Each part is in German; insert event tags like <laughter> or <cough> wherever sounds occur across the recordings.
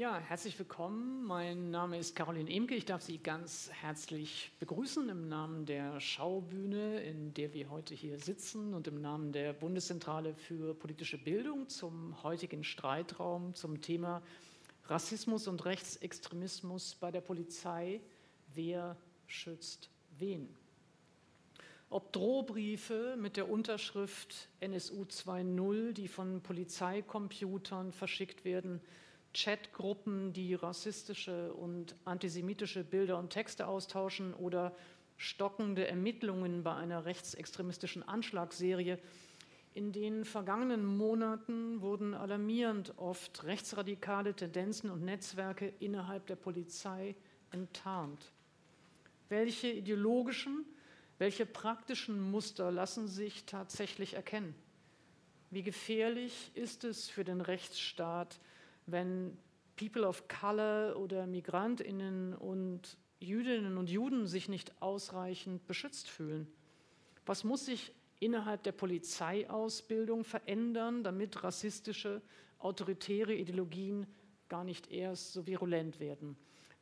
Ja, herzlich willkommen. Mein Name ist Caroline Emke. Ich darf Sie ganz herzlich begrüßen im Namen der Schaubühne, in der wir heute hier sitzen und im Namen der Bundeszentrale für politische Bildung zum heutigen Streitraum zum Thema Rassismus und Rechtsextremismus bei der Polizei. Wer schützt wen? Ob Drohbriefe mit der Unterschrift NSU 2.0, die von Polizeicomputern verschickt werden, Chatgruppen, die rassistische und antisemitische Bilder und Texte austauschen oder stockende Ermittlungen bei einer rechtsextremistischen Anschlagsserie. In den vergangenen Monaten wurden alarmierend oft rechtsradikale Tendenzen und Netzwerke innerhalb der Polizei enttarnt. Welche ideologischen, welche praktischen Muster lassen sich tatsächlich erkennen? Wie gefährlich ist es für den Rechtsstaat, wenn People of Color oder Migrantinnen und Jüdinnen und Juden sich nicht ausreichend beschützt fühlen? Was muss sich innerhalb der Polizeiausbildung verändern, damit rassistische, autoritäre Ideologien gar nicht erst so virulent werden?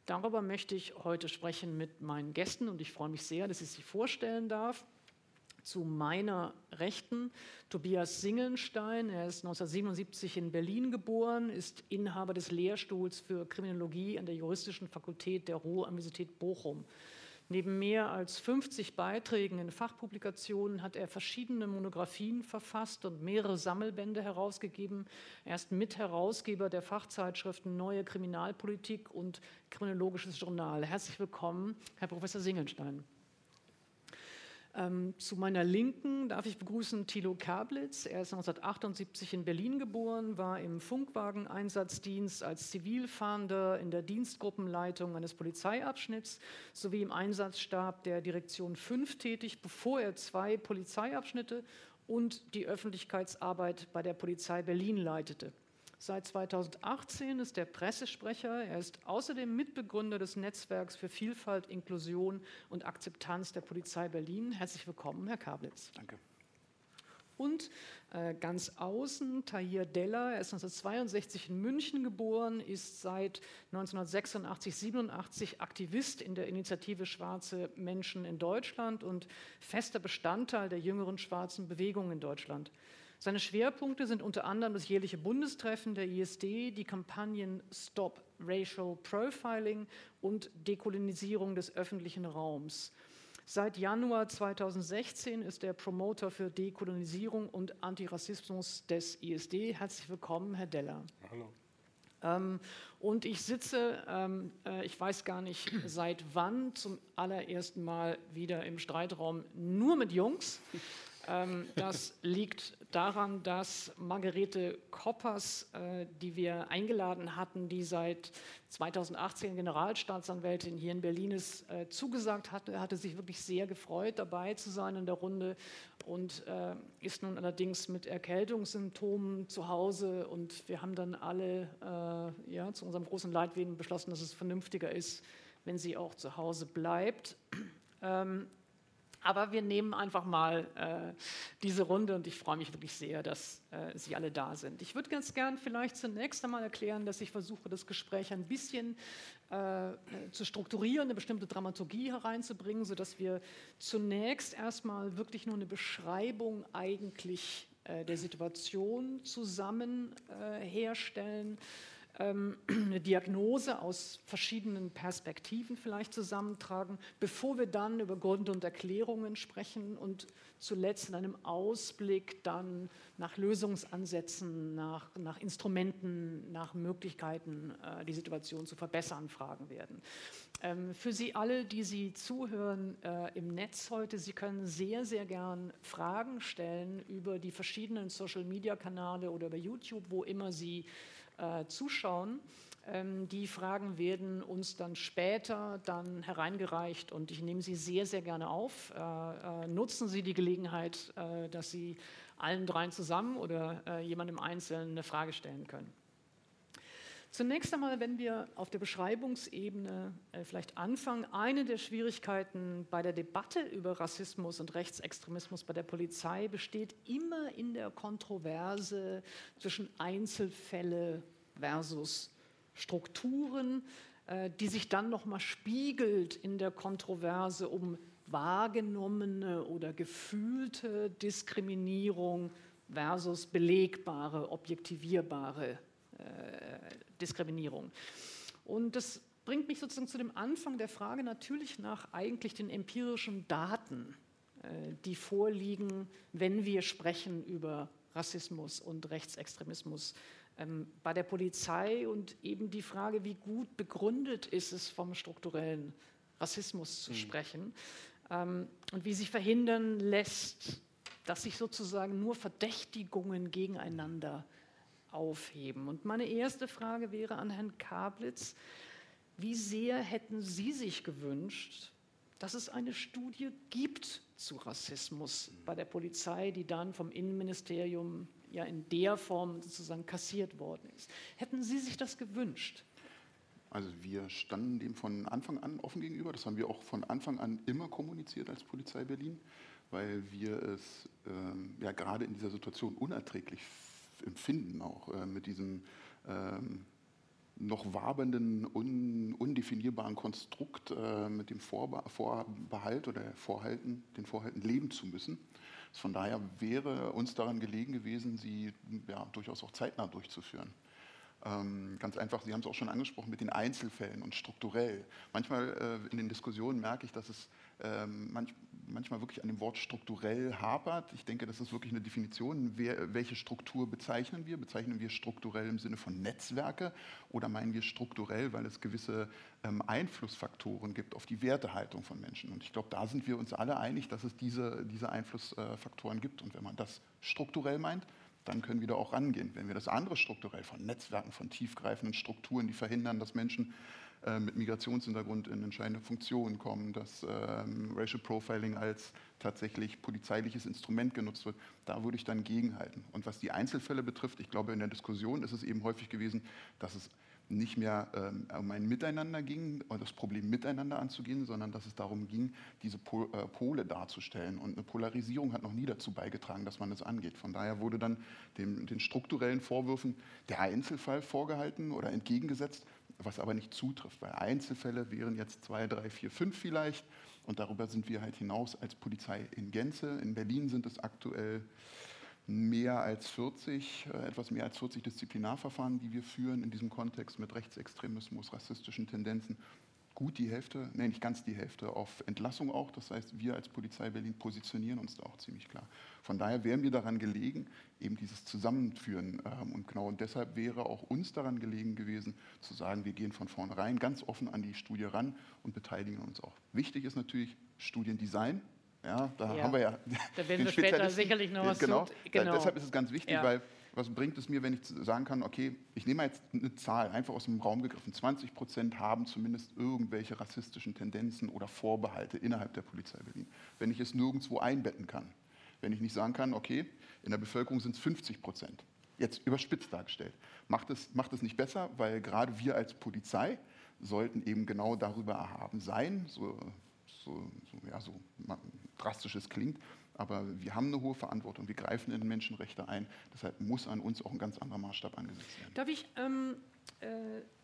Darüber möchte ich heute sprechen mit meinen Gästen und ich freue mich sehr, dass ich sie vorstellen darf zu meiner Rechten Tobias Singelnstein. Er ist 1977 in Berlin geboren, ist Inhaber des Lehrstuhls für Kriminologie an der Juristischen Fakultät der Ruhr-Universität Bochum. Neben mehr als 50 Beiträgen in Fachpublikationen hat er verschiedene Monographien verfasst und mehrere Sammelbände herausgegeben. Er ist Mitherausgeber der Fachzeitschriften Neue Kriminalpolitik und Kriminologisches Journal. Herzlich willkommen, Herr Professor Singelnstein. Ähm, zu meiner Linken darf ich begrüßen Thilo Kablitz. Er ist 1978 in Berlin geboren, war im Funkwageneinsatzdienst als Zivilfahnder in der Dienstgruppenleitung eines Polizeiabschnitts sowie im Einsatzstab der Direktion 5 tätig, bevor er zwei Polizeiabschnitte und die Öffentlichkeitsarbeit bei der Polizei Berlin leitete. Seit 2018 ist er Pressesprecher. Er ist außerdem Mitbegründer des Netzwerks für Vielfalt, Inklusion und Akzeptanz der Polizei Berlin. Herzlich willkommen, Herr Kablitz. Danke. Und äh, ganz außen Tahir Della, er ist 1962 in München geboren, ist seit 1986, 87 Aktivist in der Initiative Schwarze Menschen in Deutschland und fester Bestandteil der jüngeren schwarzen Bewegung in Deutschland. Seine Schwerpunkte sind unter anderem das jährliche Bundestreffen der ISD, die Kampagnen Stop Racial Profiling und Dekolonisierung des öffentlichen Raums. Seit Januar 2016 ist er Promoter für Dekolonisierung und Antirassismus des ISD. Herzlich willkommen, Herr Deller. Hallo. Ähm, und ich sitze, ähm, äh, ich weiß gar nicht seit wann, zum allerersten Mal wieder im Streitraum nur mit Jungs. Ähm, das liegt daran, dass Margarete Koppers, äh, die wir eingeladen hatten, die seit 2018 Generalstaatsanwältin hier in Berlin ist, äh, zugesagt hatte, hatte sich wirklich sehr gefreut, dabei zu sein in der Runde und äh, ist nun allerdings mit Erkältungssymptomen zu Hause und wir haben dann alle ja, zu unserem großen Leidwesen beschlossen, dass es vernünftiger ist, wenn sie auch zu Hause bleibt. Ähm, aber wir nehmen einfach mal äh, diese Runde und ich freue mich wirklich sehr, dass äh, Sie alle da sind. Ich würde ganz gern vielleicht zunächst einmal erklären, dass ich versuche, das Gespräch ein bisschen äh, zu strukturieren, eine bestimmte Dramaturgie hereinzubringen, sodass wir zunächst erstmal wirklich nur eine Beschreibung eigentlich äh, der Situation zusammen äh, herstellen <clears throat> eine Diagnose aus verschiedenen Perspektiven vielleicht zusammentragen, bevor wir dann über Gründe und Erklärungen sprechen und zuletzt in einem Ausblick dann nach Lösungsansätzen, nach, nach Instrumenten, nach Möglichkeiten, äh, die Situation zu verbessern, fragen werden. Ähm, für Sie alle, die Sie zuhören äh, im Netz heute, Sie können sehr, sehr gern Fragen stellen über die verschiedenen Social-Media-Kanäle oder über YouTube, wo immer Sie äh, zuschauen. Ähm, die Fragen werden uns dann später dann hereingereicht und ich nehme sie sehr, sehr gerne auf. Äh, äh, nutzen Sie die Gelegenheit, äh, dass Sie allen dreien zusammen oder jemandem Einzelnen eine Frage stellen können. Zunächst einmal, wenn wir auf der Beschreibungsebene äh, vielleicht anfangen, eine der Schwierigkeiten bei der Debatte über Rassismus und Rechtsextremismus bei der Polizei besteht immer in der Kontroverse zwischen Einzelfälle versus Strukturen, äh, die sich dann nochmal spiegelt in der Kontroverse um wahrgenommene oder gefühlte Diskriminierung versus belegbare, objektivierbare Diskriminierung. Und das bringt mich sozusagen zu dem Anfang der Frage natürlich nach eigentlich den empirischen Daten, äh, die vorliegen, wenn wir sprechen über Rassismus und Rechtsextremismus ähm, bei der Polizei und eben die Frage, wie gut begründet ist es, vom strukturellen Rassismus zu mhm. sprechen ähm, und wie sich verhindern lässt, dass sich sozusagen nur Verdächtigungen gegeneinander aufheben. Und meine erste Frage wäre an Herrn Kablitz, wie sehr hätten Sie sich gewünscht, dass es eine Studie gibt zu Rassismus bei der Polizei, die dann vom Innenministerium ja in der Form sozusagen kassiert worden ist. Hätten Sie sich das gewünscht? Also wir standen dem von Anfang an offen gegenüber. Das haben wir auch von Anfang an immer kommuniziert als Polizei Berlin, weil wir es ähm, ja gerade in dieser Situation unerträglich empfinden, auch äh, mit diesem ähm, noch wabernden, un, undefinierbaren Konstrukt äh, mit dem Vorbe Vorbehalt oder Vorhalten, den Vorhalten leben zu müssen. Von daher wäre uns daran gelegen gewesen, sie ja, durchaus auch zeitnah durchzuführen. Ähm, ganz einfach, Sie haben es auch schon angesprochen mit den Einzelfällen und strukturell. Manchmal äh, in den Diskussionen merke ich, dass es ähm, manch, manchmal wirklich an dem Wort strukturell hapert. Ich denke, das ist wirklich eine Definition. Wer, welche Struktur bezeichnen wir? Bezeichnen wir strukturell im Sinne von Netzwerke oder meinen wir strukturell, weil es gewisse ähm, Einflussfaktoren gibt auf die Wertehaltung von Menschen? Und ich glaube, da sind wir uns alle einig, dass es diese, diese Einflussfaktoren gibt. Und wenn man das strukturell meint, dann können wir da auch rangehen. Wenn wir das andere strukturell von Netzwerken, von tiefgreifenden Strukturen, die verhindern, dass Menschen äh, mit Migrationshintergrund in entscheidende Funktionen kommen, dass ähm, Racial Profiling als tatsächlich polizeiliches Instrument genutzt wird, da würde ich dann gegenhalten. Und was die Einzelfälle betrifft, ich glaube, in der Diskussion ist es eben häufig gewesen, dass es nicht mehr ähm, um ein Miteinander ging, das Problem miteinander anzugehen, sondern dass es darum ging, diese Pol äh, Pole darzustellen. Und eine Polarisierung hat noch nie dazu beigetragen, dass man das angeht. Von daher wurde dann dem, den strukturellen Vorwürfen der Einzelfall vorgehalten oder entgegengesetzt, was aber nicht zutrifft, weil Einzelfälle wären jetzt zwei, drei, vier, fünf vielleicht. Und darüber sind wir halt hinaus als Polizei in Gänze. In Berlin sind es aktuell mehr als 40, äh, etwas mehr als 40 Disziplinarverfahren, die wir führen in diesem Kontext mit Rechtsextremismus, rassistischen Tendenzen. Gut die Hälfte, nee, nicht ganz die Hälfte, auf Entlassung auch. Das heißt, wir als Polizei Berlin positionieren uns da auch ziemlich klar. Von daher wären wir daran gelegen, eben dieses Zusammenführen. Ähm, und genau und deshalb wäre auch uns daran gelegen gewesen, zu sagen, wir gehen von vornherein ganz offen an die Studie ran und beteiligen uns auch. Wichtig ist natürlich Studiendesign, ja, da ja. haben wir ja. Da werden wir später sicherlich noch <laughs> was genau, genau. Deshalb ist es ganz wichtig, ja. weil was bringt es mir, wenn ich sagen kann, okay, ich nehme jetzt eine Zahl, einfach aus dem Raum gegriffen, 20 Prozent haben zumindest irgendwelche rassistischen Tendenzen oder Vorbehalte innerhalb der Polizei Berlin. Wenn ich es nirgendwo einbetten kann, wenn ich nicht sagen kann, okay, in der Bevölkerung sind es 50 Prozent, jetzt überspitzt dargestellt, macht es, macht es nicht besser, weil gerade wir als Polizei sollten eben genau darüber erhaben sein, so, so, so, ja, so drastisch es klingt, aber wir haben eine hohe Verantwortung, wir greifen in Menschenrechte ein, deshalb muss an uns auch ein ganz anderer Maßstab angesetzt werden. Darf ich ähm, äh,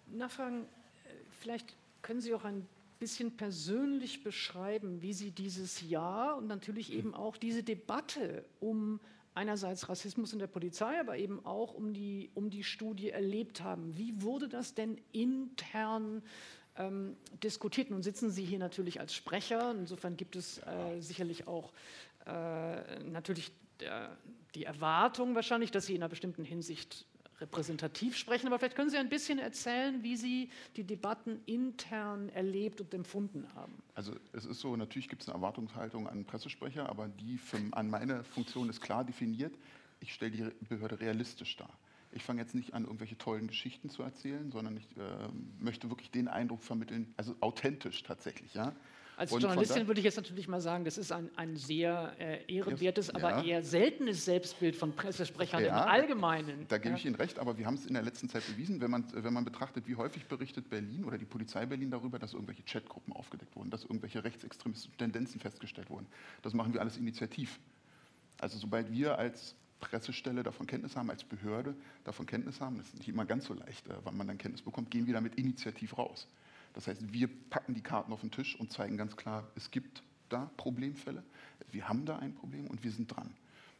nachfragen, äh, vielleicht können Sie auch ein bisschen persönlich beschreiben, wie Sie dieses Jahr und natürlich eben auch diese Debatte um einerseits Rassismus in der Polizei, aber eben auch um die, um die Studie erlebt haben. Wie wurde das denn intern ähm, diskutiert. Nun sitzen Sie hier natürlich als Sprecher. Insofern gibt es äh, sicherlich auch äh, natürlich der, die Erwartung wahrscheinlich, dass Sie in einer bestimmten Hinsicht repräsentativ sprechen. Aber vielleicht können Sie ein bisschen erzählen, wie Sie die Debatten intern erlebt und empfunden haben. Also es ist so, natürlich gibt es eine Erwartungshaltung an Pressesprecher, aber die für, an meine Funktion ist klar definiert. Ich stelle die Behörde realistisch dar. Ich fange jetzt nicht an, irgendwelche tollen Geschichten zu erzählen, sondern ich äh, möchte wirklich den Eindruck vermitteln, also authentisch tatsächlich. Ja? Als und Journalistin würde ich jetzt natürlich mal sagen, das ist ein, ein sehr äh, ehrenwertes, ja. aber eher seltenes Selbstbild von Pressesprechern ja, im Allgemeinen. Da, gebe ich Ihnen recht, aber wir haben es in der letzten Zeit bewiesen, wenn man, wenn man betrachtet, wie häufig berichtet Berlin oder die Polizei Berlin darüber, dass irgendwelche Chatgruppen aufgedeckt wurden, dass irgendwelche rechtsextremistischen Tendenzen festgestellt wurden. Das machen wir alles initiativ. Also sobald wir als Pressestelle davon Kenntnis haben, als Behörde davon Kenntnis haben, das ist nicht immer ganz so leicht, äh, wann man dann Kenntnis bekommt, gehen wir damit initiativ raus. Das heißt, wir packen die Karten auf den Tisch und zeigen ganz klar, es gibt da Problemfälle, wir haben da ein Problem und wir sind dran.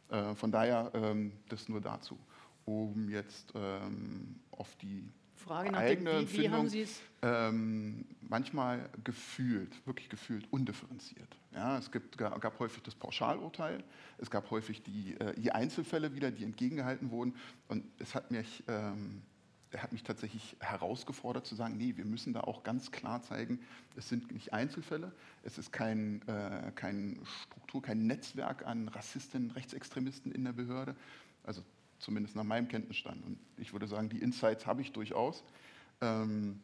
Äh, von daher ähm, das nur dazu. Um jetzt ähm, auf die Frage nach eigene dem, wie, wie haben Sie es? Ähm, manchmal gefühlt, wirklich gefühlt, undifferenziert. Ja, es gibt, gab häufig das Pauschalurteil, es gab häufig die, äh, die Einzelfälle wieder, die entgegengehalten wurden. Und es hat mich, ähm, er hat mich tatsächlich herausgefordert zu sagen, nee, wir müssen da auch ganz klar zeigen, es sind nicht Einzelfälle, es ist kein, äh, kein Struktur, kein Netzwerk an Rassistinnen, Rechtsextremisten in der Behörde. Also zumindest nach meinem Kenntnisstand. Und ich würde sagen, die Insights habe ich durchaus. Ähm,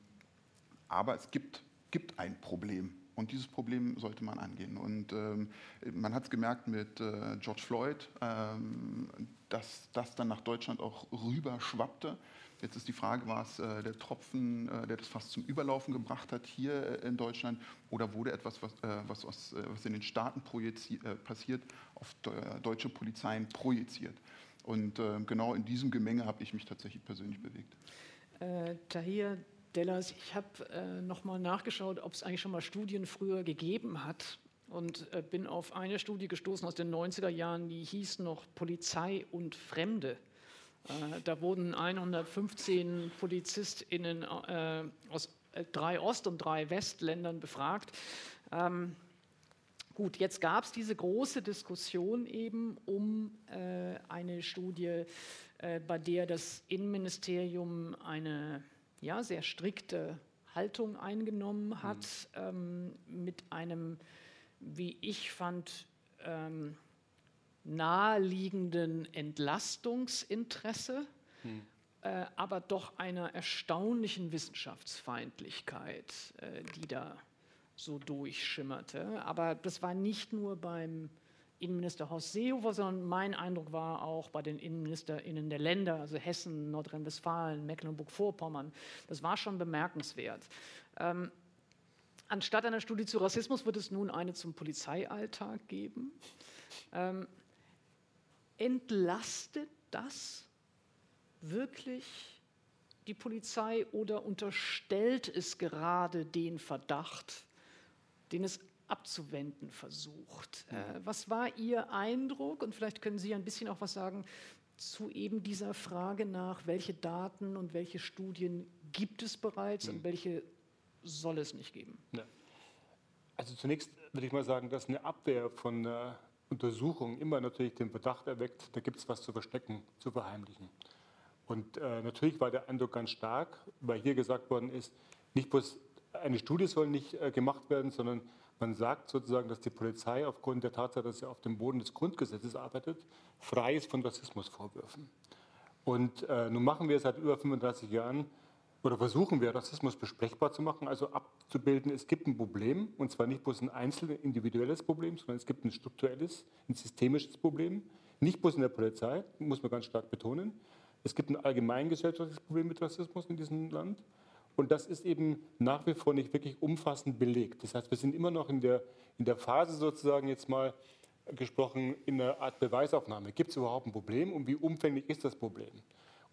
aber es gibt, gibt ein Problem. Und dieses Problem sollte man angehen. Und ähm, man hat es gemerkt mit äh, George Floyd, ähm, dass das dann nach Deutschland auch rüber schwappte. Jetzt ist die Frage, war es äh, der Tropfen, äh, der das fast zum Überlaufen gebracht hat hier äh, in Deutschland, oder wurde etwas, was, äh, was, aus, äh, was in den Staaten passiert, auf deutsche Polizeien projiziert? Und äh, genau in diesem Gemenge habe ich mich tatsächlich persönlich bewegt. Äh, Tahir Dellas, ich habe äh, nochmal nachgeschaut, ob es eigentlich schon mal Studien früher gegeben hat und äh, bin auf eine Studie gestoßen aus den 90er Jahren, die hieß noch Polizei und Fremde. Äh, da wurden 115 PolizistInnen äh, aus äh, drei Ost- und drei Westländern befragt. Ähm, Gut, jetzt gab es diese große Diskussion eben um äh, eine Studie, äh, bei der das Innenministerium eine ja, sehr strikte Haltung eingenommen hat, mhm. ähm, mit einem, wie ich fand, ähm, naheliegenden Entlastungsinteresse, mhm. äh, aber doch einer erstaunlichen Wissenschaftsfeindlichkeit, äh, die da so durchschimmerte. Aber das war nicht nur beim Innenminister Horst Seehofer, sondern mein Eindruck war auch bei den Innenministerinnen der Länder, also Hessen, Nordrhein-Westfalen, Mecklenburg-Vorpommern. Das war schon bemerkenswert. Ähm, anstatt einer Studie zu Rassismus wird es nun eine zum Polizeialltag geben. Ähm, entlastet das wirklich die Polizei oder unterstellt es gerade den Verdacht, den es abzuwenden versucht. Äh, was war Ihr Eindruck? Und vielleicht können Sie ein bisschen auch was sagen zu eben dieser Frage nach, welche Daten und welche Studien gibt es bereits mhm. und welche soll es nicht geben? Ja. Also zunächst würde ich mal sagen, dass eine Abwehr von Untersuchungen immer natürlich den Verdacht erweckt, da gibt es was zu verstecken, zu verheimlichen. Und äh, natürlich war der Eindruck ganz stark, weil hier gesagt worden ist, nicht bloß eine Studie soll nicht äh, gemacht werden, sondern man sagt sozusagen, dass die Polizei aufgrund der Tatsache, dass sie auf dem Boden des Grundgesetzes arbeitet, frei ist von Rassismusvorwürfen. Und äh, nun machen wir seit über 35 Jahren oder versuchen wir, Rassismus besprechbar zu machen, also abzubilden, es gibt ein Problem, und zwar nicht bloß ein einzelnes, individuelles Problem, sondern es gibt ein strukturelles, ein systemisches Problem, nicht bloß in der Polizei, muss man ganz stark betonen. Es gibt ein allgemeingesellschaftliches Problem mit Rassismus in diesem Land und das ist eben nach wie vor nicht wirklich umfassend belegt. Das heißt, wir sind immer noch in der, in der Phase sozusagen jetzt mal gesprochen in einer Art Beweisaufnahme. Gibt es überhaupt ein Problem und wie umfänglich ist das Problem?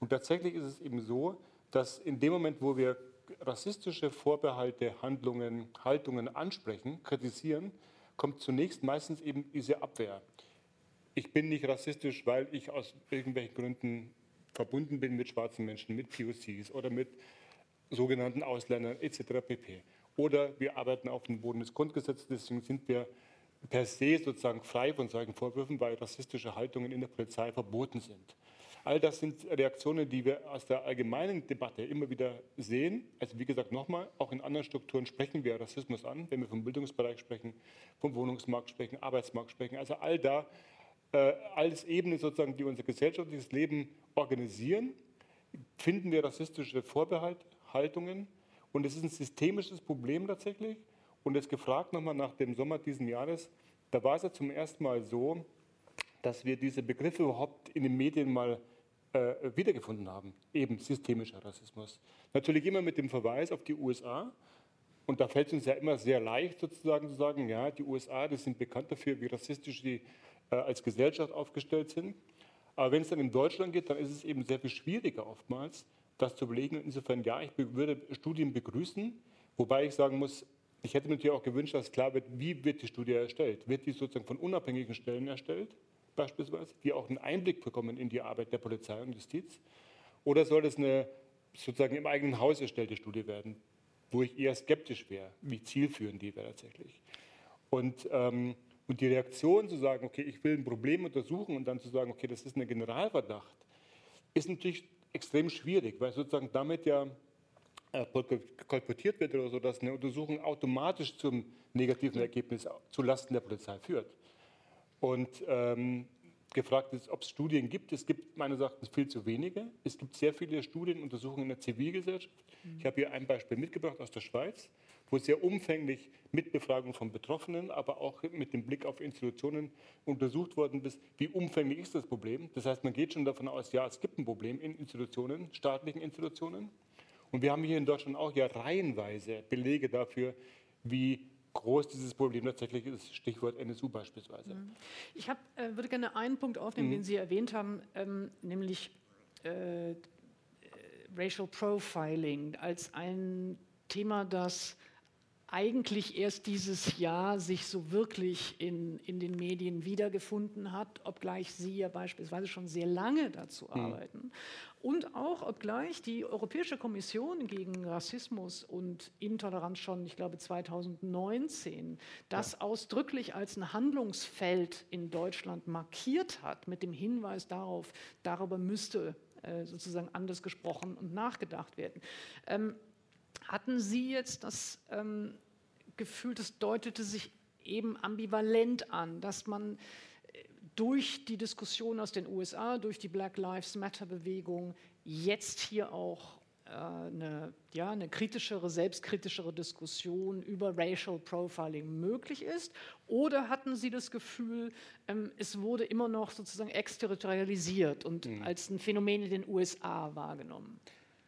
Und tatsächlich ist es eben so, dass in dem Moment, wo wir rassistische Vorbehalte, Handlungen, Haltungen ansprechen, kritisieren, kommt zunächst meistens eben diese Abwehr. Ich bin nicht rassistisch, weil ich aus irgendwelchen Gründen verbunden bin mit schwarzen Menschen, mit POCs oder mit sogenannten Ausländern etc. pp. Oder wir arbeiten auf dem Boden des Grundgesetzes, deswegen sind wir per se sozusagen frei von solchen Vorwürfen, weil rassistische Haltungen in der Polizei verboten sind. All das sind Reaktionen, die wir aus der allgemeinen Debatte immer wieder sehen. Also wie gesagt, nochmal, auch in anderen Strukturen sprechen wir Rassismus an, wenn wir vom Bildungsbereich sprechen, vom Wohnungsmarkt sprechen, Arbeitsmarkt sprechen. Also all da, äh, alles Ebenen sozusagen, die unser gesellschaftliches Leben organisieren, finden wir rassistische Vorbehalte, Haltungen. Und es ist ein systemisches Problem tatsächlich. Und jetzt gefragt nochmal nach dem Sommer diesen Jahres, da war es ja zum ersten Mal so, dass wir diese Begriffe überhaupt in den Medien mal äh, wiedergefunden haben. Eben systemischer Rassismus. Natürlich immer mit dem Verweis auf die USA. Und da fällt es uns ja immer sehr leicht sozusagen zu sagen, ja, die USA, die sind bekannt dafür, wie rassistisch sie äh, als Gesellschaft aufgestellt sind. Aber wenn es dann in Deutschland geht, dann ist es eben sehr viel schwieriger oftmals, das zu belegen. Insofern, ja, ich würde Studien begrüßen, wobei ich sagen muss, ich hätte mir natürlich auch gewünscht, dass klar wird, wie wird die Studie erstellt. Wird die sozusagen von unabhängigen Stellen erstellt, beispielsweise, die auch einen Einblick bekommen in die Arbeit der Polizei und Justiz? Oder soll das eine sozusagen im eigenen Haus erstellte Studie werden, wo ich eher skeptisch wäre, wie zielführend die wäre tatsächlich? Und, ähm, und die Reaktion zu sagen, okay, ich will ein Problem untersuchen und dann zu sagen, okay, das ist ein Generalverdacht, ist natürlich extrem schwierig, weil sozusagen damit ja äh, kolportiert wird oder so, dass eine Untersuchung automatisch zum negativen Ergebnis zulasten der Polizei führt. Und ähm, gefragt ist, ob es Studien gibt. Es gibt meines Erachtens viel zu wenige. Es gibt sehr viele Studien, Untersuchungen in der Zivilgesellschaft. Ich habe hier ein Beispiel mitgebracht aus der Schweiz, wo sehr umfänglich mit Befragung von Betroffenen, aber auch mit dem Blick auf Institutionen untersucht worden ist, wie umfänglich ist das Problem. Das heißt, man geht schon davon aus, ja, es gibt ein Problem in Institutionen, staatlichen Institutionen. Und wir haben hier in Deutschland auch ja reihenweise Belege dafür, wie groß dieses Problem tatsächlich ist. Stichwort NSU beispielsweise. Mhm. Ich hab, äh, würde gerne einen Punkt aufnehmen, mhm. den Sie erwähnt haben, ähm, nämlich äh, Racial Profiling als ein Thema, das eigentlich erst dieses Jahr sich so wirklich in, in den Medien wiedergefunden hat, obgleich Sie ja beispielsweise schon sehr lange dazu mhm. arbeiten. Und auch obgleich die Europäische Kommission gegen Rassismus und Intoleranz schon, ich glaube 2019, das ja. ausdrücklich als ein Handlungsfeld in Deutschland markiert hat, mit dem Hinweis darauf, darüber müsste äh, sozusagen anders gesprochen und nachgedacht werden. Ähm, hatten Sie jetzt das ähm, Gefühl, das deutete sich eben ambivalent an, dass man äh, durch die Diskussion aus den USA, durch die Black Lives Matter-Bewegung jetzt hier auch äh, eine, ja, eine kritischere, selbstkritischere Diskussion über Racial Profiling möglich ist? Oder hatten Sie das Gefühl, ähm, es wurde immer noch sozusagen exterritorialisiert und mhm. als ein Phänomen in den USA wahrgenommen?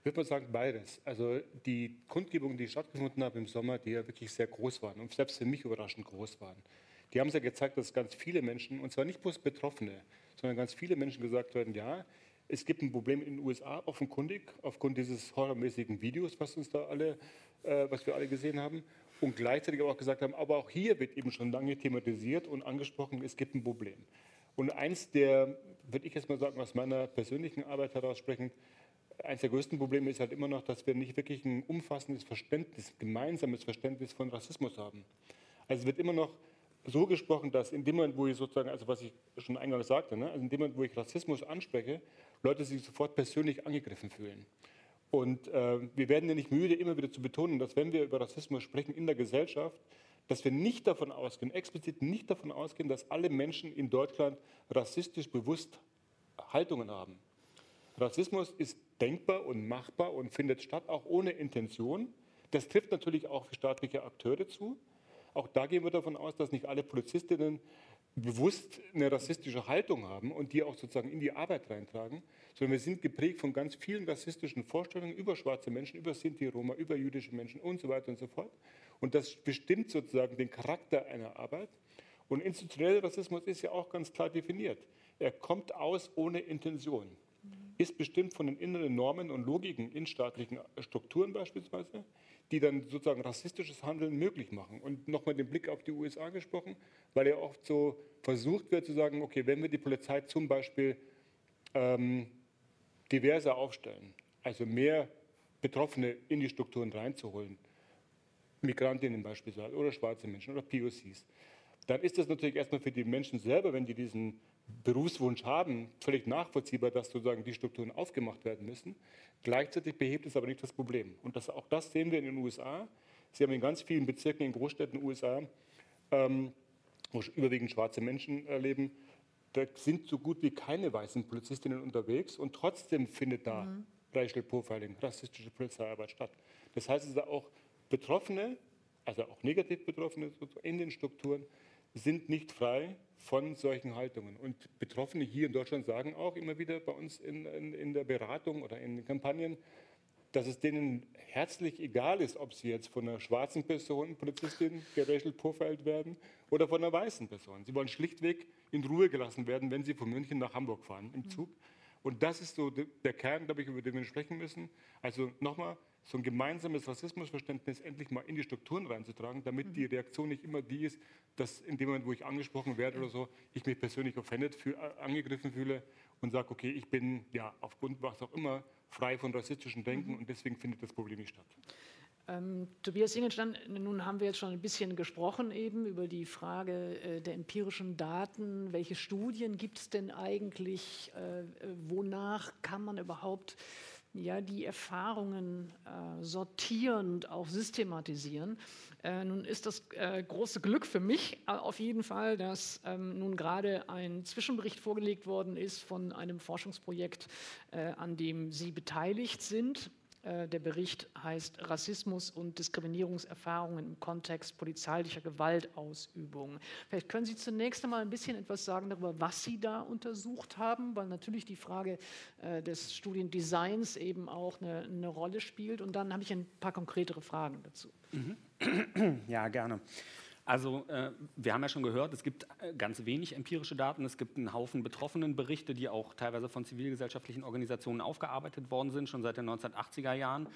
Würde mal sagen, beides. Also die Kundgebungen, die stattgefunden haben im Sommer, die ja wirklich sehr groß waren und selbst für mich überraschend groß waren, die haben ja gezeigt, dass ganz viele Menschen, und zwar nicht bloß Betroffene, sondern ganz viele Menschen gesagt werden, ja, es gibt ein Problem in den USA, offenkundig, aufgrund dieses horrormäßigen Videos, was uns da alle, äh, was wir alle gesehen haben. Und gleichzeitig auch gesagt haben, aber auch hier wird eben schon lange thematisiert und angesprochen, es gibt ein Problem. Und eins der, würde ich jetzt mal sagen, aus meiner persönlichen Arbeit heraus sprechend, eines der größten Probleme ist halt immer noch, dass wir nicht wirklich ein umfassendes Verständnis, gemeinsames Verständnis von Rassismus haben. Also es wird immer noch so gesprochen, dass in dem Moment, wo ich sozusagen, also was ich schon eingangs sagte, ne, also in dem Moment, wo ich Rassismus anspreche, Leute sich sofort persönlich angegriffen fühlen. Und äh, wir werden ja nicht müde, immer wieder zu betonen, dass wenn wir über Rassismus sprechen in der Gesellschaft, dass wir nicht davon ausgehen, explizit nicht davon ausgehen, dass alle Menschen in Deutschland rassistisch bewusst Haltungen haben. Rassismus ist denkbar und machbar und findet statt, auch ohne Intention. Das trifft natürlich auch für staatliche Akteure zu. Auch da gehen wir davon aus, dass nicht alle Polizistinnen bewusst eine rassistische Haltung haben und die auch sozusagen in die Arbeit reintragen, sondern wir sind geprägt von ganz vielen rassistischen Vorstellungen über schwarze Menschen, über Sinti, Roma, über jüdische Menschen und so weiter und so fort. Und das bestimmt sozusagen den Charakter einer Arbeit. Und institutioneller Rassismus ist ja auch ganz klar definiert. Er kommt aus ohne Intention ist bestimmt von den inneren Normen und Logiken in staatlichen Strukturen beispielsweise, die dann sozusagen rassistisches Handeln möglich machen. Und nochmal den Blick auf die USA gesprochen, weil ja oft so versucht wird zu sagen, okay, wenn wir die Polizei zum Beispiel ähm, diverser aufstellen, also mehr Betroffene in die Strukturen reinzuholen, Migrantinnen beispielsweise oder schwarze Menschen oder POCs, dann ist das natürlich erstmal für die Menschen selber, wenn die diesen Berufswunsch haben, völlig nachvollziehbar, dass sozusagen die Strukturen aufgemacht werden müssen. Gleichzeitig behebt es aber nicht das Problem. Und das, auch das sehen wir in den USA. Sie haben in ganz vielen Bezirken in Großstädten in den USA, ähm, wo überwiegend schwarze Menschen äh, leben, da sind so gut wie keine weißen Polizistinnen unterwegs und trotzdem findet da mhm. Racial Profiling, rassistische Polizeiarbeit statt. Das heißt, es sind auch Betroffene, also auch negativ Betroffene in den Strukturen, sind nicht frei von solchen Haltungen. Und Betroffene hier in Deutschland sagen auch immer wieder bei uns in, in, in der Beratung oder in den Kampagnen, dass es denen herzlich egal ist, ob sie jetzt von einer schwarzen Person, Polizistin, gerächelt vorverheilt werden oder von einer weißen Person. Sie wollen schlichtweg in Ruhe gelassen werden, wenn sie von München nach Hamburg fahren im Zug. Und das ist so der Kern, glaube ich, über den wir sprechen müssen. Also nochmal, so ein gemeinsames Rassismusverständnis endlich mal in die Strukturen reinzutragen, damit die Reaktion nicht immer die ist, dass in dem Moment, wo ich angesprochen werde oder so, ich mich persönlich offended, fühl, äh, angegriffen fühle und sage, okay, ich bin ja aufgrund was auch immer frei von rassistischem Denken mhm. und deswegen findet das Problem nicht statt. Ähm, Tobias Ingenstein, nun haben wir jetzt schon ein bisschen gesprochen eben über die Frage äh, der empirischen Daten. Welche Studien gibt es denn eigentlich? Äh, wonach kann man überhaupt ja, die Erfahrungen äh, sortieren und auch systematisieren? Äh, nun ist das äh, große Glück für mich äh, auf jeden Fall, dass ähm, nun gerade ein Zwischenbericht vorgelegt worden ist von einem Forschungsprojekt, äh, an dem Sie beteiligt sind. Äh, der Bericht heißt Rassismus und Diskriminierungserfahrungen im Kontext polizeilicher Gewaltausübung. Vielleicht können Sie zunächst einmal ein bisschen etwas sagen darüber, was Sie da untersucht haben, weil natürlich die Frage äh, des Studiendesigns eben auch eine, eine Rolle spielt. Und dann habe ich ein paar konkretere Fragen dazu. Mhm. <clears throat> Ja, gerne. Also äh, wir haben ja schon gehört, es gibt äh, ganz wenig empirische Daten. Es gibt einen Haufen Betroffenenberichte, die auch teilweise von zivilgesellschaftlichen Organisationen aufgearbeitet worden sind, schon seit den 1980er Jahren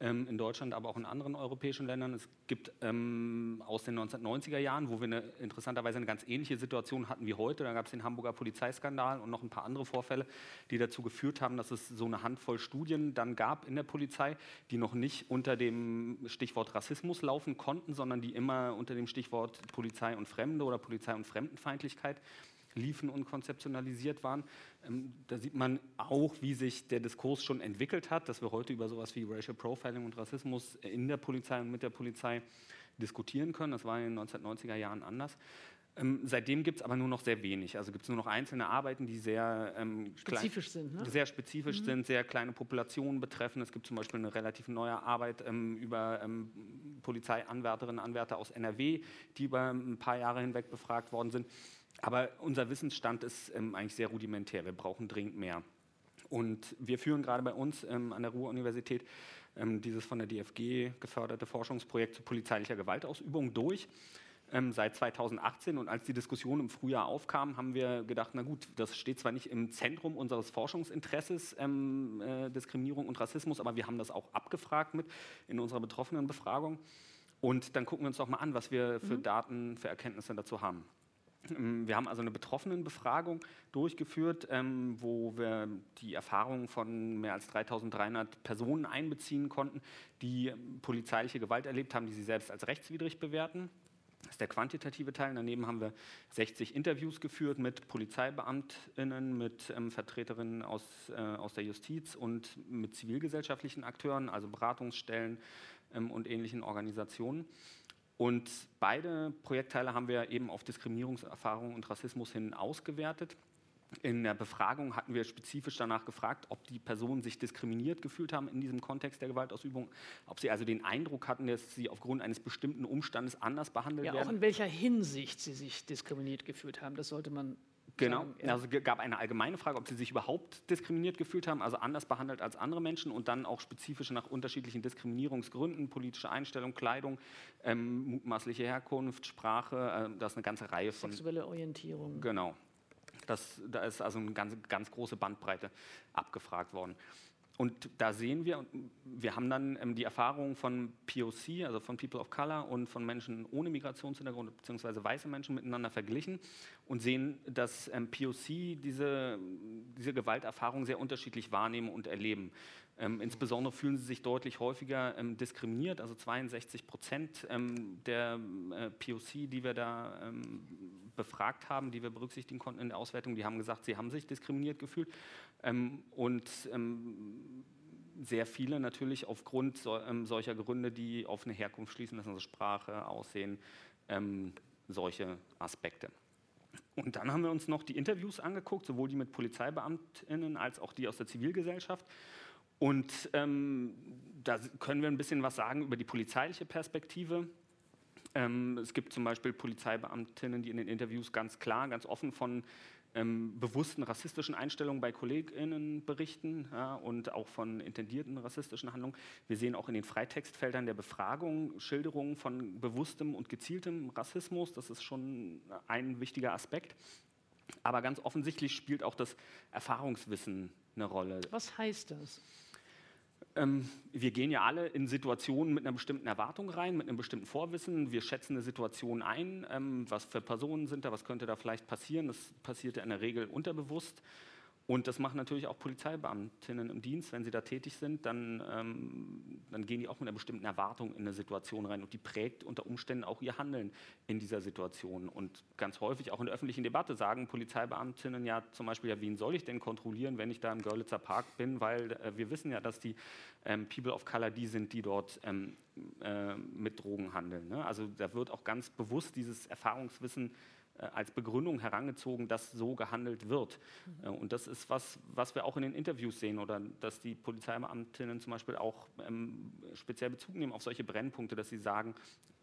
ähm, in Deutschland, aber auch in anderen europäischen Ländern. Es gibt ähm, aus den 1990er Jahren, wo wir eine, interessanterweise eine ganz ähnliche Situation hatten wie heute. Da gab es den Hamburger Polizeiskandal und noch ein paar andere Vorfälle, die dazu geführt haben, dass es so eine Handvoll Studien dann gab in der Polizei, die noch nicht unter dem Stichwort Rassismus laufen konnten, sondern die immer unter dem Stichwort Polizei und Fremde oder Polizei und Fremdenfeindlichkeit liefen und konzeptionalisiert waren. Ähm, da sieht man auch, wie sich der Diskurs schon entwickelt hat, dass wir heute über sowas wie Racial Profiling und Rassismus in der Polizei und mit der Polizei diskutieren können. Das war in den 1990er Jahren anders. Ähm, seitdem gibt es aber nur noch sehr wenig. Also gibt es nur noch einzelne Arbeiten, die sehr ähm, spezifisch sind. Ne? Sehr spezifisch mhm. sind, sehr kleine Populationen betreffen. Es gibt zum Beispiel eine relativ neue Arbeit ähm, über ähm, Polizeianwärterinnen und Anwärter aus NRW, die über ein paar Jahre hinweg befragt worden sind. Aber unser Wissensstand ist ähm, eigentlich sehr rudimentär. Wir brauchen dringend mehr. Und wir führen gerade bei uns ähm, an der Ruhr-Universität ähm, dieses von der DFG geförderte Forschungsprojekt zu polizeilicher Gewaltausübung durch ähm, seit 2018. Und als die Diskussion im Frühjahr aufkam, haben wir gedacht, na gut, das steht zwar nicht im Zentrum unseres Forschungsinteresses, ähm, äh, Diskriminierung und Rassismus, aber wir haben das auch abgefragt mit in unserer betroffenen Befragung. Und dann gucken wir uns doch mal an, was wir für mhm. Daten, für Erkenntnisse dazu haben. Ähm, wir haben also eine Betroffenenbefragung durchgeführt, ähm, wo wir die Erfahrungen von mehr als 3300 Personen einbeziehen konnten, die polizeiliche Gewalt erlebt haben, die sie selbst als rechtswidrig bewerten. Das ist der quantitative Teil. Daneben haben wir 60 Interviews geführt mit PolizeibeamtInnen, mit ähm, Vertreterinnen aus, äh, aus der Justiz und mit zivilgesellschaftlichen Akteuren, also Beratungsstellen ähm, und ähnlichen Organisationen. Und beide Projektteile haben wir eben auf Diskriminierungserfahrungen und Rassismus hin ausgewertet. In der Befragung hatten wir spezifisch danach gefragt, ob die Personen sich diskriminiert gefühlt haben in diesem Kontext der Gewaltausübung, ob sie also den Eindruck hatten, dass sie aufgrund eines bestimmten Umstandes anders behandelt ja, werden. Auch in welcher Hinsicht sie sich diskriminiert gefühlt haben, das sollte man Genau, also es gab eine allgemeine Frage, ob sie sich überhaupt diskriminiert gefühlt haben, also anders behandelt als andere Menschen und dann auch spezifisch nach unterschiedlichen Diskriminierungsgründen, politische Einstellung, Kleidung, ähm, mutmaßliche Herkunft, Sprache, äh, das ist eine ganze Reihe von... Sexuelle Orientierung. Genau, das, da ist also eine ganz, ganz große Bandbreite abgefragt worden. Und da sehen wir, wir haben dann ähm, die Erfahrungen von POC, also von People of Color und von Menschen ohne Migrationshintergrund beziehungsweise weiße Menschen miteinander verglichen und sehen, dass ähm, POC diese, diese Gewalterfahrung sehr unterschiedlich wahrnehmen und erleben. Ähm, insbesondere fühlen sie sich deutlich häufiger ähm, diskriminiert, also 62 Prozent ähm, der äh, POC, die wir da ähm, befragt haben, die wir berücksichtigen konnten in der Auswertung, die haben gesagt, sie haben sich diskriminiert gefühlt. Ähm, und ähm, sehr viele natürlich aufgrund so, solcher Gründe, die auf eine Herkunft schließen, das sind also Sprache, Aussehen, solche Aspekte. Und dann haben wir uns noch die Interviews angeguckt, sowohl die mit PolizeibeamtInnen als auch die aus der Zivilgesellschaft. Und ähm, da können wir ein bisschen was sagen über die polizeiliche Perspektive. Ähm, es gibt zum Beispiel Polizeibeamtinnen, die in den Interviews ganz klar, ganz offen von ähm, bewussten rassistischen Einstellungen bei KollegInnen berichten ja, und auch von intendierten rassistischen Handlungen. Wir sehen auch in den Freitextfeldern der Befragung Schilderungen von bewusstem und gezieltem Rassismus. Das ist schon ein wichtiger Aspekt. Aber ganz offensichtlich spielt auch das Erfahrungswissen eine Rolle. Was heißt das? Ähm, wir gehen ja alle in Situationen mit einer bestimmten Erwartung rein, mit einem bestimmten Vorwissen. Wir schätzen eine Situation ein. Ähm, was für Personen sind da? Was könnte da vielleicht passieren? Das passiert ja in der Regel unterbewusst. Und das machen natürlich auch Polizeibeamtinnen im Dienst, wenn sie da tätig sind, dann, ähm, dann gehen die auch mit einer bestimmten Erwartung in eine Situation rein und die prägt unter Umständen auch ihr Handeln in dieser Situation. Und ganz häufig auch in der öffentlichen Debatte sagen Polizeibeamtinnen ja zum Beispiel, ja, wen soll ich denn kontrollieren, wenn ich da im Görlitzer Park bin, weil äh, wir wissen ja, dass die ähm, People of Color die sind, die dort ähm, äh, mit Drogen handeln. Ne? Also da wird auch ganz bewusst dieses Erfahrungswissen als Begründung herangezogen, dass so gehandelt wird. Mhm. Und das ist was, was wir auch in den Interviews sehen oder dass die Polizeibeamtinnen zum Beispiel auch ähm, speziell Bezug nehmen auf solche Brennpunkte, dass sie sagen,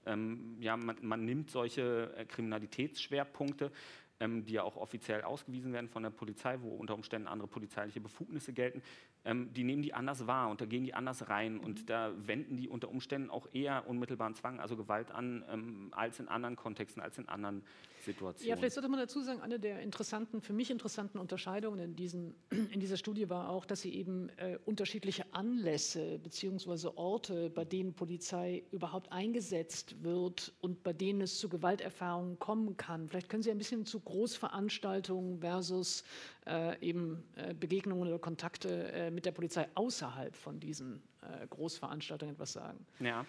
ähm, ja, man, man, nimmt solche äh, Kriminalitätsschwerpunkte, ähm, die ja auch offiziell ausgewiesen werden von der Polizei, wo unter Umständen andere polizeiliche Befugnisse gelten, ähm, die nehmen die anders wahr und da gehen die anders rein mhm. und da wenden die unter Umständen auch eher unmittelbaren Zwang, also Gewalt an, ähm, als in anderen Kontexten, als in anderen Situationen. Ja, vielleicht sollte man dazu sagen, eine der interessanten, für mich interessanten Unterscheidungen in, diesen, <clears throat> in dieser Studie war auch, dass sie eben äh, unterschiedliche Anlässe bzw. Orte, bei denen Polizei überhaupt eingesetzt wird und bei denen es zu Gewalterfahrungen kommen kann. Vielleicht können Sie ein bisschen zu Großveranstaltungen versus äh, eben äh, Begegnungen oder Kontakte äh, mit der Polizei außerhalb von diesen äh, Großveranstaltungen etwas sagen. Ja.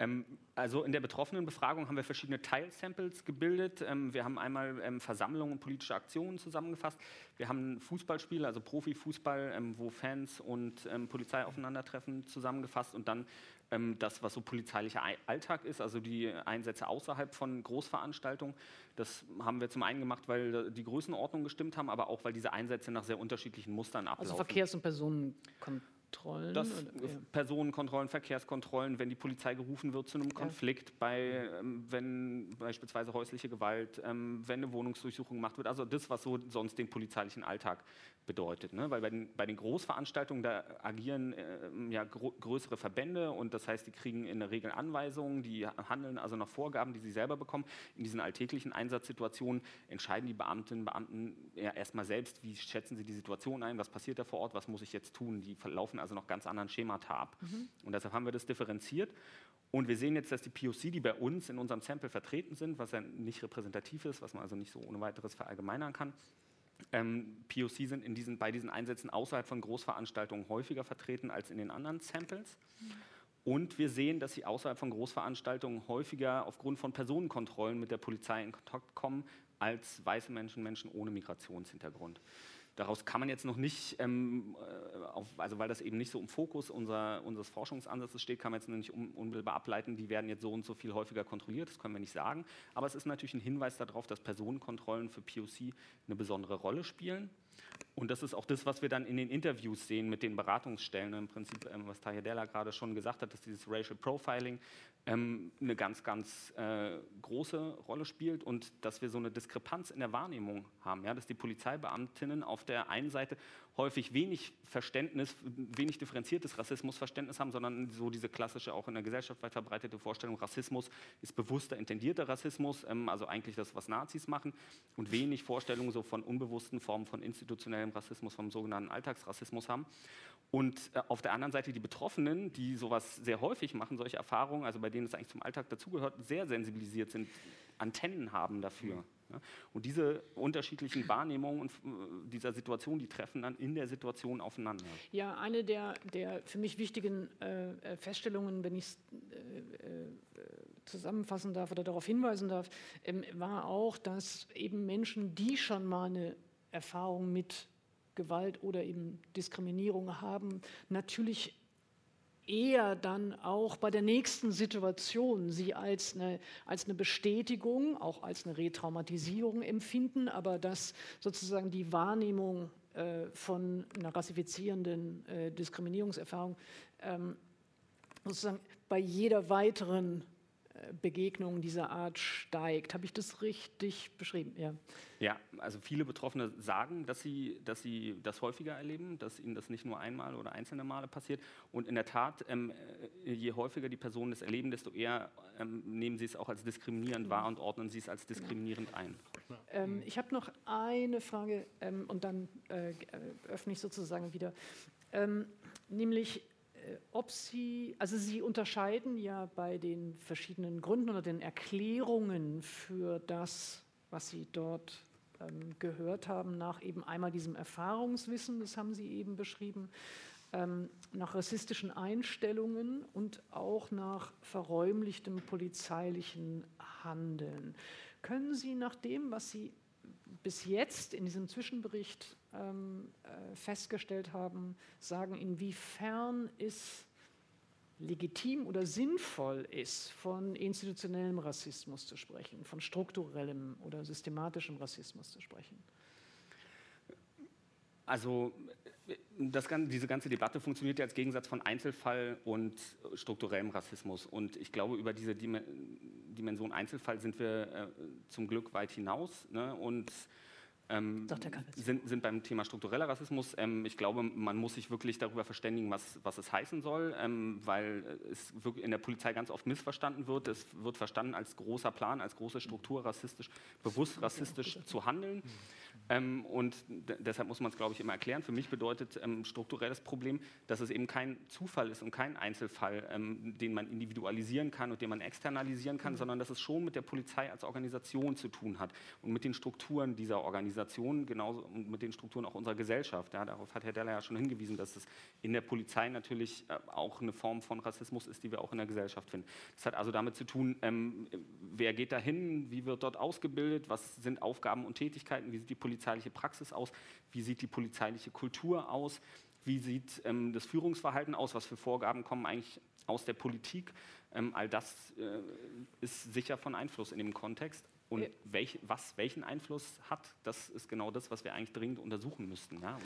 Ähm, also in der betroffenen Befragung haben wir verschiedene Teilsamples gebildet. Ähm, wir haben einmal ähm, Versammlungen und politische Aktionen zusammengefasst. Wir haben Fußballspiele, also Profifußball, wo Fans und Polizei aufeinandertreffen, zusammengefasst und dann das, was so polizeilicher Alltag ist, also die Einsätze außerhalb von Großveranstaltungen. Das haben wir zum einen gemacht, weil die Größenordnung gestimmt haben, aber auch, weil diese Einsätze nach sehr unterschiedlichen Mustern also ablaufen. Also Verkehrs- und Personenkontrolle. Kontrollen? Das, oder, ja. Personenkontrollen, Verkehrskontrollen, wenn die Polizei gerufen wird zu einem Konflikt, bei, ähm, wenn beispielsweise häusliche Gewalt, ähm, wenn eine Wohnungsdurchsuchung gemacht wird, also das, was so sonst den polizeilichen Alltag bedeutet. Ne? Weil bei den, bei den, Großveranstaltungen, da agieren äh, ja größere Verbände und das heißt, die kriegen in der Regel Anweisungen, die handeln also nach Vorgaben, die sie selber bekommen. In diesen alltäglichen Einsatzsituationen entscheiden die Beamtinnen und Beamten ja erstmal selbst, wie schätzen sie die Situation ein, was passiert da vor Ort, was muss ich jetzt tun. Die verlaufen also noch ganz anderen Schemata ab. Mhm. Und deshalb haben wir das differenziert. Und wir sehen jetzt, dass die POC, die bei uns in unserem Sample vertreten sind, was ja nicht repräsentativ ist, was man also nicht so ohne weiteres verallgemeinern kann, ähm, POC sind in diesen, bei diesen Einsätzen außerhalb von Großveranstaltungen häufiger vertreten als in den anderen Samples. Mhm. Und wir sehen, dass sie außerhalb von Großveranstaltungen häufiger aufgrund von Personenkontrollen mit der Polizei in Kontakt kommen als weiße Menschen, Menschen ohne Migrationshintergrund. Daraus kann man jetzt noch nicht, ähm, äh, auf, also weil das eben nicht so im Fokus unser, unseres Forschungsansatzes steht, kann man jetzt noch nicht un, unmittelbar ableiten, die werden jetzt so und so viel häufiger kontrolliert, das können wir nicht sagen. Aber es ist natürlich ein Hinweis darauf, dass Personenkontrollen für POC eine besondere Rolle spielen. Und das ist auch das, was wir dann in den Interviews sehen mit den Beratungsstellen. Im Prinzip, ähm, was Tahir Della gerade schon gesagt hat, dass dieses Racial Profiling ähm, eine ganz, ganz äh, große Rolle spielt und dass wir so eine Diskrepanz in der Wahrnehmung haben. Ja? Dass die Polizeibeamtinnen auf der einen Seite häufig wenig Verständnis, wenig differenziertes Rassismusverständnis haben, sondern so diese klassische, auch in der Gesellschaft weit verbreitete Vorstellung, Rassismus ist bewusster, intendierter Rassismus, ähm, also eigentlich das, was Nazis machen, und wenig Vorstellungen so von unbewussten Formen von institutionellem Rassismus, vom sogenannten Alltagsrassismus haben. Und äh, auf der anderen Seite die Betroffenen, die sowas sehr häufig machen, solche Erfahrungen, also bei denen es eigentlich zum Alltag dazugehört, sehr sensibilisiert sind, Antennen haben dafür. Mhm. Ja. Und diese unterschiedlichen Wahrnehmungen äh, dieser Situation, die treffen dann in der Situation aufeinander. Ja, eine der, der für mich wichtigen äh, äh Feststellungen, wenn ich es äh, äh, zusammenfassen darf oder darauf hinweisen darf, ähm, war auch, dass eben Menschen, die schon mal eine Erfahrung mit Gewalt oder eben Diskriminierung haben, natürlich eher dann auch bei der nächsten Situation sie als eine, als eine Bestätigung, auch als eine Retraumatisierung empfinden, aber dass sozusagen die Wahrnehmung äh, von einer rassifizierenden äh, Diskriminierungserfahrung ähm, sozusagen bei jeder weiteren Begegnungen dieser Art steigt. Habe ich das richtig beschrieben? Ja. Ja, also viele Betroffene sagen, dass sie, dass sie das häufiger erleben, dass ihnen das nicht nur einmal oder einzelne Male passiert. Und in der Tat, ähm, äh, je häufiger die Personen das erleben, desto eher ähm, nehmen sie es auch als diskriminierend wahr und ordnen sie es als diskriminierend ein. Ähm, ich habe noch eine Frage ähm, und dann äh, öffne ich sozusagen wieder. Ähm, nämlich, äh, ob Sie, also Sie unterscheiden ja bei den verschiedenen Gründen oder den Erklärungen für das, was Sie dort ähm, gehört haben, nach eben einmal diesem Erfahrungswissen, das haben Sie eben beschrieben, ähm, nach rassistischen Einstellungen und auch nach verräumlichtem polizeilichen Handeln. Können Sie nach dem, was Sie bis jetzt in diesem Zwischenbericht ähm, äh, festgestellt haben, sagen, inwiefern es legitim oder sinnvoll ist, von institutionellem Rassismus zu sprechen, von strukturellem oder systematischem Rassismus zu sprechen? Also das, diese ganze Debatte funktioniert ja als Gegensatz von Einzelfall und strukturellem Rassismus. Und ich glaube, über diese Dimension Einzelfall sind wir äh, zum Glück weit hinaus. Ne? Und ähm, sind, sind, beim Thema struktureller Rassismus. Ähm, ich glaube, man muss sich wirklich darüber verständigen, was, was es heißen soll, ähm, weil es in der Polizei ganz oft missverstanden wird. Es wird verstanden als großer Plan, als große Struktur, rassistisch, bewusst rassistisch zu handeln. Ähm, und deshalb muss man es, glaube ich, immer erklären. Für mich bedeutet ähm, strukturelles Problem, dass es eben kein Zufall ist und kein Einzelfall, ähm, den man individualisieren kann und den man externalisieren kann, mhm. sondern dass es schon mit der Polizei als Organisation zu tun hat und mit den Strukturen dieser Organisation, genauso und mit den Strukturen auch unserer Gesellschaft. Ja, darauf hat Herr Deller ja schon hingewiesen, dass es in der Polizei natürlich äh, auch eine Form von Rassismus ist, die wir auch in der Gesellschaft finden. Das hat also damit zu tun, ähm, wer geht dahin, wie wird dort ausgebildet, was sind Aufgaben und Tätigkeiten, wie sieht die Polizei polizeiliche Praxis aus? Wie sieht die polizeiliche Kultur aus? Wie sieht ähm, das Führungsverhalten aus? Was für Vorgaben kommen eigentlich aus der Politik? Ähm, all das äh, ist sicher von Einfluss in dem Kontext. Und welch, was welchen Einfluss hat, das ist genau das, was wir eigentlich dringend untersuchen müssten. Ja?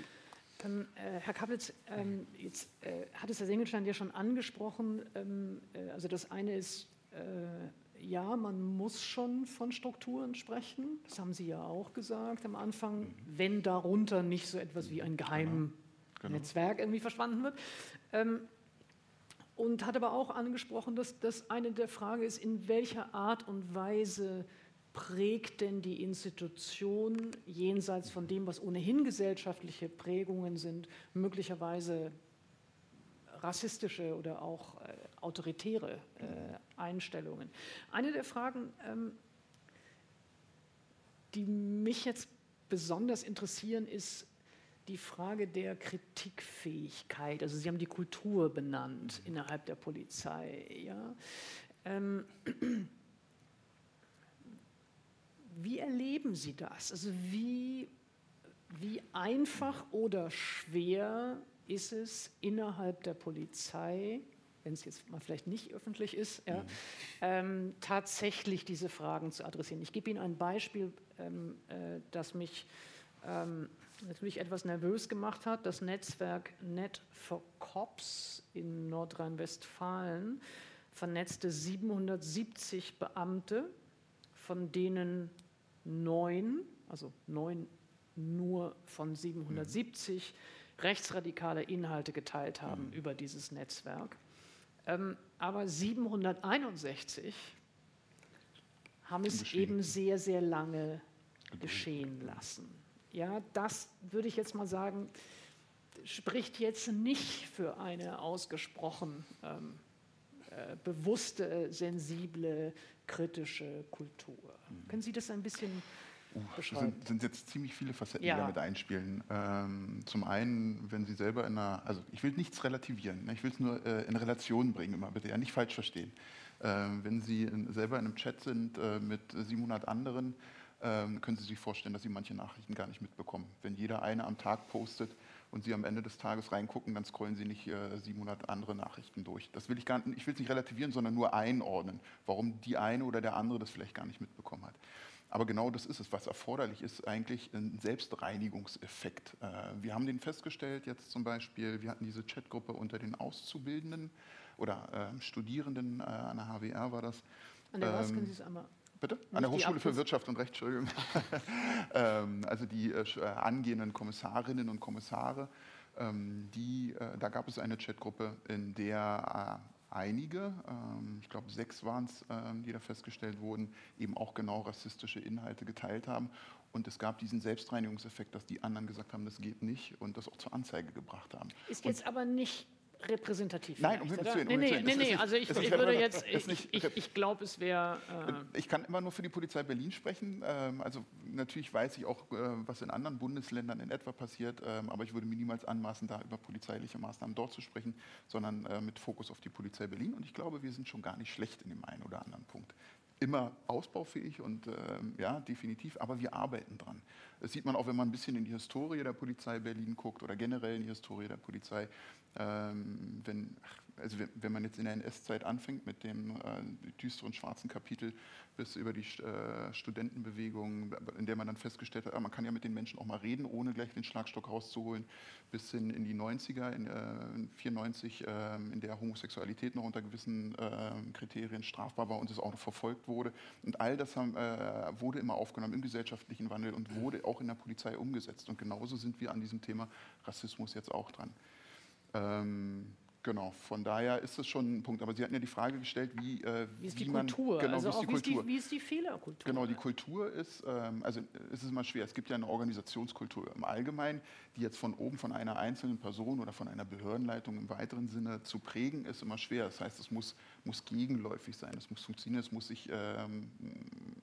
Ähm, äh, Herr Kaplitz, ähm, jetzt äh, hat es Herr Singelstein ja schon angesprochen. Ähm, äh, also das eine ist äh, ja, man muss schon von Strukturen sprechen. Das haben Sie ja auch gesagt am Anfang, mhm. wenn darunter nicht so etwas wie ein geheimes genau. genau. Netzwerk irgendwie verstanden wird. Ähm, und hat aber auch angesprochen, dass das eine der Fragen ist, in welcher Art und Weise prägt denn die Institution jenseits von dem, was ohnehin gesellschaftliche Prägungen sind, möglicherweise rassistische oder auch äh, autoritäre äh, Einstellungen. Eine der Fragen, ähm, die mich jetzt besonders interessieren, ist die Frage der Kritikfähigkeit. Also Sie haben die Kultur benannt innerhalb der Polizei. Ja? Ähm, wie erleben Sie das? Also wie, wie einfach oder schwer ist es innerhalb der Polizei, wenn es jetzt mal vielleicht nicht öffentlich ist, ja, mhm. ähm, tatsächlich diese Fragen zu adressieren. Ich gebe Ihnen ein Beispiel, ähm, äh, das mich ähm, natürlich etwas nervös gemacht hat. Das Netzwerk Net for Cops in Nordrhein-Westfalen vernetzte 770 Beamte, von denen neun, also neun nur von 770, mhm rechtsradikale Inhalte geteilt haben mhm. über dieses Netzwerk. Ähm, aber 761 haben es eben sehr, sehr lange geschehen lassen. Ja, das würde ich jetzt mal sagen, spricht jetzt nicht für eine ausgesprochen ähm, äh, bewusste, sensible, kritische Kultur. Mhm. Können Sie das ein bisschen das sind, sind, jetzt ziemlich viele Facetten, ja. die damit einspielen. Ähm, zum einen, wenn Sie selber in einer, also ich will nichts relativieren, ne? ich will es nur äh, in Relation bringen, immer bitte, ja nicht falsch verstehen. Ähm, wenn Sie in, selber in einem Chat sind äh, mit 700 anderen, ähm, können Sie sich vorstellen, dass Sie manche Nachrichten gar nicht mitbekommen. Wenn jeder eine am Tag postet und Sie am Ende des Tages reingucken, dann scrollen Sie nicht äh, 700 andere Nachrichten durch. Das will ich gar nicht, ich will es nicht relativieren, sondern nur einordnen, warum die eine oder der andere das vielleicht gar nicht mitbekommen hat. Aber genau das ist es. Was erforderlich ist, eigentlich ein Selbstreinigungseffekt. Äh, wir haben den festgestellt jetzt zum Beispiel, wir hatten diese Chatgruppe unter den Auszubildenden oder ähm, Studierenden äh, an der HWR war das. An der was können Sie es einmal? Bitte? An der Hochschule für Wirtschaft und Recht, Entschuldigung. <laughs> ähm, also die äh, äh, angehenden Kommissarinnen und Kommissare, ähm, die, äh, da gab es eine Chatgruppe, in der einige, ähm, ich glaube sechs waren es, ähm, die da festgestellt wurden, eben auch genau rassistische Inhalte geteilt haben. Und es gab diesen Selbstreinigungseffekt, dass die anderen gesagt haben, das geht nicht und das auch zur Anzeige gebracht haben. Ist jetzt und aber nicht repräsentativ. Nein, um Himmels Willen. Nee, nee, nee, nee, also ich, ich würde jetzt, ich, ich, ich glaube, es wäre... Äh ich kann immer nur für die Polizei Berlin sprechen. Ähm, also natürlich weiß ich auch, äh, was in anderen Bundesländern in etwa passiert, ähm, aber ich würde mir niemals anmaßen, da über polizeiliche Maßnahmen dort zu sprechen, sondern äh, mit Fokus auf die Polizei Berlin. Und ich glaube, wir sind schon gar nicht schlecht in dem einen oder anderen Punkt immer ausbaufähig und äh, ja, definitiv, aber wir arbeiten dran. Das sieht man auch, wenn man ein bisschen in die Historie der Polizei Berlin guckt oder generell in die Historie der Polizei. Ähm, wenn, also wenn man jetzt in der NS-Zeit anfängt mit dem äh, düsteren schwarzen Kapitel bis über die äh, Studentenbewegung, in der man dann festgestellt hat, ah, man kann ja mit den Menschen auch mal reden, ohne gleich den Schlagstock rauszuholen, bis hin in die 90er, in äh, 94, äh, in der Homosexualität noch unter gewissen äh, Kriterien strafbar war und es auch noch verfolgt wurde. Und all das haben, äh, wurde immer aufgenommen im gesellschaftlichen Wandel und wurde auch in der Polizei umgesetzt. Und genauso sind wir an diesem Thema Rassismus jetzt auch dran. Ähm, genau, von daher ist es schon ein Punkt. Aber Sie hatten ja die Frage gestellt, wie, äh, wie ist die man, Kultur? Genau, also wie, ist die Kultur? Wie, wie ist die Fehlerkultur? Genau, die Kultur ist, ähm, also es ist immer schwer. Es gibt ja eine Organisationskultur im Allgemeinen, die jetzt von oben von einer einzelnen Person oder von einer Behördenleitung im weiteren Sinne zu prägen, ist immer schwer. Das heißt, es muss, muss gegenläufig sein, es muss funktionieren, es muss sich, ähm,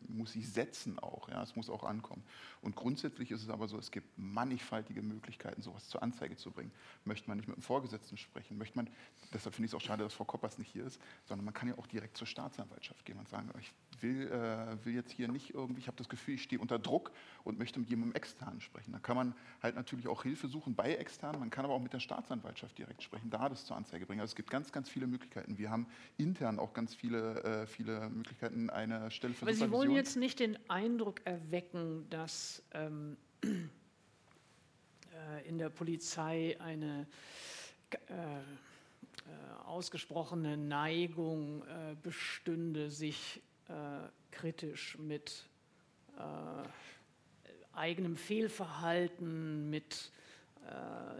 muss sich setzen auch. Ja? Es muss auch ankommen. Und grundsätzlich ist es aber so, es gibt mannigfaltige Möglichkeiten, sowas zur Anzeige zu bringen. Möchte man nicht mit dem Vorgesetzten sprechen, möchte man, deshalb finde ich es auch schade, dass Frau Koppers nicht hier ist, sondern man kann ja auch direkt zur Staatsanwaltschaft gehen und sagen, ich will, äh, will jetzt hier nicht irgendwie, ich habe das Gefühl, ich stehe unter Druck und möchte mit jemandem externen sprechen. Da kann man halt natürlich auch Hilfe suchen bei externen, man kann aber auch mit der Staatsanwaltschaft direkt sprechen, da das zur Anzeige bringen. Also es gibt ganz, ganz viele Möglichkeiten. Wir haben intern auch ganz viele, äh, viele Möglichkeiten, eine Stelle für Aber Sie wollen jetzt nicht den Eindruck erwecken, dass ähm, <clears throat> äh, in der Polizei eine äh, äh, ausgesprochene Neigung äh, bestünde, sich äh, kritisch mit äh, eigenem Fehlverhalten, mit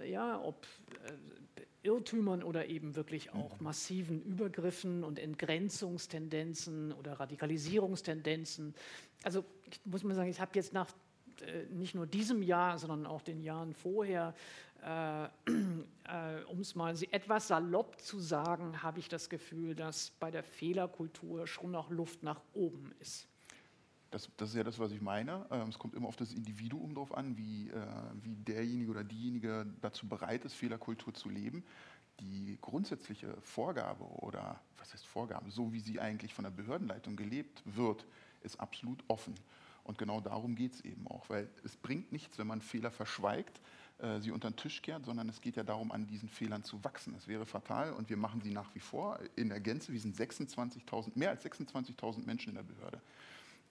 ja, ob Irrtümern oder eben wirklich auch mhm. massiven Übergriffen und Entgrenzungstendenzen oder Radikalisierungstendenzen. Also ich muss mal sagen, ich habe jetzt nach äh, nicht nur diesem Jahr, sondern auch den Jahren vorher, äh, äh, um es mal etwas salopp zu sagen, habe ich das Gefühl, dass bei der Fehlerkultur schon noch Luft nach oben ist. Das, das, ist ja das, was ich meine. Ähm, es kommt immer auf das Individuum drauf an, wie, äh, wie derjenige oder diejenige dazu bereit ist, Fehlerkultur zu leben. Die grundsätzliche Vorgabe oder was heißt Vorgabe, so wie sie eigentlich von der Behördenleitung gelebt wird, ist absolut offen. Und genau darum geht es eben auch, weil es bringt nichts, wenn man Fehler verschweigt, äh, sie unter den Tisch kehrt, sondern es geht ja darum, an diesen Fehlern zu wachsen. Es wäre fatal und wir machen sie nach wie vor in der Gänze. Wir sind 26.000, mehr als 26.000 Menschen in der Behörde.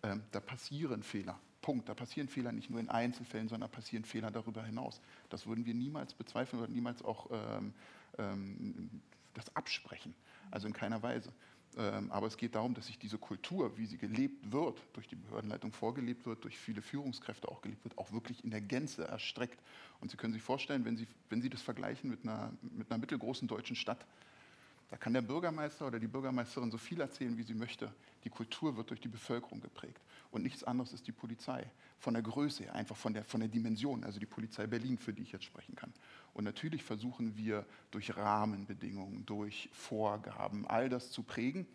Ähm, da passieren Fehler. Punkt. Da passieren Fehler nicht nur in Einzelfällen, sondern passieren Fehler darüber hinaus. Das würden wir niemals bezweifeln oder niemals auch ähm, ähm, das absprechen. Also in keiner Weise. Ähm, aber es geht darum, dass sich diese Kultur, wie sie gelebt wird, durch die Behördenleitung vorgelebt wird, durch viele Führungskräfte auch gelebt wird, auch wirklich in der Gänze erstreckt. Und Sie können sich vorstellen, wenn Sie, wenn Sie das vergleichen mit einer, mit einer mittelgroßen deutschen Stadt, da kann der Bürgermeister oder die Bürgermeisterin so viel erzählen, wie sie möchte. Die Kultur wird durch die Bevölkerung geprägt. Und nichts anderes ist die Polizei. Von der Größe einfach von der, von der Dimension, also die Polizei Berlin, für die ich jetzt sprechen kann. Und natürlich versuchen wir durch Rahmenbedingungen, durch Vorgaben, all das zu prägen.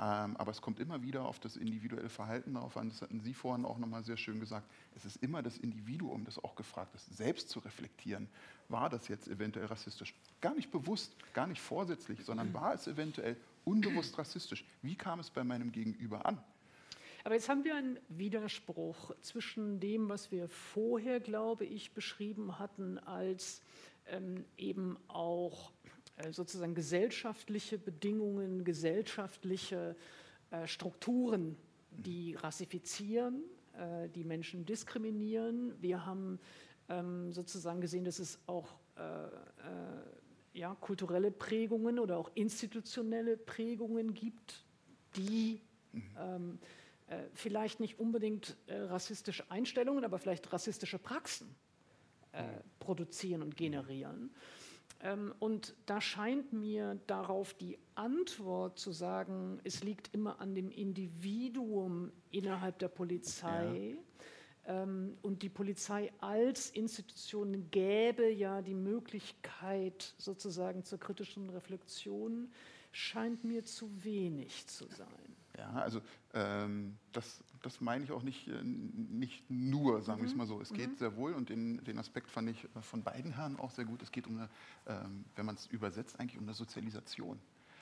Ähm, aber es kommt immer wieder auf das individuelle Verhalten darauf an. Das hatten Sie vorhin auch nochmal sehr schön gesagt. Es ist immer das Individuum, das auch gefragt ist, selbst zu reflektieren. War das jetzt eventuell rassistisch? Gar nicht bewusst, gar nicht vorsätzlich, sondern war es eventuell unbewusst rassistisch? Wie kam es bei meinem Gegenüber an? Aber jetzt haben wir einen Widerspruch zwischen dem, was wir vorher, glaube ich, beschrieben hatten, als ähm, eben auch äh, sozusagen gesellschaftliche Bedingungen, gesellschaftliche äh, Strukturen, die rassifizieren, äh, die Menschen diskriminieren. Wir haben ähm, sozusagen gesehen, dass es auch äh, äh, ja, kulturelle Prägungen oder auch institutionelle Prägungen gibt, die ähm, äh, vielleicht nicht unbedingt äh, rassistische Einstellungen, aber vielleicht rassistische Praxen äh, produzieren und generieren. Ähm, und da scheint mir darauf die Antwort zu sagen, es liegt immer an dem Individuum innerhalb der Polizei. Ja. Ähm, und die Polizei als Institution gäbe ja die Möglichkeit sozusagen zur kritischen Reflexion, scheint mir zu wenig zu sein. Ja, also ähm, das, das meine ich auch nicht, äh, nicht nur, sagen mhm. wir es mal so. Es geht mhm. sehr wohl und den, den Aspekt fand ich äh, von beiden Herren auch sehr gut. Es geht um eine, ähm, wenn man es übersetzt, eigentlich um eine Sozialisation.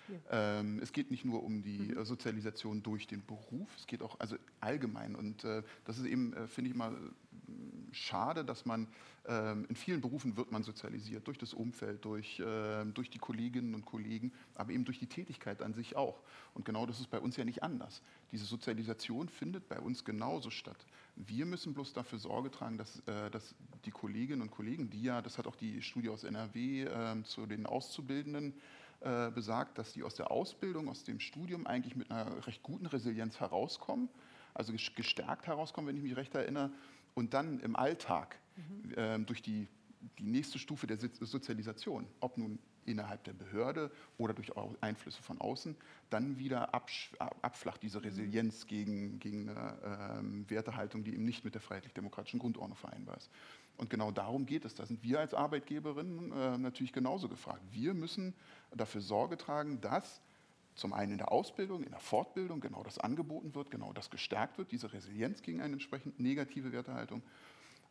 Ja. Ähm, es geht nicht nur um die mhm. Äh, Sozialisation durch den Beruf, es geht auch also allgemein. Und äh, das ist eben, äh, finde ich mal, schade, dass man ähm, in vielen Berufen wird man sozialisiert, durch das Umfeld, durch, äh, durch die Kolleginnen und Kollegen, aber eben durch die Tätigkeit an sich auch. Und genau das ist bei uns ja nicht anders. Diese Sozialisation findet bei uns genauso statt. Wir müssen bloß dafür Sorge tragen, dass, äh, dass die Kolleginnen und Kollegen, die ja, das hat auch die Studie aus NRW äh, zu den Auszubildenden äh, besagt, dass die aus der Ausbildung, aus dem Studium eigentlich mit einer recht guten Resilienz herauskommen, also gestärkt herauskommen, wenn ich mich recht erinnere, und dann im Alltag mhm. äh, durch die, die nächste Stufe der Sozialisation, ob nun innerhalb der Behörde oder durch Einflüsse von außen, dann wieder abflacht diese Resilienz gegen, gegen eine ähm, Wertehaltung, die eben nicht mit der freiheitlich-demokratischen Grundordnung vereinbar ist. Und genau darum geht es. Da sind wir als Arbeitgeberinnen äh, natürlich genauso gefragt. Wir müssen dafür Sorge tragen, dass zum einen in der Ausbildung, in der Fortbildung genau das angeboten wird, genau das gestärkt wird, diese Resilienz gegen eine entsprechend negative Wertehaltung.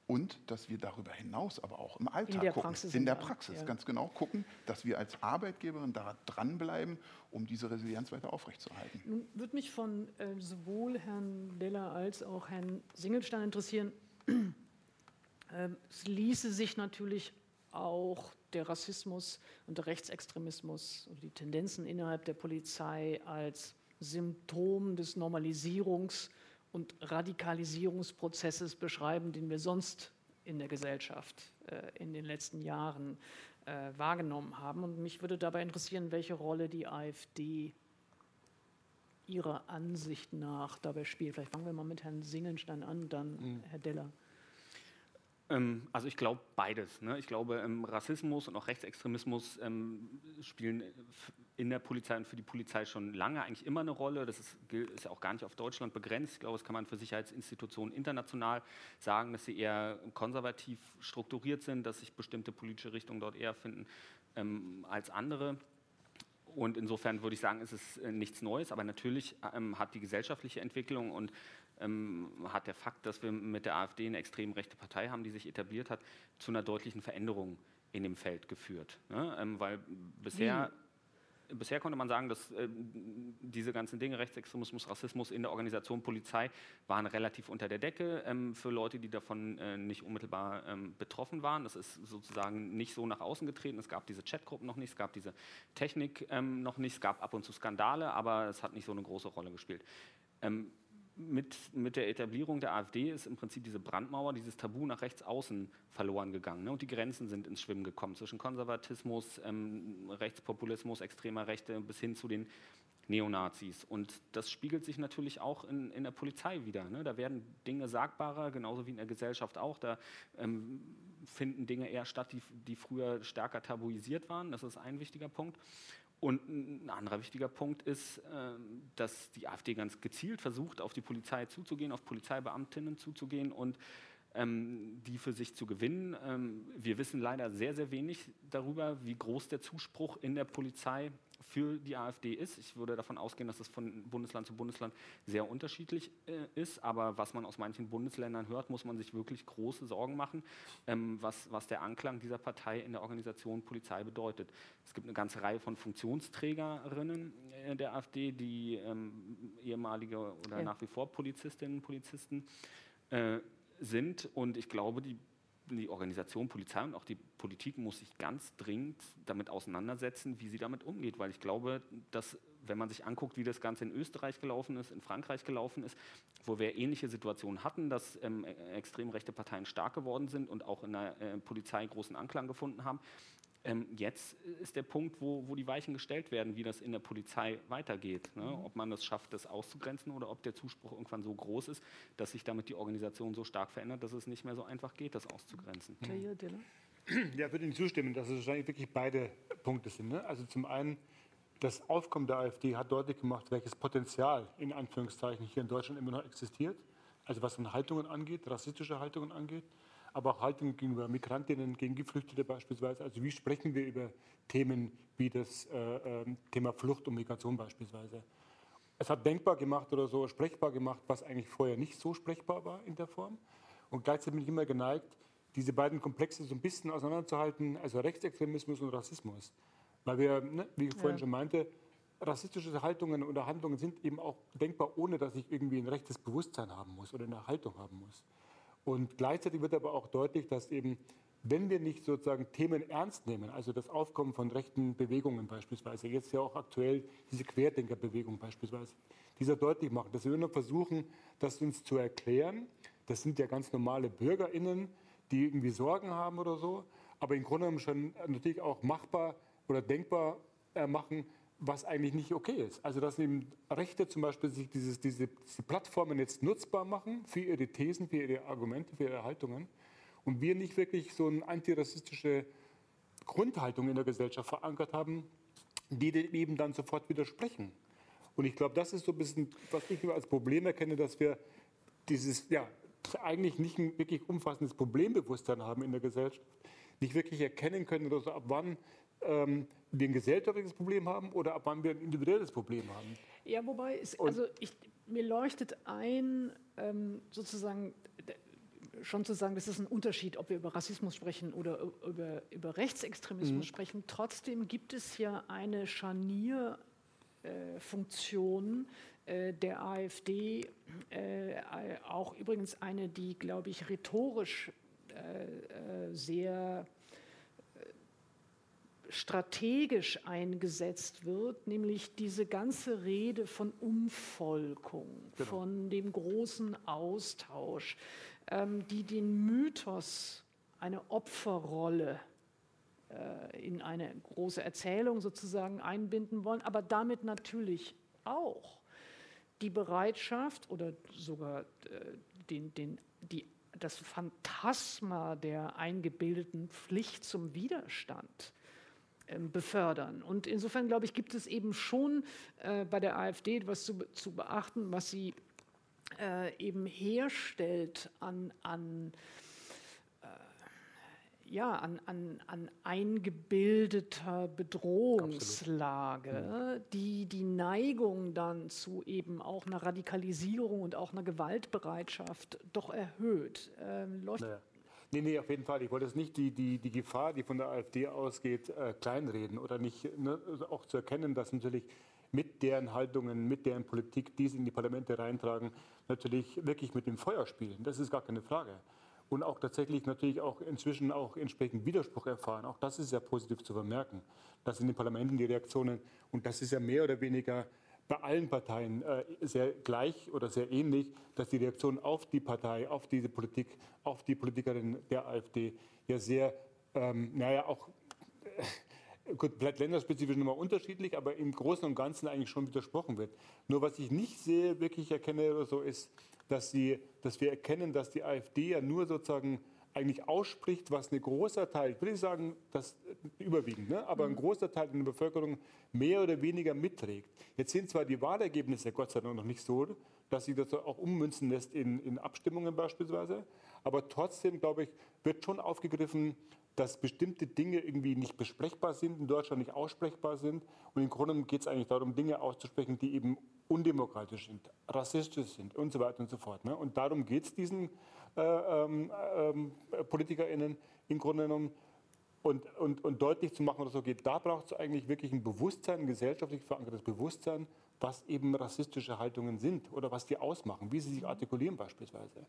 Und dass wir darüber hinaus aber auch im Alltag in der gucken, Praxis in der Praxis ja. ganz genau gucken, dass wir als Arbeitgeberin da dranbleiben, um diese Resilienz weiter aufrechtzuerhalten. Nun würde mich von äh, sowohl Herrn Deller als auch Herrn Singelstein interessieren, es ließe sich natürlich auch der Rassismus und der Rechtsextremismus und die Tendenzen innerhalb der Polizei als Symptom des Normalisierungs- und Radikalisierungsprozesses beschreiben, den wir sonst in der Gesellschaft äh, in den letzten Jahren äh, wahrgenommen haben. Und mich würde dabei interessieren, welche Rolle die AfD Ihrer Ansicht nach dabei spielt. Vielleicht fangen wir mal mit Herrn Singenstein an, dann mhm. Herr Deller. Ähm, also ich glaube beides. Ne? Ich glaube, ähm, Rassismus und auch Rechtsextremismus ähm, spielen in der Polizei und für die Polizei schon lange eigentlich immer eine Rolle. Das ist, ist, ja auch gar nicht auf Deutschland begrenzt. Ich glaube, das kann man für Sicherheitsinstitutionen international sagen, dass sie eher konservativ strukturiert sind, dass sich bestimmte politische Richtungen dort eher finden ähm, als andere. Und insofern würde ich sagen, ist es äh, nichts Neues, aber natürlich ähm, hat die gesellschaftliche Entwicklung und ähm, hat der Fakt, dass wir mit der AfD eine extrem rechte Partei haben, die sich etabliert hat, zu einer deutlichen Veränderung in dem Feld geführt. Ne? Ähm, weil bisher. Wie? Bisher konnte man sagen, dass äh, diese ganzen Dinge, Rechtsextremismus, Rassismus in der Organisation Polizei, waren relativ unter der Decke ähm, für Leute, die davon äh, nicht unmittelbar ähm, betroffen waren. Das ist sozusagen nicht so nach außen getreten. Es gab diese Chatgruppen noch nicht, es gab diese Technik ähm, noch nicht, es gab ab und zu Skandale, aber es hat nicht so eine große Rolle gespielt. Mit, mit der Etablierung der AfD ist im Prinzip diese Brandmauer, dieses Tabu nach rechts außen verloren gegangen. Ne? Und die Grenzen sind ins Schwimmen gekommen zwischen Konservatismus, ähm, Rechtspopulismus, extremer Rechte bis hin zu den Neonazis. Und das spiegelt sich natürlich auch in, in der Polizei wieder. Ne? Da werden Dinge sagbarer, genauso wie in der Gesellschaft auch. Da ähm, finden Dinge eher statt, die, die früher stärker tabuisiert waren. Das ist ein wichtiger Punkt. Und ein anderer wichtiger Punkt ist, ähm, dass die AfD ganz gezielt versucht, auf die Polizei zuzugehen, auf Polizeibeamtinnen zuzugehen und ähm, die für sich zu gewinnen. Ähm, wir wissen leider sehr, sehr wenig darüber, wie groß der Zuspruch in der Polizei für die AfD ist. Ich würde davon ausgehen, dass es von Bundesland zu Bundesland sehr unterschiedlich äh, ist. Aber was man aus manchen Bundesländern hört, muss man sich wirklich große Sorgen machen, ähm, was, was der Anklang dieser Partei in der Organisation Polizei bedeutet. Es gibt eine ganze Reihe von Funktionsträgerinnen äh, der AfD, die ähm, ehemalige oder ja. nach wie vor Polizistinnen und Polizisten äh, sind. Und ich glaube, die die Organisation Polizei und auch die Politik muss sich ganz dringend damit auseinandersetzen, wie sie damit umgeht, weil ich glaube, dass wenn man sich anguckt, wie das Ganze in Österreich gelaufen ist, in Frankreich gelaufen ist, wo wir ähnliche Situationen hatten, dass ähm, extrem rechte Parteien stark geworden sind und auch in der äh, Polizei großen Anklang gefunden haben, Ähm, jetzt ist der Punkt, wo, wo die Weichen gestellt werden, wie das in der Polizei weitergeht. Ne? Mhm. Ob man das schafft, das auszugrenzen oder ob der Zuspruch irgendwann so groß ist, dass sich damit die Organisation so stark verändert, dass es nicht mehr so einfach geht, das auszugrenzen. Mhm. <clears throat> Ja, würde Ihnen zustimmen, dass es wahrscheinlich wirklich beide Punkte sind. Ne? Also zum einen, das Aufkommen der AfD hat deutlich gemacht, welches Potenzial in Anführungszeichen hier in Deutschland immer noch existiert. Also was an Haltungen angeht, rassistische Haltungen angeht aber auch Haltung gegenüber Migrantinnen, gegen Geflüchtete beispielsweise. Also wie sprechen wir über Themen wie das äh, ähm, Thema Flucht und Migration beispielsweise. Es hat denkbar gemacht oder so sprechbar gemacht, was eigentlich vorher nicht so sprechbar war in der Form. Und gleichzeitig bin ich immer geneigt, diese beiden Komplexe so ein bisschen auseinanderzuhalten, also Rechtsextremismus und Rassismus. Weil wir, ne, wie ich ja. vorhin schon meinte, rassistische Haltungen oder Handlungen sind eben auch denkbar, ohne dass ich irgendwie ein rechtes Bewusstsein haben muss oder eine Haltung haben muss. Und gleichzeitig wird aber auch deutlich, dass eben, wenn wir nicht sozusagen Themen ernst nehmen, also das Aufkommen von rechten Bewegungen beispielsweise, jetzt ja auch aktuell diese Querdenkerbewegung beispielsweise, dieser deutlich machen, dass wir nur versuchen, das uns zu erklären. Das sind ja ganz normale BürgerInnen, die irgendwie Sorgen haben oder so, aber im Grunde genommen schon natürlich auch machbar oder denkbar äh, machen, was eigentlich nicht okay ist. Also dass eben Rechte zum Beispiel sich dieses, diese, diese Plattformen jetzt nutzbar machen für ihre Thesen, für ihre Argumente, für ihre Haltungen und wir nicht wirklich so eine antirassistische Grundhaltung in der Gesellschaft verankert haben, die dem eben dann sofort widersprechen. Und ich glaube, das ist so ein bisschen, was ich als Problem erkenne, dass wir dieses, ja, eigentlich nicht ein wirklich umfassendes Problembewusstsein haben in der Gesellschaft, nicht wirklich erkennen können, oder so, ab wann ähm, wir ein gesellschaftliches Problem haben oder ab wann wir ein individuelles Problem haben. Ja, wobei, es, also ich, mir leuchtet ein, ähm, sozusagen schon zu sagen, das ist ein Unterschied, ob wir über Rassismus sprechen oder über, über Rechtsextremismus mhm. sprechen. Trotzdem gibt es ja eine Scharnierfunktion äh, äh, der AfD, äh, auch übrigens eine, die, glaube ich, rhetorisch äh, äh, sehr strategisch eingesetzt wird, nämlich diese ganze Rede von Umvolkung, genau. von dem großen Austausch, ähm, die den Mythos, eine Opferrolle äh, in eine große Erzählung sozusagen einbinden wollen, aber damit natürlich auch die Bereitschaft oder sogar äh, den, den, die, das Phantasma der eingebildeten Pflicht zum Widerstand befördern. Und insofern, glaube ich, gibt es eben schon äh, bei der AfD etwas zu, zu beachten, was sie äh, eben herstellt an, an äh, ja, an, an, an eingebildeter Bedrohungslage, die die Neigung dann zu eben auch einer Radikalisierung und auch einer Gewaltbereitschaft doch erhöht. Ähm, naja. Nee, nee, auf jeden Fall. Ich wollte jetzt nicht die, die, die Gefahr, die von der AfD ausgeht, äh, kleinreden oder nicht ne, also auch zu erkennen, dass natürlich mit deren Haltungen, mit deren Politik, die sie in die Parlamente reintragen, natürlich wirklich mit dem Feuer spielen. Das ist gar keine Frage. Und auch tatsächlich natürlich auch inzwischen auch entsprechend Widerspruch erfahren. Auch das ist ja positiv zu vermerken, dass in den Parlamenten die Reaktionen, und das ist ja mehr oder weniger bei allen Parteien äh, sehr gleich oder sehr ähnlich, dass die Reaktion auf die Partei, auf diese Politik, auf die Politikerin der AfD ja sehr, ähm, naja, auch, äh, gut, vielleicht länderspezifisch nochmal unterschiedlich, aber im Großen und Ganzen eigentlich schon widersprochen wird. Nur was ich nicht sehe, wirklich erkenne oder so, ist, dass, sie, dass wir erkennen, dass die AfD ja nur sozusagen eigentlich ausspricht, was ein großer Teil, ich will nicht sagen, das überwiegend, ne, aber ein mhm. großer Teil der Bevölkerung mehr oder weniger mitträgt. Jetzt sind zwar die Wahlergebnisse Gott sei Dank noch nicht so, dass sich das auch ummünzen lässt in, in Abstimmungen beispielsweise, aber trotzdem, glaube ich, wird schon aufgegriffen, dass bestimmte Dinge irgendwie nicht besprechbar sind, in Deutschland nicht aussprechbar sind. Und im Grunde geht es eigentlich darum, Dinge auszusprechen, die eben undemokratisch sind, rassistisch sind und so weiter und so fort. Ne? Und darum geht es diesen PolitikerInnen im Grunde genommen und, und, und deutlich zu machen, was so geht. Da braucht es eigentlich wirklich ein Bewusstsein, ein gesellschaftlich verankertes Bewusstsein, was eben rassistische Haltungen sind oder was die ausmachen, wie sie sich artikulieren beispielsweise.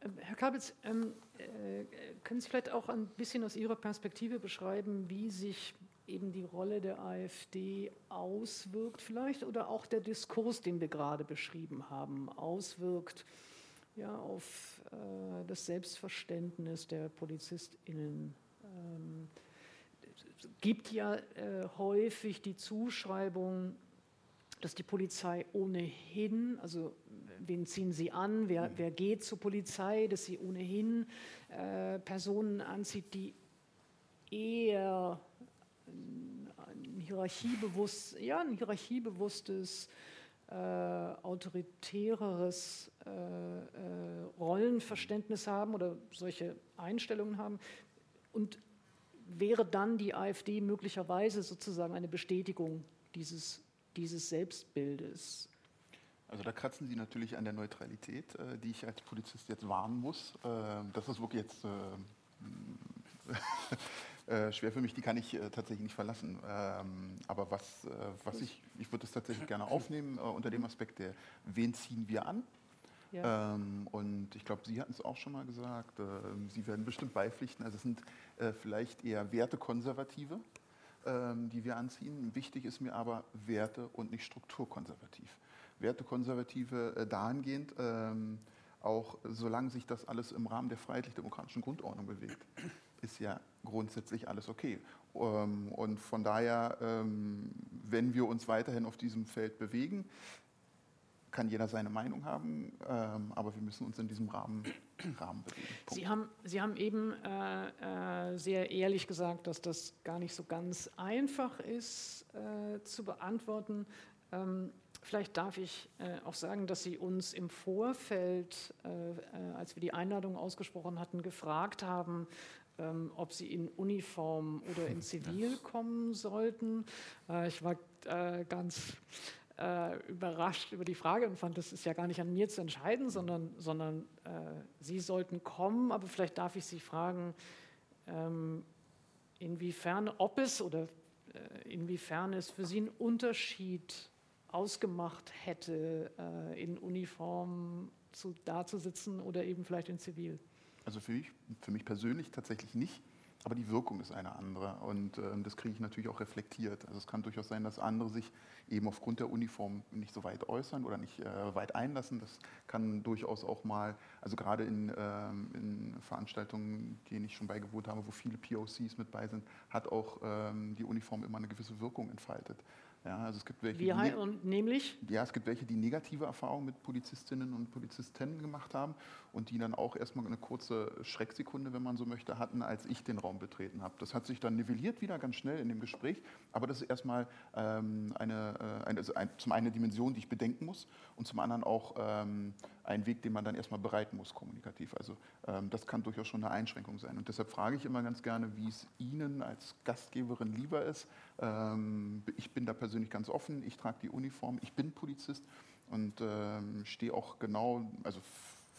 Ähm, Herr Kabitz, ähm, äh, können Sie vielleicht auch ein bisschen aus Ihrer Perspektive beschreiben, wie sich eben die Rolle der AfD auswirkt vielleicht oder auch der Diskurs, den wir gerade beschrieben haben, auswirkt ja, auf äh, das Selbstverständnis der PolizistInnen. Ähm, gibt ja äh, häufig die Zuschreibung, dass die Polizei ohnehin, also wen ziehen sie an, wer, wer geht zur Polizei, dass sie ohnehin äh, Personen anzieht, die eher ein hierarchiebewusst, ja, ein hierarchiebewusstes, äh, autoritäreres äh, äh, Rollenverständnis haben oder solche Einstellungen haben. Und wäre dann die AfD möglicherweise sozusagen eine Bestätigung dieses, dieses Selbstbildes? Also da kratzen Sie natürlich an der Neutralität, äh, die ich als Polizist jetzt wahren muss. Äh, das ist wirklich jetzt äh, <laughs> schwer für mich, die kann ich äh, tatsächlich nicht verlassen. Ähm, aber was, äh, was ich, ich würde es tatsächlich gerne aufnehmen unter dem Aspekt der, wen ziehen wir an? Ja. Ähm, und ich glaube, Sie hatten es auch schon mal gesagt, ähm, Sie werden bestimmt beipflichten, also es sind vielleicht eher Wertekonservative, ähm, die wir anziehen. Wichtig ist mir aber Werte und nicht strukturkonservativ. Wertekonservative äh, dahingehend, ähm, auch solange sich das alles im Rahmen der freiheitlich-demokratischen Grundordnung bewegt, ist ja grundsätzlich alles okay. Ähm, und von daher, ähm, wenn wir uns weiterhin auf diesem Feld bewegen, kann jeder seine Meinung haben, ähm, aber wir müssen uns in diesem Rahmen, <clears throat> Rahmen bewegen. Sie haben, Sie haben eben äh, äh, sehr ehrlich gesagt, dass das gar nicht so ganz einfach ist äh, zu beantworten. Ähm, Vielleicht darf ich äh, auch sagen, dass Sie uns im Vorfeld, äh, äh, als wir die Einladung ausgesprochen hatten, gefragt haben, ähm, ob Sie in Uniform oder in <laughs> Zivil kommen sollten. Äh, ich war äh, ganz äh, überrascht über die Frage und fand, das ist ja gar nicht an mir zu entscheiden, sondern, sondern Sie sollten kommen. Aber vielleicht darf ich Sie fragen, ähm, inwiefern, ob es oder inwiefern es für Sie einen Unterschied ausgemacht hätte, äh, in Uniform zu, dazusitzen oder eben vielleicht in Zivil? Also für mich, für mich persönlich tatsächlich nicht, aber die Wirkung ist eine andere und äh, das kriege ich natürlich auch reflektiert. Also es kann durchaus sein, dass andere sich eben aufgrund der Uniform nicht so weit äußern oder nicht äh, weit einlassen. Das kann durchaus auch mal, also gerade in, ähm, in Veranstaltungen, denen ich schon beigewohnt habe, wo viele POCs mit bei sind, hat auch ähm, die Uniform immer eine gewisse Wirkung entfaltet. Ja, also es gibt welche, Wie, die, und nämlich? Ja, es gibt welche, die negative Erfahrungen mit Polizistinnen und Polizisten gemacht haben und die dann auch erstmal eine kurze Schrecksekunde, wenn man so möchte, hatten, als ich den Raum betreten habe. Das hat sich dann nivelliert wieder ganz schnell in dem Gespräch, aber das ist erstmal ähm, eine, äh, eine also ein, zum einen eine Dimension, die ich bedenken muss und zum anderen auch ähm, ein Weg, den man dann erstmal bereiten muss kommunikativ. Also ähm, das kann durchaus schon eine Einschränkung sein. Und deshalb frage ich immer ganz gerne, wie es Ihnen als Gastgeberin lieber ist. Ähm, ich bin da persönlich ganz offen, ich trage die Uniform, ich bin Polizist und ähm, stehe auch genau, also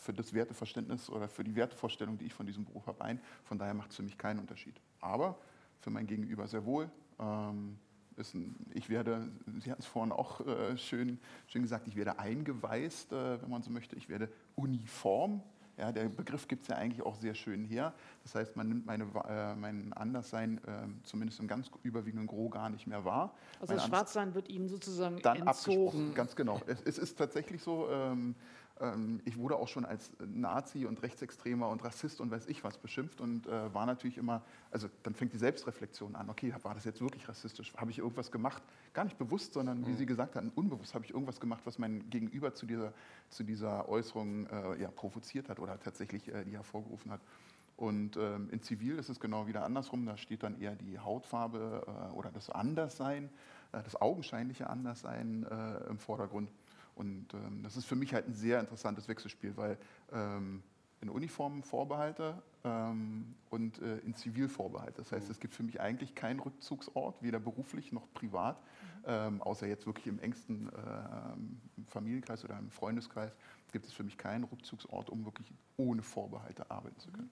für das Werteverständnis oder für die Wertevorstellung, die ich von diesem Beruf habe, ein. Von daher macht es für mich keinen Unterschied. Aber für mein Gegenüber sehr wohl. Ähm, ein, ich werde, Sie hatten es vorhin auch äh, schön, schön gesagt, ich werde eingeweist, äh, wenn man so möchte. Ich werde uniform. Ja, der Begriff gibt es ja eigentlich auch sehr schön her. Das heißt, man nimmt meine, äh, mein Anderssein äh, zumindest im ganz überwiegenden Gros gar nicht mehr wahr. Also das Schwarzsein wird Ihnen sozusagen dann entzogen. Ganz genau. Es, es, ist tatsächlich so, ähm, ähm, ich wurde auch schon als Nazi und Rechtsextremer und Rassist und weiß ich was beschimpft und äh, war natürlich immer, also dann fängt die Selbstreflexion an, okay, war das jetzt wirklich rassistisch? Habe ich irgendwas gemacht? Gar nicht bewusst, sondern wie mhm. Sie gesagt hatten, unbewusst habe ich irgendwas gemacht, was mein Gegenüber zu dieser, zu dieser Äußerung äh, ja, provoziert hat oder tatsächlich äh, die hervorgerufen hat. Und ähm, in Zivil ist es genau wieder andersrum, da steht dann eher die Hautfarbe äh, oder das Anderssein, äh, das augenscheinliche Anderssein äh, im Vordergrund. Und ähm, das ist für mich halt ein sehr interessantes Wechselspiel, weil ähm, in Uniform Vorbehalte ähm, und äh, in Zivil Vorbehalte. Das heißt, es gibt für mich eigentlich keinen Rückzugsort, weder beruflich noch privat, mhm. ähm, außer jetzt wirklich im engsten äh, Familienkreis oder im Freundeskreis, gibt es für mich keinen Rückzugsort, um wirklich ohne Vorbehalte arbeiten zu können.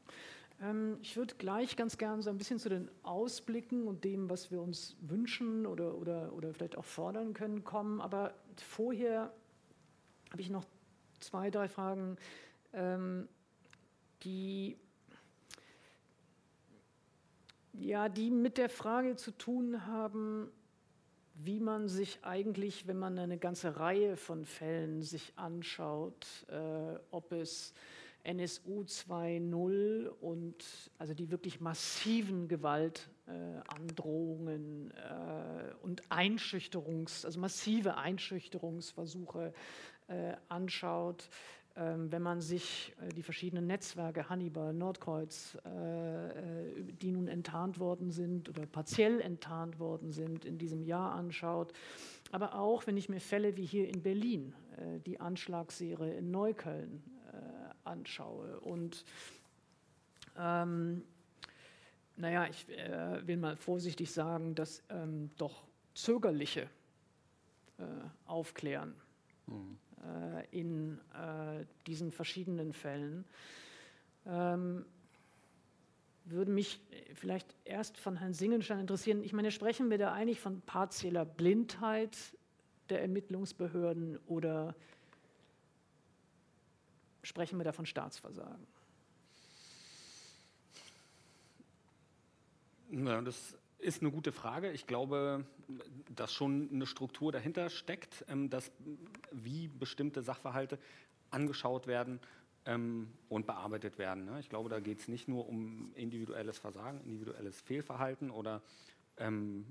Ähm, ich würde gleich ganz gern so ein bisschen zu den Ausblicken und dem, was wir uns wünschen oder, oder, oder vielleicht auch fordern können, kommen. Aber vorher habe ich noch zwei, drei Fragen, ähm, die, ja, die mit der Frage zu tun haben, wie man sich eigentlich, wenn man eine ganze Reihe von Fällen sich anschaut, äh, ob es NSU 2.0 und also die wirklich massiven Gewaltandrohungen äh, äh, und Einschüchterungs, also massive Einschüchterungsversuche äh, anschaut, wenn man sich äh, die verschiedenen Netzwerke, Hannibal, Nordkreuz, äh, äh, die nun enttarnt worden sind oder partiell enttarnt worden sind, in diesem Jahr anschaut, aber auch wenn ich mir Fälle wie hier in Berlin, die Anschlagsserie in Neukölln anschaue. Und ähm, naja, ich äh, will mal vorsichtig sagen, dass ähm, doch zögerliche äh, Aufklären. Mhm. Äh, in äh, diesen verschiedenen Fällen. Ähm, würde mich vielleicht erst von Herrn Singenstein interessieren. Ich meine, sprechen wir da eigentlich von partieller Blindheit der Ermittlungsbehörden oder sprechen wir da von Staatsversagen? Ja, das ist eine gute Frage. Ich glaube, dass schon eine Struktur dahinter steckt, ähm, dass wie bestimmte Sachverhalte angeschaut werden ähm, und bearbeitet werden. Ne? Ich glaube, da geht es nicht nur um individuelles Versagen, individuelles Fehlverhalten oder ähm,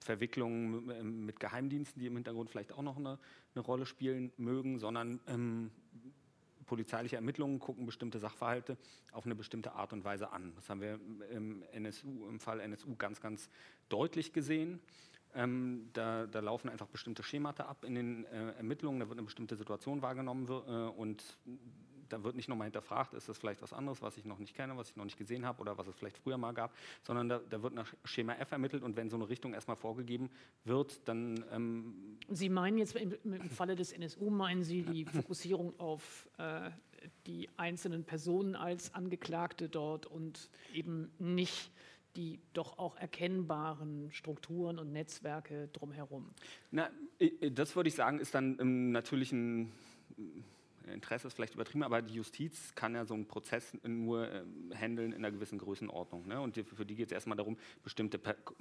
Verwicklungen mit Geheimdiensten, die im Hintergrund vielleicht auch noch eine, eine Rolle spielen mögen, sondern ähm, polizeiliche Ermittlungen gucken bestimmte Sachverhalte auf eine bestimmte Art und Weise an. Das haben wir im, NSU, im Fall NSU ganz, ganz deutlich gesehen. Ähm, da, da, laufen einfach bestimmte Schemata ab in den äh, Ermittlungen, da wird eine bestimmte Situation wahrgenommen äh, und da wird nicht nochmal hinterfragt, ist das vielleicht was anderes, was ich noch nicht kenne, was ich noch nicht gesehen habe oder was es vielleicht früher mal gab, sondern da, da wird nach Schema F ermittelt und wenn so eine Richtung erstmal vorgegeben wird, dann. Ähm Sie meinen jetzt im, im, Falle des NSU, meinen Sie die Fokussierung auf äh, die einzelnen Personen als Angeklagte dort und eben nicht die doch auch erkennbaren Strukturen und Netzwerke drumherum? Na, das würde ich sagen, ist dann ähm, natürlich Interesse ist vielleicht übertrieben, aber die Justiz kann ja so einen Prozess nur äh, handeln in einer gewissen Größenordnung. Ne? Und für die geht es erstmal darum, bestimmte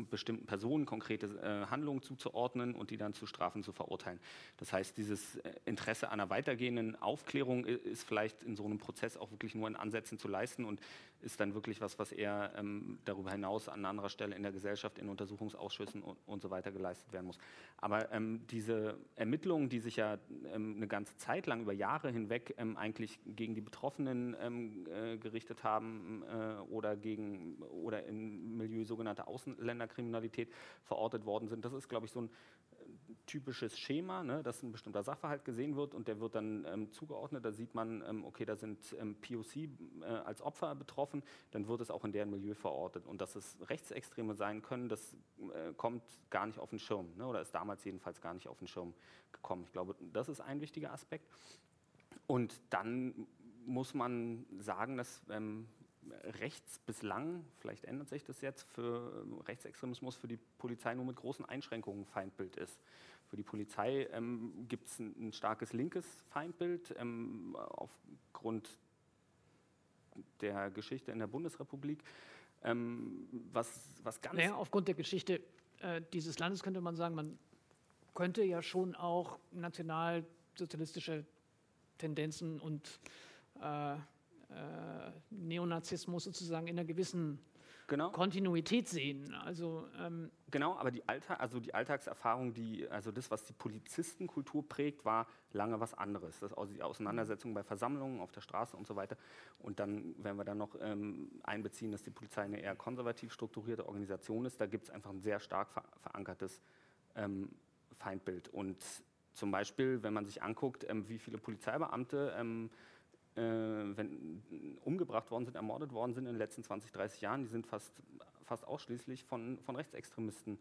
bestimmten Personen konkrete äh, Handlungen zuzuordnen und die dann zu Strafen zu verurteilen. Das heißt, dieses äh, Interesse einer weitergehenden Aufklärung ist vielleicht in so einem Prozess auch wirklich nur in Ansätzen zu leisten und ist dann wirklich was, was eher ähm, darüber hinaus an anderer Stelle in der Gesellschaft, in Untersuchungsausschüssen und, und so weiter geleistet werden muss. Aber ähm, diese Ermittlungen, die sich ja ähm, eine ganze Zeit lang über Jahre hinweg ähm, eigentlich gegen die Betroffenen ähm, äh, gerichtet haben äh, oder gegen oder im Milieu sogenannter Außenländerkriminalität verortet worden sind. Das ist, glaube ich, so ein äh, typisches Schema, ne, dass ein bestimmter Sachverhalt gesehen wird und der wird dann ähm, zugeordnet. Da sieht man, ähm, okay, da sind ähm, POC äh, als Opfer betroffen, dann wird es auch in deren Milieu verortet. Und dass es Rechtsextreme sein können, das äh, kommt gar nicht auf den Schirm ne, oder ist damals jedenfalls gar nicht auf den Schirm gekommen. Ich glaube, das ist ein wichtiger Aspekt. Und dann muss man sagen, dass ähm, rechts bislang, vielleicht ändert sich das jetzt, für ähm, Rechtsextremismus für die Polizei nur mit großen Einschränkungen Feindbild ist. Für die Polizei ähm, gibt es ein, ein, starkes linkes Feindbild ähm, aufgrund der Geschichte in der Bundesrepublik. Ähm, was, was ganz naja, aufgrund der Geschichte äh, dieses Landes könnte man sagen, man könnte ja schon auch nationalsozialistische Tendenzen und äh, äh, Neonazismus sozusagen in einer gewissen genau. Kontinuität sehen. Also, ähm genau, aber die, Alltag, also die Alltagserfahrung, die, also das, was die Polizistenkultur prägt, war lange was anderes. Das, also die Auseinandersetzung bei Versammlungen auf der Straße und so weiter. Und dann, wenn wir dann noch ähm, einbeziehen, dass die Polizei eine eher konservativ strukturierte Organisation ist, da gibt es einfach ein sehr stark ver verankertes ähm, Feindbild. Und zum Beispiel, wenn man sich anguckt, ähm, wie viele Polizeibeamte ähm, äh, wenn, umgebracht worden sind, ermordet worden sind in den letzten 20, 30 Jahren, die sind fast, fast ausschließlich von, von Rechtsextremisten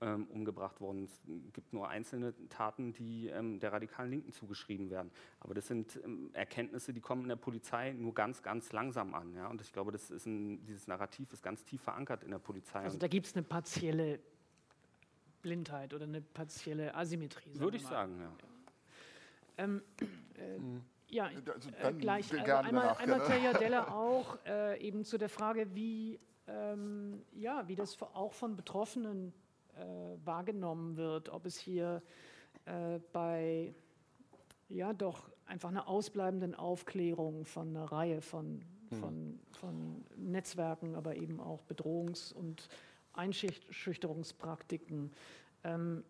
ähm, umgebracht worden. Es gibt nur einzelne Taten, die ähm, der radikalen Linken zugeschrieben werden. Aber das sind ähm, Erkenntnisse, die kommen in der Polizei nur ganz, ganz langsam an. Ja? Und ich glaube, das ist ein, dieses Narrativ ist ganz tief verankert in der Polizei. Also da gibt es eine partielle Blindheit oder eine partielle Asymmetrie. Würde ich sagen, ja. Ähm, äh, mhm. Ja, also äh, gleich. Also einmal, einmal <laughs> Della auch äh, eben zu der Frage, wie, ähm, ja, wie das auch von Betroffenen äh, wahrgenommen wird, ob es hier äh, bei ja doch einfach einer ausbleibenden Aufklärung von einer Reihe von, mhm. von, von Netzwerken, aber eben auch Bedrohungs- und Einschüchterungspraktiken. Ähm,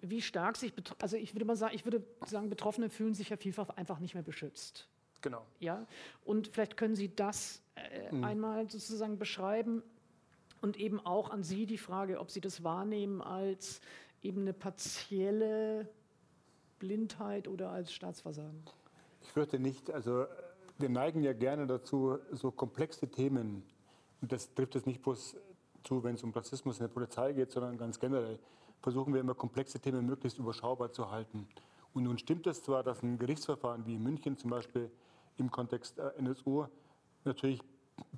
wie stark sich, also ich würde mal sagen, ich würde sagen, Betroffene fühlen sich ja vielfach einfach nicht mehr beschützt. Genau. Ja, und vielleicht können Sie das äh, mhm. einmal sozusagen beschreiben und eben auch an Sie die Frage, ob Sie das wahrnehmen als eben eine partielle Blindheit oder als Staatsversagen. Ich fürchte nicht. Also wir neigen ja gerne dazu, so komplexe Themen, und das trifft es nicht bloß zu, wenn es um Rassismus in der Polizei geht, sondern ganz generell, versuchen wir immer komplexe Themen möglichst überschaubar zu halten. Und nun stimmt es zwar, dass ein Gerichtsverfahren wie in München zum Beispiel im Kontext äh, NSU natürlich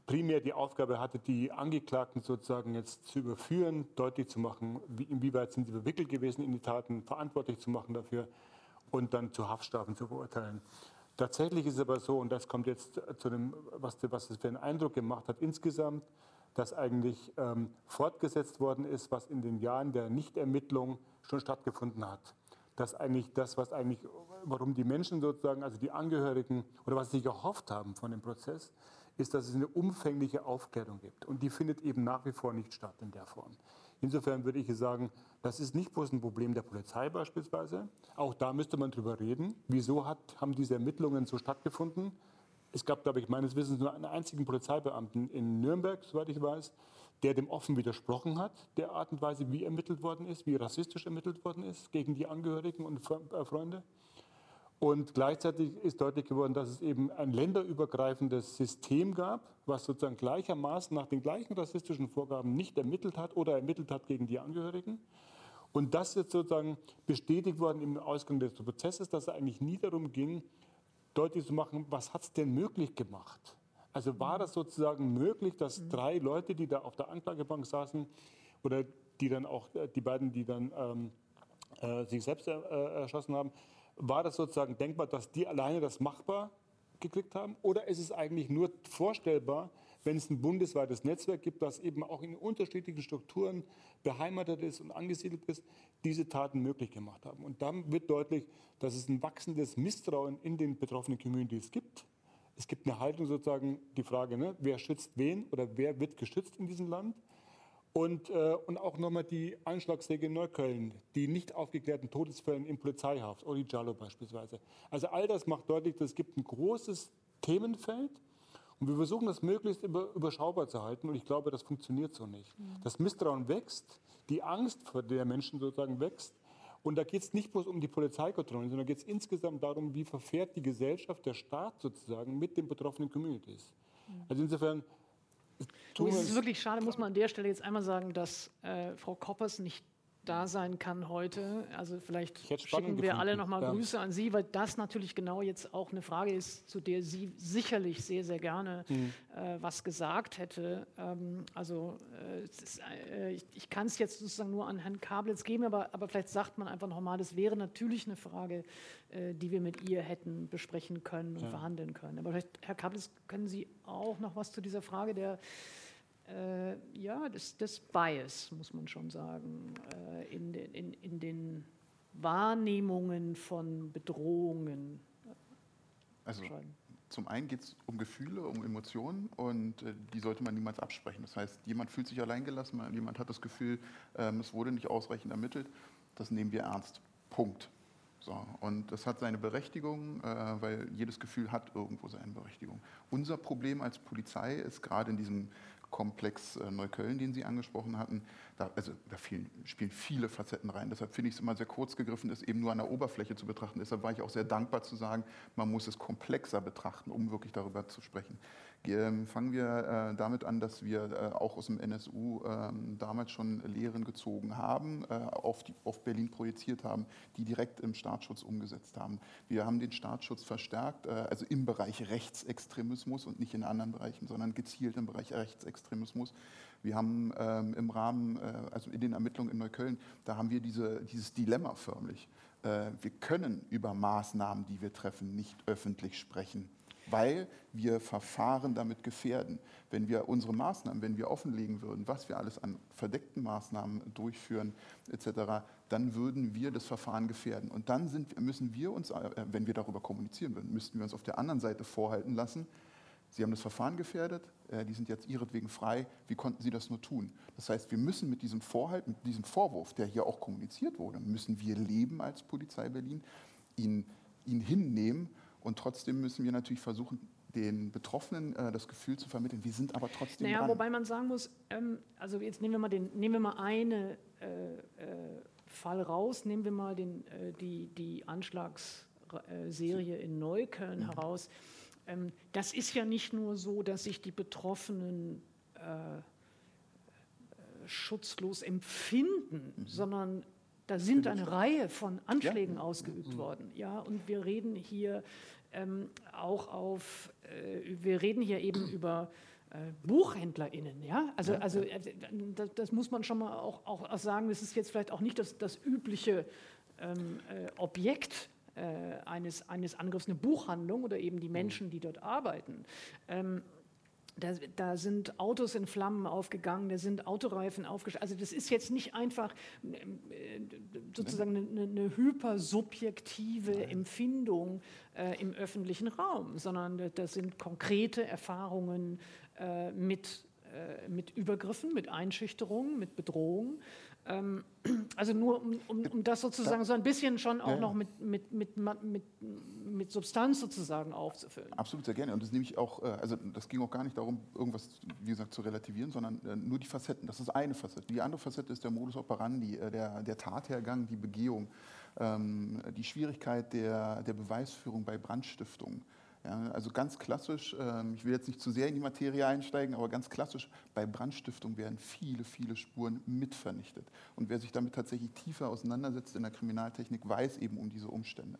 primär die Aufgabe hatte, die Angeklagten sozusagen jetzt zu überführen, deutlich zu machen, wie, inwieweit sind sie verwickelt gewesen in die Taten, verantwortlich zu machen dafür und dann zu Haftstrafen zu verurteilen. Tatsächlich ist es aber so, und das kommt jetzt zu dem, was, was es für einen Eindruck gemacht hat insgesamt, dass eigentlich ähm, fortgesetzt worden ist, was in den Jahren der Nichtermittlung schon stattgefunden hat. Dass eigentlich das, was eigentlich, warum die Menschen sozusagen, also die Angehörigen oder was sie gehofft haben von dem Prozess, ist, dass es eine umfängliche Aufklärung gibt. Und die findet eben nach wie vor nicht statt in der Form. Insofern würde ich sagen, das ist nicht bloß ein Problem der Polizei beispielsweise. Auch da müsste man drüber reden. Wieso hat, haben diese Ermittlungen so stattgefunden? Es gab, glaube ich, meines Wissens nur einen einzigen Polizeibeamten in Nürnberg, soweit ich weiß, der dem offen widersprochen hat, der Art und Weise, wie ermittelt worden ist, wie rassistisch ermittelt worden ist gegen die Angehörigen und äh, Freunde. Und gleichzeitig ist deutlich geworden, dass es eben ein länderübergreifendes System gab, was sozusagen gleichermaßen nach den gleichen rassistischen Vorgaben nicht ermittelt hat oder ermittelt hat gegen die Angehörigen. Und das ist sozusagen bestätigt worden im Ausgang des Prozesses, dass es eigentlich nie darum ging, deutlich zu machen, was hat es denn möglich gemacht? Also war das sozusagen möglich, dass mhm. drei Leute, die da auf der Anklagebank saßen, oder die dann auch, äh, die beiden, die dann ähm, äh, sich selbst äh, erschossen haben, war das sozusagen denkbar, dass die alleine das machbar gekriegt haben? Oder ist es eigentlich nur vorstellbar, wenn es ein bundesweites Netzwerk gibt, das eben auch in unterschiedlichen Strukturen beheimatet ist und angesiedelt ist, diese Taten möglich gemacht haben? Und dann wird deutlich, dass es ein wachsendes Misstrauen in den betroffenen Communities gibt. Es gibt eine Haltung sozusagen, die Frage, ne, wer schützt wen oder wer wird geschützt in diesem Land? Und, äh, und auch nochmal die Anschlagssäge in Neukölln, die nicht aufgeklärten Todesfälle in Polizeihaft, Oli Giallo beispielsweise. Also all das macht deutlich, dass es gibt ein großes Themenfeld und wir versuchen das möglichst über, überschaubar zu halten und ich glaube, das funktioniert so nicht. Mhm. Das Misstrauen wächst, die Angst vor der Menschen sozusagen wächst und da geht es nicht bloß um die Polizeikontrollen, sondern geht es insgesamt darum, wie verfährt die Gesellschaft, der Staat sozusagen mit den betroffenen Communities. Mhm. Also insofern es ist wirklich schade, muss man an der Stelle jetzt einmal sagen, dass äh, Frau Koppers nicht da sein kann heute. Also vielleicht schicken wir alle nochmal ja. Grüße an Sie, weil das natürlich genau jetzt auch eine Frage ist, zu der sie sicherlich sehr, sehr gerne mhm. äh, was gesagt hätte. Ähm, also äh, ist, äh, ich, ich kann es jetzt sozusagen nur an Herrn Kablitz geben, aber, aber vielleicht sagt man einfach nochmal, das wäre natürlich eine Frage, äh, die wir mit ihr hätten besprechen können und ja. verhandeln können. Aber vielleicht, Herr Kablitz, können Sie auch noch was zu dieser Frage der äh, ja, des, des Bias, muss man schon sagen, äh, in, den, in, in den Wahrnehmungen von Bedrohungen. Also zum einen geht es um Gefühle, um Emotionen und äh, die sollte man niemals absprechen. Das heißt, jemand fühlt sich alleingelassen, jemand hat das Gefühl, ähm, es wurde nicht ausreichend ermittelt. Das nehmen wir ernst. Punkt. So, und das hat seine Berechtigung, äh, weil jedes Gefühl hat irgendwo seine Berechtigung. Unser Problem als Polizei ist gerade in diesem Komplex äh, Neukölln, den Sie angesprochen hatten, da, also, da vielen, spielen viele Facetten rein. Deshalb finde ich es immer sehr kurz gegriffen, das eben nur an der Oberfläche zu betrachten. Deshalb war ich auch sehr dankbar zu sagen, man muss es komplexer betrachten, um wirklich darüber zu sprechen. Ähm, fangen wir äh, damit an, dass wir äh, auch aus dem NSU äh, damals schon Lehren gezogen haben, äh, auf, die, auf, Berlin projiziert haben, die direkt im Staatsschutz umgesetzt haben. Wir haben den Staatsschutz verstärkt, also im Bereich Rechtsextremismus und nicht in anderen Bereichen, sondern gezielt im Bereich Rechtsextremismus. Wir haben ähm, im Rahmen, also in den Ermittlungen in Neukölln, da haben wir diese, dieses Dilemma förmlich. wir können über Maßnahmen, die wir treffen, nicht öffentlich sprechen weil wir Verfahren damit gefährden. Wenn wir unsere Maßnahmen, wenn wir offenlegen würden, was wir alles an verdeckten Maßnahmen durchführen etc., dann würden wir das Verfahren gefährden. Und dann sind, müssen wir uns, äh, wenn wir darüber kommunizieren würden, müssten wir uns auf der anderen Seite vorhalten lassen, Sie haben das Verfahren gefährdet, äh, die sind jetzt ihretwegen frei. Wie konnten Sie das nur tun? Das heißt, wir müssen mit diesem Vorhalt, mit diesem Vorwurf, der hier auch kommuniziert wurde, müssen wir leben als Polizei Berlin, ihn, ihn hinnehmen und trotzdem müssen wir natürlich versuchen, den Betroffenen äh, das Gefühl zu vermitteln, wir sind aber trotzdem naja, dran. Wobei man sagen muss, ähm, also jetzt nehmen wir mal, den, nehmen wir mal eine äh, äh, Fall raus, nehmen wir mal den, äh, die, die Anschlagsserie in Neukölln mhm. heraus. Ähm, das ist ja nicht nur so, dass sich die Betroffenen äh, schutzlos empfinden, mhm. sondern da sind eine Reihe von Anschlägen ja. ausgeübt mhm. worden. Ja, und wir reden hier ähm, auch auf, äh, wir reden hier eben <clears throat> über äh, BuchhändlerInnen, ja. Also, ja. also äh, das, das, muss man schon mal auch, auch sagen, das ist jetzt vielleicht auch nicht das, das übliche ähm, äh, Objekt äh, eines, eines Angriffs, eine Buchhandlung oder eben die Menschen, die dort arbeiten. Ähm, da, da, sind Autos in Flammen aufgegangen, da sind Autoreifen aufgestellt. Also das ist jetzt nicht einfach äh, sozusagen eine, eine hypersubjektive Empfindung äh, im öffentlichen Raum, sondern das sind konkrete Erfahrungen äh, mit, äh, mit Übergriffen, mit Einschüchterungen, mit Bedrohungen. Ähm, also nur um, um, um, das sozusagen so ein bisschen schon auch ja. noch mit, mit, mit, mit, mit Substanz sozusagen aufzufüllen. Absolut, sehr gerne. Und das nehme ich auch, äh, also das ging auch gar nicht darum, irgendwas, wie gesagt, zu relativieren, sondern äh, nur die Facetten. Das ist eine Facette. Die andere Facette ist der Modus operandi, äh, der, der Tathergang, die Begehung, ähm, die Schwierigkeit der, der Beweisführung bei Brandstiftungen. Ja, also ganz klassisch, ähm, ich will jetzt nicht zu sehr in die Materie einsteigen, aber ganz klassisch, bei Brandstiftung werden viele, viele Spuren mitvernichtet. Und wer sich damit tatsächlich tiefer auseinandersetzt in der Kriminaltechnik, weiß eben um diese Umstände.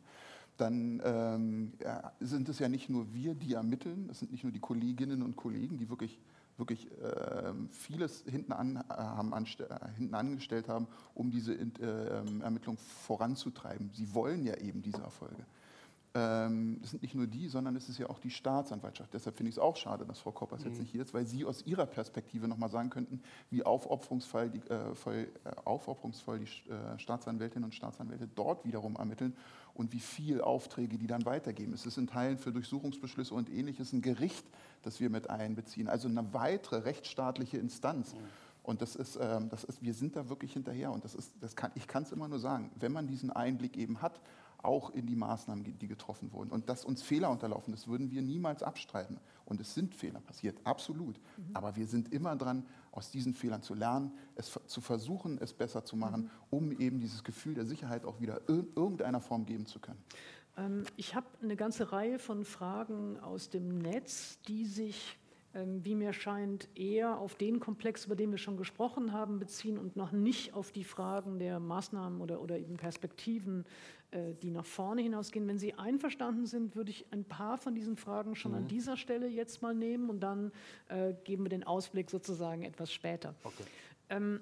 Dann ähm, ja, sind es ja nicht nur wir, die ermitteln, es sind nicht nur die Kolleginnen und Kollegen, die wirklich wirklich äh, vieles hinten, an, äh, haben äh, hinten angestellt haben, um diese äh, ähm, Ermittlung voranzutreiben. Sie wollen ja eben diese Erfolge. Ähm, es sind nicht nur die, sondern es ist ja auch die Staatsanwaltschaft. Deshalb finde ich es auch schade, dass Frau Koppers mhm. jetzt nicht hier ist, weil Sie aus Ihrer Perspektive nochmal sagen könnten, wie aufopferungsvoll die, äh, voll, äh, aufopferungsvoll die äh, Staatsanwältinnen und Staatsanwälte dort wiederum ermitteln und wie viel Aufträge die dann weitergeben. Es ist in Teilen für Durchsuchungsbeschlüsse und ähnliches ein Gericht, das wir mit einbeziehen. Also eine weitere rechtsstaatliche Instanz. Mhm. Und das ist, ähm, das ist, wir sind da wirklich hinterher. Und das ist, das kann, ich kann es immer nur sagen, wenn man diesen Einblick eben hat, auch in die Maßnahmen, die getroffen wurden. Und dass uns Fehler unterlaufen, das würden wir niemals abstreiten. Und es sind Fehler passiert, absolut. Mhm. Aber wir sind immer dran, aus diesen Fehlern zu lernen, es zu versuchen, es besser zu machen, mhm. um eben dieses Gefühl der Sicherheit auch wieder in irgendeiner Form geben zu können. Ähm, ich habe eine ganze Reihe von Fragen aus dem Netz, die sich wie mir scheint, eher auf den Komplex, über den wir schon gesprochen haben, beziehen und noch nicht auf die Fragen der Maßnahmen oder, oder eben Perspektiven, äh, die nach vorne hinausgehen. Wenn Sie einverstanden sind, würde ich ein paar von diesen Fragen schon mhm. an dieser Stelle jetzt mal nehmen und dann äh, geben wir den Ausblick sozusagen etwas später. Okay. Ähm,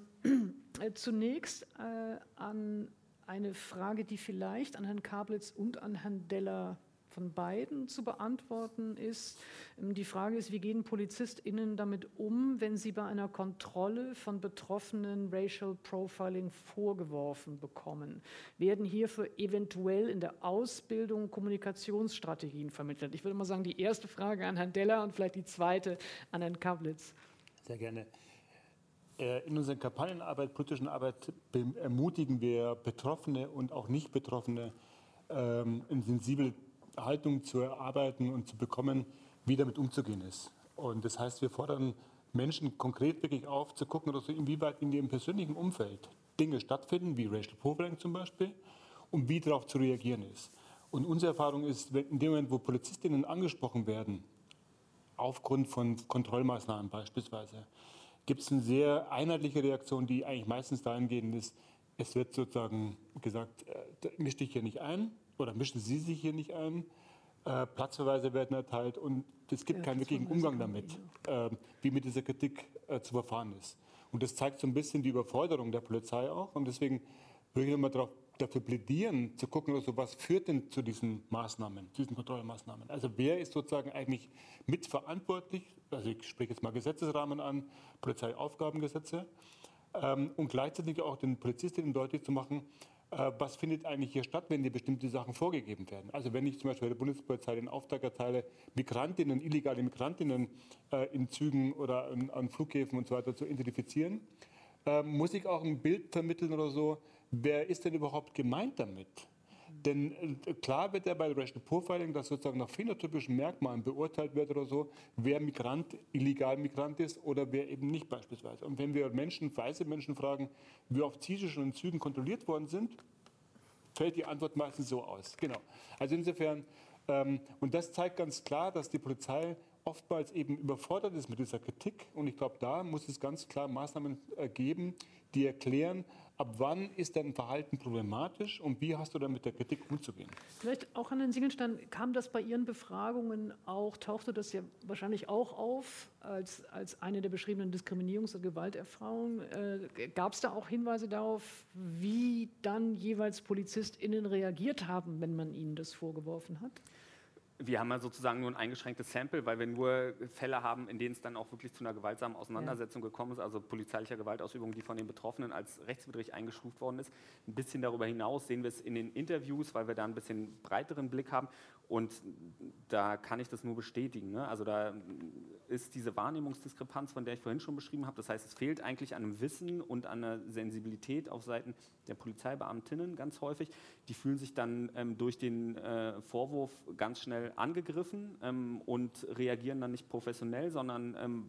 äh, zunächst äh, an eine Frage, die vielleicht an Herrn Kablitz und an Herrn Deller von beiden zu beantworten ist. Ähm, die Frage ist, wie gehen PolizistInnen damit um, wenn sie bei einer Kontrolle von Betroffenen Racial Profiling vorgeworfen bekommen? Werden hierfür eventuell in der Ausbildung Kommunikationsstrategien vermittelt? Ich würde mal sagen, die erste Frage an Herrn Deller und vielleicht die zweite an Herrn Kablitz. Sehr gerne. Äh, in unserer Kampagnenarbeit, politischen Arbeit ermutigen wir Betroffene und auch Nicht-Betroffene, ähm, ein sensibel Haltung zu erarbeiten und zu bekommen, wie damit umzugehen ist. Und das heißt, wir fordern Menschen konkret wirklich auf, zu gucken, also inwieweit in ihrem persönlichen Umfeld Dinge stattfinden, wie Racial Profiling zum Beispiel, und wie darauf zu reagieren ist. Und unsere Erfahrung ist, in dem Moment, wo Polizistinnen angesprochen werden, aufgrund von Kontrollmaßnahmen beispielsweise, gibt es eine sehr einheitliche Reaktion, die eigentlich meistens dahingehend ist, es wird sozusagen gesagt, äh, misch dich hier nicht ein, oder mischen Sie sich hier nicht ein? Äh, Platzverweise werden erteilt und es gibt ja, keinen wirklichen Umgang damit, äh, wie mit dieser Kritik äh, zu verfahren ist. Und das zeigt so ein bisschen die Überforderung der Polizei auch. Und deswegen würde ich nochmal darauf, dafür plädieren, zu gucken, also was führt denn zu diesen Maßnahmen, zu diesen Kontrollmaßnahmen. Also wer ist sozusagen eigentlich mitverantwortlich, also ich spreche jetzt mal Gesetzesrahmen an, Polizeiaufgabengesetze, ähm, und gleichzeitig auch den Polizistinnen deutlich zu machen, was findet eigentlich hier statt, wenn dir bestimmte Sachen vorgegeben werden. Also wenn ich zum Beispiel der Bundespolizei den Auftrag erteile, Migrantinnen, illegale Migrantinnen äh, in Zügen oder an, an, Flughäfen und so weiter zu identifizieren, äh, muss ich auch ein Bild vermitteln oder so, wer ist denn überhaupt gemeint damit? Denn äh, klar wird ja bei Racial Profiling, dass sozusagen nach phänotypischen Merkmalen beurteilt wird oder so, wer Migrant, illegal Migrant ist oder wer eben nicht beispielsweise. Und wenn wir Menschen, weiße Menschen fragen, wie oft sie schon in Zügen kontrolliert worden sind, fällt die Antwort meistens so aus. Genau. Also insofern, ähm, und das zeigt ganz klar, dass die Polizei oftmals eben überfordert ist mit dieser Kritik. Und ich glaube, da muss es ganz klar Maßnahmen äh, geben, die erklären, ab wann ist dein Verhalten problematisch und wie hast du dann mit der Kritik umzugehen? Vielleicht auch an den Singelstein, kam das bei Ihren Befragungen auch, tauchte das ja wahrscheinlich auch auf als, als eine der beschriebenen Diskriminierungs- und Gewalterfahrungen? Äh, Gab es da auch Hinweise darauf, wie dann jeweils PolizistInnen reagiert haben, wenn man ihnen das vorgeworfen hat? Wir haben ja sozusagen nur ein eingeschränktes Sample, weil wir nur Fälle haben, in denen es dann auch wirklich zu einer gewaltsamen Auseinandersetzung gekommen ist, also polizeilicher Gewaltausübung, die von den Betroffenen als rechtswidrig eingestuft worden ist. Ein bisschen darüber hinaus sehen wir es in den Interviews, weil wir da ein bisschen breiteren Blick haben. Und da kann ich das nur bestätigen. Ne? Also da ist diese Wahrnehmungsdiskrepanz, von der ich vorhin schon beschrieben habe. Das heißt, es fehlt eigentlich an einem Wissen und an einer Sensibilität auf Seiten der Polizeibeamtinnen ganz häufig. Die fühlen sich dann ähm, durch den äh, Vorwurf ganz schnell angegriffen ähm, und reagieren dann nicht professionell, sondern ähm,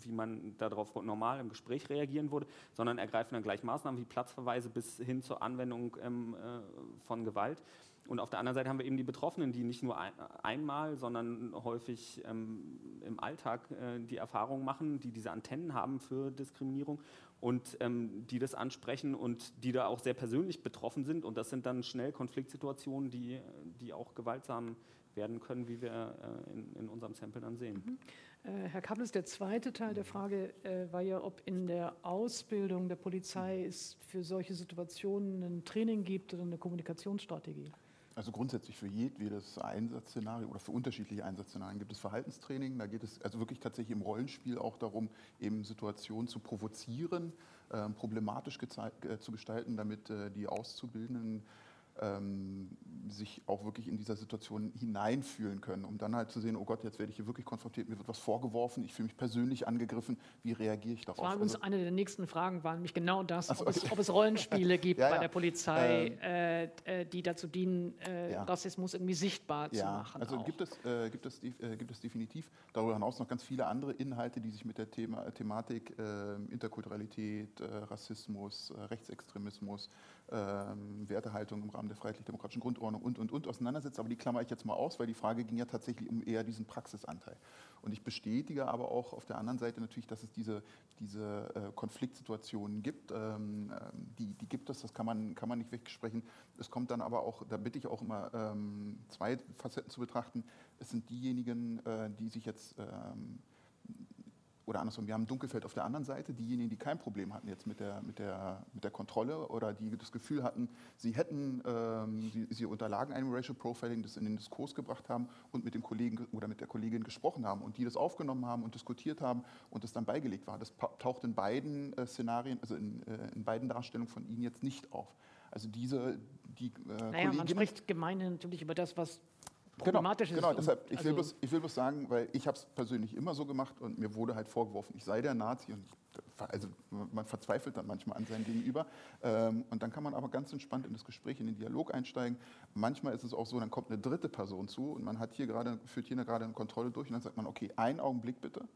wie man darauf normal im Gespräch reagieren würde, sondern ergreifen dann gleich Maßnahmen wie Platzverweise bis hin zur Anwendung ähm, äh, von Gewalt. Und auf der anderen Seite haben wir eben die Betroffenen, die nicht nur ein, einmal, sondern häufig ähm, im Alltag äh, die Erfahrung machen, die diese Antennen haben für Diskriminierung und ähm, die das ansprechen und die da auch sehr persönlich betroffen sind. Und das sind dann schnell Konfliktsituationen, die, die auch gewaltsam werden können, wie wir äh, in, in, unserem Sample dann sehen. Mhm. Äh, Herr Kappels, der zweite Teil der Frage äh, war ja, ob in der Ausbildung der Polizei es für solche Situationen ein Training gibt oder eine Kommunikationsstrategie. Also grundsätzlich für jedes Einsatzszenario oder für unterschiedliche Einsatzszenarien gibt es Verhaltenstraining. Da geht es also wirklich tatsächlich im Rollenspiel auch darum, eben Situationen zu provozieren, äh, problematisch äh, zu gestalten, damit äh, die Auszubildenden ähm, sich auch wirklich in dieser Situation hineinfühlen können, um dann halt zu sehen, oh Gott, jetzt werde ich hier wirklich konfrontiert, mir wird was vorgeworfen, ich fühle mich persönlich angegriffen, wie reagiere ich darauf? Das war uns also, eine der nächsten Fragen, war nämlich genau das, so, ob, es, ob, es, Rollenspiele <laughs> gibt ja, bei der Polizei, ähm, äh, die dazu dienen, äh, ja. Rassismus irgendwie sichtbar ja, zu machen. Also gibt es, äh, gibt, es, äh, gibt es definitiv darüber hinaus noch ganz viele andere Inhalte, die sich mit der Thema, Thematik ähm, Interkulturalität, äh, Rassismus, äh, Rechtsextremismus, ähm, Wertehaltung im Rahmen der freiheitlich-demokratischen Grundordnung und, und, und auseinandersetzt. Aber die klammer ich jetzt mal aus, weil die Frage ging ja tatsächlich um eher diesen Praxisanteil. Und ich bestätige aber auch auf der anderen Seite natürlich, dass es diese, diese äh, Konfliktsituationen gibt. Ähm, ähm, die, die gibt es, das kann man, kann man nicht wegsprechen. Es kommt dann aber auch, da bitte ich auch immer ähm, zwei Facetten zu betrachten. Es sind diejenigen, äh, die sich jetzt ähm, oder andersrum, wir haben Dunkelfeld auf der anderen Seite, diejenigen, die kein Problem hatten jetzt mit der, mit der, mit der Kontrolle oder die das Gefühl hatten, sie hätten, ähm, sie, sie, unterlagen einem Racial Profiling, das in den Diskurs gebracht haben und mit dem Kollegen oder mit der Kollegin gesprochen haben und die das aufgenommen haben und diskutiert haben und das dann beigelegt war. Das taucht in beiden äh, Szenarien, also in, äh, in beiden Darstellungen von Ihnen jetzt nicht auf. Also diese, die äh, naja, man spricht gemeinhin natürlich über das, was problematisch genau, ist. Genau, deshalb, ich, will also bloß, ich will bloß sagen, weil ich habe es persönlich immer so gemacht und mir wurde halt vorgeworfen, ich sei der Nazi und ich, also man verzweifelt dann manchmal an seinem Gegenüber. Ähm, und dann kann man aber ganz entspannt in das Gespräch, in den Dialog einsteigen. Manchmal ist es auch so, dann kommt eine dritte Person zu und man hat hier gerade, führt hier gerade eine Kontrolle durch und dann sagt man, okay, einen Augenblick bitte,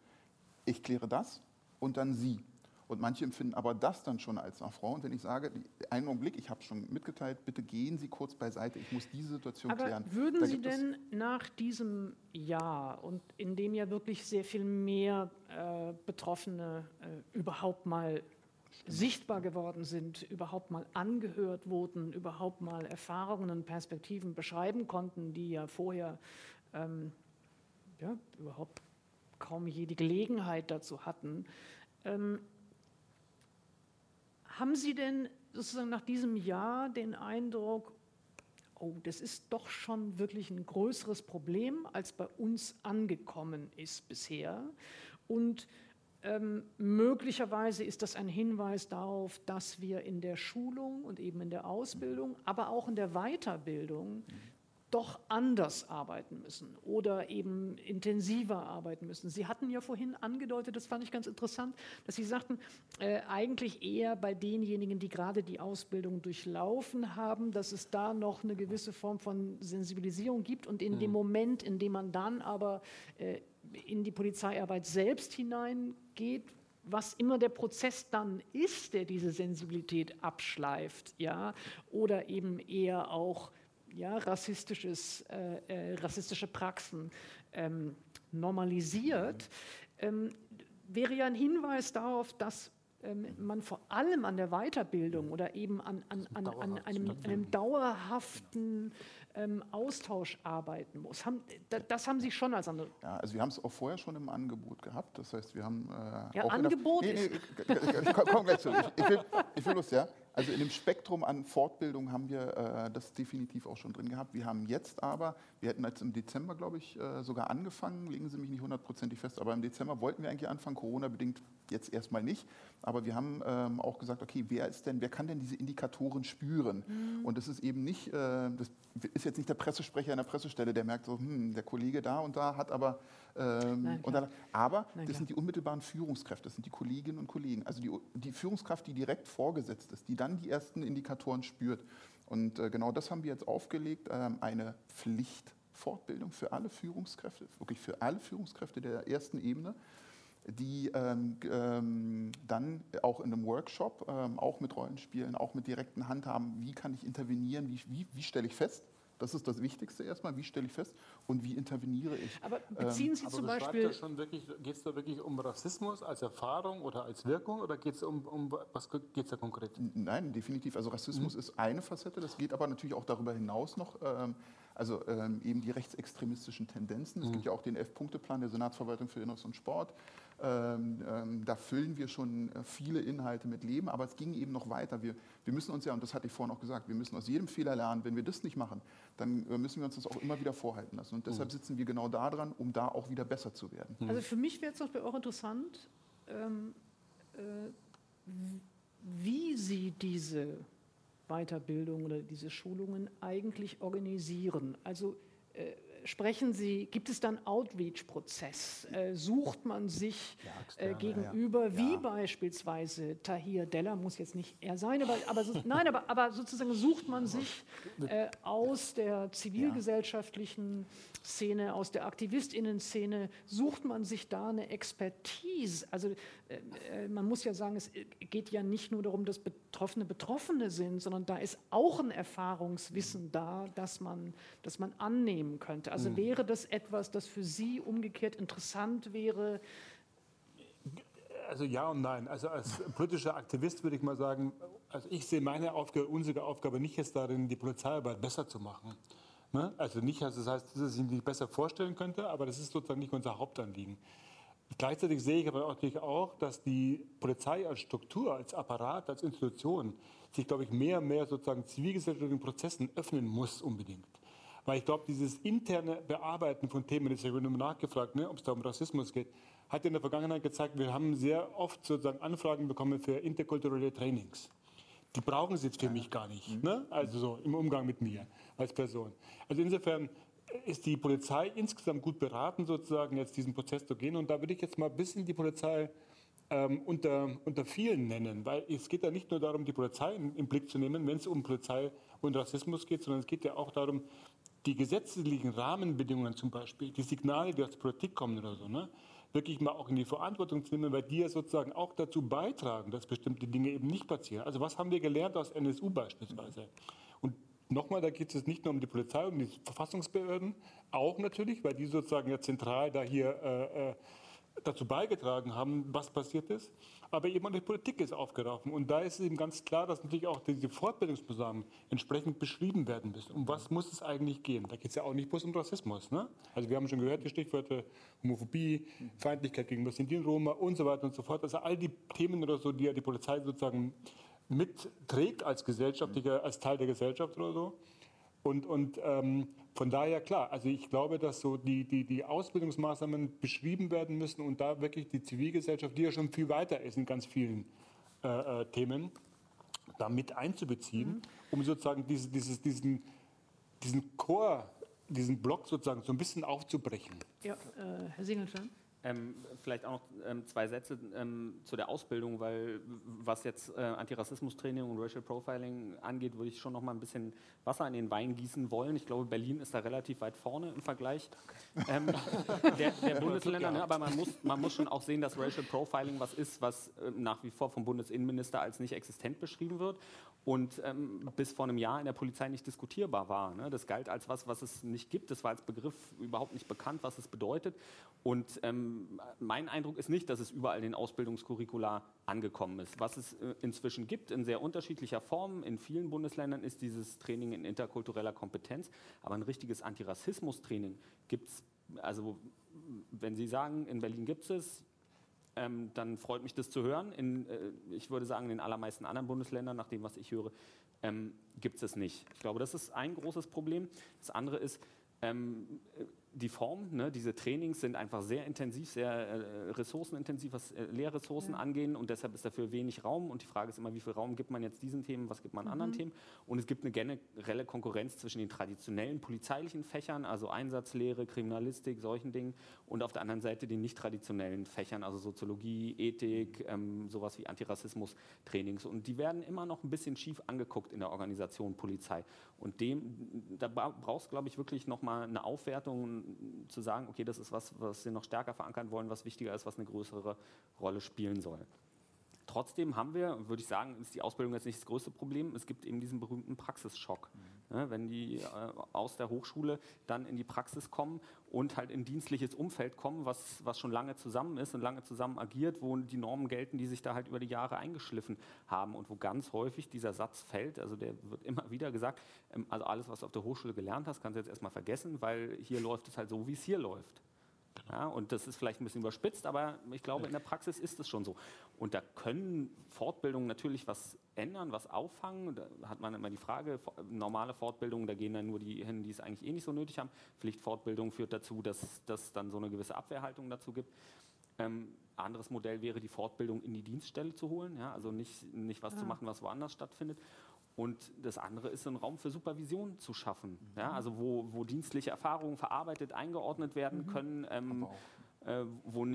ich kläre das und dann Sie. Und manche empfinden aber das dann schon als Affront. Und wenn ich sage, einen Augenblick, ich habe es schon mitgeteilt, bitte gehen Sie kurz beiseite, ich muss diese Situation aber klären. Würden Sie denn nach diesem Jahr und in dem ja wirklich sehr viel mehr äh, Betroffene äh, überhaupt mal sichtbar geworden sind, überhaupt mal angehört wurden, überhaupt mal Erfahrungen und Perspektiven beschreiben konnten, die ja vorher ähm, ja, überhaupt kaum je die Gelegenheit dazu hatten. Ähm, haben Sie denn sozusagen nach diesem Jahr den Eindruck, oh, das ist doch schon wirklich ein größeres Problem, als bei uns angekommen ist bisher? Und ähm, möglicherweise ist das ein Hinweis darauf, dass wir in der Schulung und eben in der Ausbildung, aber auch in der Weiterbildung doch anders arbeiten müssen oder eben intensiver arbeiten müssen. Sie hatten ja vorhin angedeutet, das fand ich ganz interessant, dass Sie sagten, äh, eigentlich eher bei denjenigen, die gerade die Ausbildung durchlaufen haben, dass es da noch eine gewisse Form von Sensibilisierung gibt und in mhm. dem Moment, in dem man dann aber äh, in die Polizeiarbeit selbst hineingeht, was immer der Prozess dann ist, der diese Sensibilität abschleift, ja, oder eben eher auch ja, rassistisches, äh, äh, rassistische Praxen ähm, normalisiert, ähm, wäre ja ein Hinweis darauf, dass ähm, man vor allem an der Weiterbildung oder eben an, an, an, an einem, einem dauerhaften ähm, Austausch arbeiten muss. Haben, das haben Sie schon als andere. Ja, also wir haben es auch vorher schon im Angebot gehabt. Das heißt, wir haben. Äh, ja, Angebot der, nee, nee, ich komme gleich zu. Ich, ich, will, ich will bloß, ja. Also in dem Spektrum an Fortbildung haben wir äh, das definitiv auch schon drin gehabt. Wir haben jetzt aber, wir hätten jetzt im Dezember, glaube ich, äh, sogar angefangen, legen Sie mich nicht hundertprozentig fest, aber im Dezember wollten wir eigentlich anfangen, Corona-bedingt jetzt erstmal nicht. Aber wir haben ähm, auch gesagt, okay, wer ist denn, wer kann denn diese Indikatoren spüren? Mhm. Und das ist eben nicht, äh, das ist jetzt nicht der Pressesprecher in der Pressestelle, der merkt so, hm, der Kollege da und da hat aber ähm, Nein, dann, aber Nein, das sind die unmittelbaren Führungskräfte, das sind die Kolleginnen und Kollegen. Also die, die Führungskraft, die direkt vorgesetzt ist, die dann die ersten Indikatoren spürt. Und äh, genau das haben wir jetzt aufgelegt, ähm, eine Pflichtfortbildung für alle Führungskräfte, wirklich für alle Führungskräfte der ersten Ebene die ähm, ähm, dann auch in einem Workshop, ähm, auch mit Rollenspielen, auch mit direkten Handhaben, wie kann ich intervenieren, wie, wie, wie stelle ich fest, das ist das Wichtigste erstmal. Wie stelle ich fest und wie interveniere ich? Aber beziehen Sie ähm, zum Beispiel. Geht es da wirklich um Rassismus als Erfahrung oder als Wirkung oder geht es um, um was geht es da konkret? Nein, definitiv. Also Rassismus mhm. ist eine Facette. Das geht aber natürlich auch darüber hinaus noch. Ähm, also ähm, eben die rechtsextremistischen Tendenzen. Es mhm. gibt ja auch den F-Punkte-Plan der Senatsverwaltung für Inneres und Sport. Ähm, ähm, da füllen wir schon äh, viele Inhalte mit Leben, aber es ging eben noch weiter. Wir, wir müssen uns ja, und das hatte ich vorhin auch gesagt, wir müssen aus jedem Fehler lernen. Wenn wir das nicht machen, dann äh, müssen wir uns das auch immer wieder vorhalten lassen. Und deshalb mhm. sitzen wir genau da dran, um da auch wieder besser zu werden. Also für mich wäre es auch interessant, ähm, äh, wie Sie diese Weiterbildung oder diese Schulungen eigentlich organisieren. Also äh, sprechen Sie, gibt es dann Outreach-Prozess? Äh, sucht man sich äh, gegenüber, ja, ja. wie beispielsweise Tahir Della, muss jetzt nicht er sein, aber, aber so, nein, aber, aber sozusagen sucht man sich äh, aus der zivilgesellschaftlichen Szene, aus der Aktivistinnen-Szene, sucht man sich da eine Expertise? Also äh, äh, man muss ja sagen, es geht ja nicht nur darum, dass Betroffene Betroffene sind, sondern da ist auch ein Erfahrungswissen da, das man, das man annehmen könnte. Also mhm. wäre das etwas, das für Sie umgekehrt interessant wäre? Also ja und nein. Also als politischer Aktivist würde ich mal sagen, also ich sehe meine Aufgabe, unsere Aufgabe nicht jetzt darin, die Polizeiarbeit besser zu machen. Ne? Also nicht, also das heißt, dass ich nicht besser vorstellen könnte, aber das ist sozusagen nicht unser Hauptanliegen. Gleichzeitig sehe ich aber natürlich auch, dass die Polizei als Struktur, als Apparat, als Institution sich, glaube ich, mehr und mehr sozusagen zivilgesellschaftlichen Prozessen öffnen muss unbedingt. Weil ich glaube, dieses interne Bearbeiten von Themen, das habe ich nur nachgefragt, ne, ob es da um Rassismus geht, hat in der Vergangenheit gezeigt, wir haben sehr oft sozusagen Anfragen bekommen für interkulturelle Trainings. Die brauchen sie jetzt für mich gar nicht, ne? also so im Umgang mit mir als Person. Also insofern ist die Polizei insgesamt gut beraten, sozusagen jetzt diesen Prozess zu gehen. Und da würde ich jetzt mal ein bisschen die Polizei ähm, unter, unter vielen nennen, weil es geht ja nicht nur darum, die Polizei im Blick zu nehmen, wenn es um Polizei und Rassismus geht, sondern es geht ja auch darum, die gesetzlichen Rahmenbedingungen zum Beispiel, die Signale, die aus der Politik kommen oder so, ne, wirklich mal auch in die Verantwortung zu nehmen, weil die ja sozusagen auch dazu beitragen, dass bestimmte Dinge eben nicht passieren. Also was haben wir gelernt aus NSU beispielsweise? Und Nochmal, da geht es nicht nur um die Polizei, um die Verfassungsbehörden, auch natürlich, weil die sozusagen ja zentral da hier äh, äh, dazu beigetragen haben, was passiert ist. Aber eben auch die Politik ist aufgelaufen. Und da ist es eben ganz klar, dass natürlich auch diese Fortbildungsprogrammen entsprechend beschrieben werden müssen. Um was muss es eigentlich gehen? Da geht es ja auch nicht bloß um Rassismus. Ne? Also wir haben schon gehört, die Stichwörter Homophobie, Feindlichkeit gegen und Roma und so weiter und so fort. Also all die Themen oder so, die ja die Polizei sozusagen mitträgt als gesellschaftlicher, als Teil der Gesellschaft oder so. Und, und ähm, von daher klar, also ich glaube, dass so die, die, die Ausbildungsmaßnahmen beschrieben werden müssen und da wirklich die Zivilgesellschaft, die ja schon viel weiter ist in ganz vielen äh, äh, Themen, da mit einzubeziehen, mhm. um sozusagen diese, dieses, diesen, diesen Chor, diesen Block sozusagen so ein bisschen aufzubrechen. Ja, äh, Herr Singelstein. Ähm, vielleicht auch noch ähm, zwei Sätze ähm, zu der Ausbildung, weil was jetzt äh, Antirassismus-Training und Racial Profiling angeht, würde ich schon noch mal ein bisschen Wasser in den Wein gießen wollen. Ich glaube, Berlin ist da relativ weit vorne im Vergleich ähm, der, der, <laughs> Bundesländer. Ne? Aber man muss, man muss schon auch sehen, dass Racial Profiling was ist, was äh, nach wie vor vom Bundesinnenminister als nicht existent beschrieben wird und ähm, bis vor einem Jahr in der Polizei nicht diskutierbar war. Ne? Das galt als was, was es nicht gibt. Das war als Begriff überhaupt nicht bekannt, was es bedeutet. Und ähm, mein Eindruck ist nicht, dass es überall in den Ausbildungskurricula angekommen ist. Was es äh, inzwischen gibt, in sehr unterschiedlicher Form, in vielen Bundesländern, ist dieses Training in interkultureller Kompetenz. Aber ein richtiges Antirassismus-Training gibt es, also wenn Sie sagen, in Berlin gibt es, ähm, dann freut mich das zu hören. In, äh, ich würde sagen, in den allermeisten anderen Bundesländern, nach dem, was ich höre, ähm, gibt es es nicht. Ich glaube, das ist ein großes Problem. Das andere ist, ähm, die Form, ne, diese Trainings sind einfach sehr intensiv, sehr äh, ressourcenintensiv, was äh, Lehrressourcen ja. angehen und deshalb ist dafür wenig Raum und die Frage ist immer, wie viel Raum gibt man jetzt diesen Themen, was gibt man mhm. anderen Themen und es gibt eine generelle Konkurrenz zwischen den traditionellen polizeilichen Fächern, also Einsatzlehre, Kriminalistik, solchen Dingen und auf der anderen Seite den nicht traditionellen Fächern, also Soziologie, Ethik, ähm, sowas wie Antirassismus-Trainings und die werden immer noch ein bisschen schief angeguckt in der Organisation Polizei und dem, da brauchst glaube ich wirklich nochmal eine Aufwertung, zu sagen, okay, das ist was, was wir noch stärker verankern wollen, was wichtiger ist, was eine größere Rolle spielen soll. Trotzdem haben wir, würde ich sagen, ist die Ausbildung jetzt nicht das größte Problem. Es gibt eben diesen berühmten Praxisschock. Mhm. Ja, wenn die äh, aus der Hochschule dann in die Praxis kommen und halt in dienstliches Umfeld kommen, was, was schon lange zusammen ist und lange zusammen agiert, wo die Normen gelten, die sich da halt über die Jahre eingeschliffen haben und wo ganz häufig dieser Satz fällt, also der wird immer <laughs> wieder gesagt, ähm, also alles, was du auf der Hochschule gelernt hast, kannst du jetzt erstmal vergessen, weil hier läuft es halt so, wie es hier läuft. Ja, und das ist vielleicht ein bisschen überspitzt, aber ich glaube, in der Praxis ist es schon so. Und da können Fortbildungen natürlich was ändern, was auffangen. Da hat man immer die Frage, normale Fortbildungen, da gehen dann nur die hin, die es eigentlich eh nicht so nötig haben. Pflichtfortbildung führt dazu, dass es dann so eine gewisse Abwehrhaltung dazu gibt. Ähm, anderes Modell wäre, die Fortbildung in die Dienststelle zu holen, ja, also nicht, nicht was ja. zu machen, was woanders stattfindet. Und das andere ist, einen Raum für Supervision zu schaffen. Mhm. Ja, also wo, wo dienstliche Erfahrungen verarbeitet, eingeordnet werden mhm. können. Ähm, äh, wo,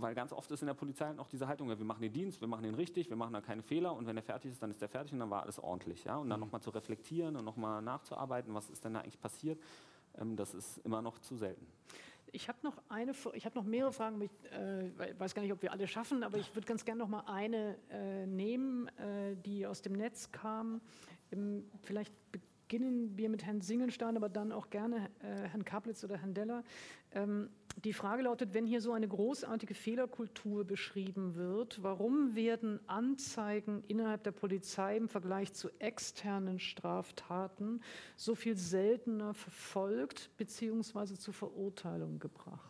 weil ganz oft ist in der Polizei halt noch diese Haltung, ja, wir machen den Dienst, wir machen den richtig, wir machen da keine Fehler und wenn er fertig ist, dann ist er fertig und dann war alles ordentlich. Ja? Und dann mhm. nochmal zu reflektieren und nochmal nachzuarbeiten, was ist denn da eigentlich passiert, ähm, das ist immer noch zu selten. Ich habe noch eine, ich habe noch mehrere Fragen. Ich äh, weiß gar nicht, ob wir alle schaffen, aber ich würde ganz gerne noch mal eine äh, nehmen, äh, die aus dem Netz kam. Im, vielleicht beginnen wir mit Herrn Singelstein, aber dann auch gerne äh, Herrn Kaplitz oder Herrn Deller. Ähm, die Frage lautet, wenn hier so eine großartige Fehlerkultur beschrieben wird, warum werden Anzeigen innerhalb der Polizei im Vergleich zu externen Straftaten so viel seltener verfolgt bzw. zur Verurteilung gebracht?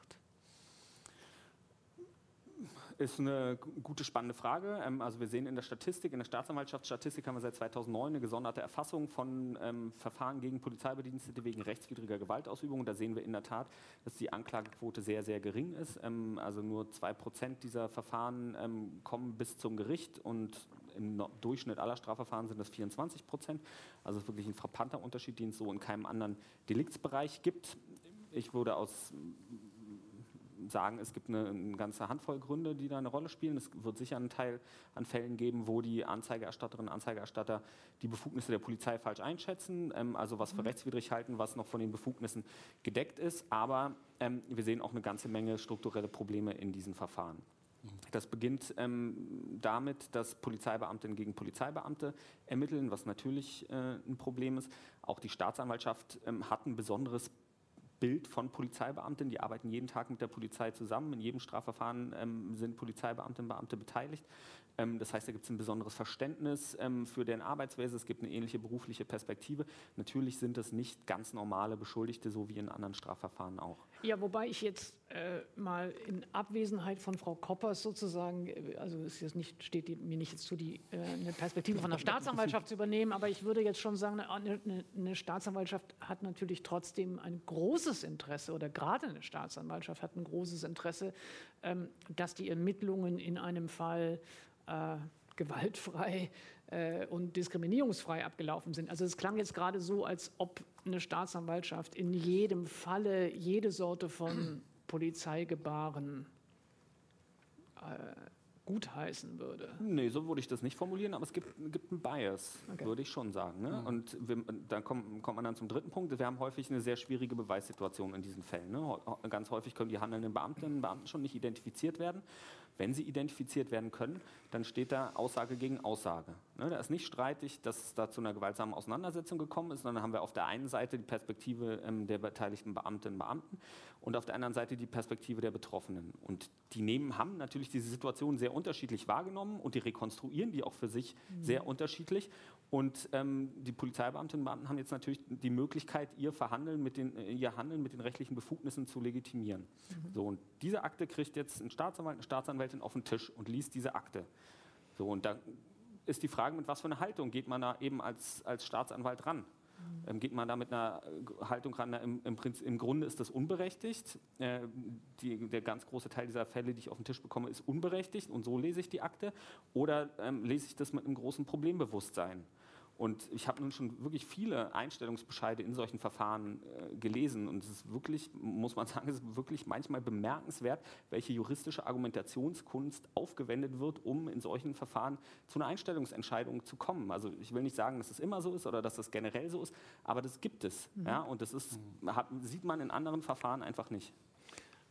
Ist eine gute, spannende Frage. Ähm, also wir sehen in der Statistik, in der Staatsanwaltschaftsstatistik haben wir seit 2009 eine gesonderte Erfassung von ähm, Verfahren gegen Polizeibedienstete wegen rechtswidriger Gewaltausübung. da sehen wir in der Tat, dass die Anklagequote sehr, sehr gering ist. Ähm, also nur zwei Prozent dieser Verfahren ähm, kommen bis zum Gericht und im Durchschnitt aller Strafverfahren sind das 24 Prozent. Also wirklich ein frappanter Unterschied, den es so in keinem anderen Deliktsbereich gibt. Ich würde aus sagen, es gibt eine, eine, ganze Handvoll Gründe, die da eine Rolle spielen. Es wird sicher einen Teil an Fällen geben, wo die Anzeigerstatterinnen und Anzeigerstatter die Befugnisse der Polizei falsch einschätzen, ähm, also was für mhm. rechtswidrig halten, was noch von den Befugnissen gedeckt ist. Aber ähm, wir sehen auch eine ganze Menge strukturelle Probleme in diesen Verfahren. Das beginnt ähm, damit, dass Polizeibeamtinnen gegen Polizeibeamte ermitteln, was natürlich äh, ein Problem ist. Auch die Staatsanwaltschaft ähm, hat ein besonderes Bild von Polizeibeamten. Die arbeiten jeden Tag mit der Polizei zusammen. In jedem Strafverfahren ähm, sind Polizeibeamtinnen und Beamte beteiligt. Ähm, das heißt, da gibt es ein besonderes Verständnis ähm, für den Arbeitsweise, es gibt eine ähnliche berufliche Perspektive. Natürlich sind das nicht ganz normale Beschuldigte, so wie in anderen Strafverfahren auch. Ja, wobei ich jetzt äh, mal in Abwesenheit von Frau Koppers sozusagen, äh, also es ist nicht, steht die, mir nicht jetzt zu, die, äh, eine Perspektive von der Staatsanwaltschaft zu übernehmen, aber ich würde jetzt schon sagen, eine, eine, eine Staatsanwaltschaft hat natürlich trotzdem ein großes Interesse oder gerade eine Staatsanwaltschaft hat ein großes Interesse, ähm, dass die Ermittlungen in einem Fall äh, gewaltfrei äh, und diskriminierungsfrei abgelaufen sind. Also es klang jetzt gerade so, als ob eine Staatsanwaltschaft in jedem Falle jede Sorte von <clears throat> Polizeigebaren äh, gutheißen würde. Nee, so würde ich das nicht formulieren, aber es gibt, gibt einen Bias, okay. würde ich schon sagen. Ne? Mhm. Und wir, dann kommt, kommt man dann zum dritten Punkt. Wir haben häufig eine sehr schwierige Beweissituation in diesen Fällen. Ne? Ganz häufig können die handelnden Beamtinnen und Beamten schon nicht identifiziert werden. Wenn sie identifiziert werden können, dann steht da Aussage gegen Aussage. Ne, da ist nicht streitig, dass es da zu einer gewaltsamen Auseinandersetzung gekommen ist, sondern haben wir auf der einen Seite die Perspektive ähm, der beteiligten Beamtinnen und Beamten und auf der anderen Seite die Perspektive der Betroffenen. Und die nehmen, haben natürlich diese Situation sehr unterschiedlich wahrgenommen und die rekonstruieren die auch für sich mhm. sehr unterschiedlich. Und ähm, die Polizeibeamtinnen und Beamten haben jetzt natürlich die Möglichkeit, ihr Verhandeln mit den, äh, ihr Handeln mit den rechtlichen Befugnissen zu legitimieren. Mhm. So, und diese Akte kriegt jetzt ein Staatsanwalt, eine Staatsanwältin auf den Tisch und liest diese Akte. So, und da ist die Frage, mit was für einer Haltung geht man da eben als, als Staatsanwalt ran? Ähm, geht man da mit einer Haltung ran, im, im, Prinzip, im Grunde ist das unberechtigt. Äh, die, der ganz große Teil dieser Fälle, die ich auf den Tisch bekomme, ist unberechtigt und so lese ich die Akte. Oder ähm, lese ich das mit einem großen Problembewusstsein? Und ich habe nun schon wirklich viele Einstellungsbescheide in solchen Verfahren äh, gelesen. Und es ist wirklich, muss man sagen, es ist wirklich manchmal bemerkenswert, welche juristische Argumentationskunst aufgewendet wird, um in solchen Verfahren zu einer Einstellungsentscheidung zu kommen. Also ich will nicht sagen, dass es immer so ist oder dass das generell so ist, aber das gibt es. Mhm. Ja? Und das ist, hat, sieht man in anderen Verfahren einfach nicht.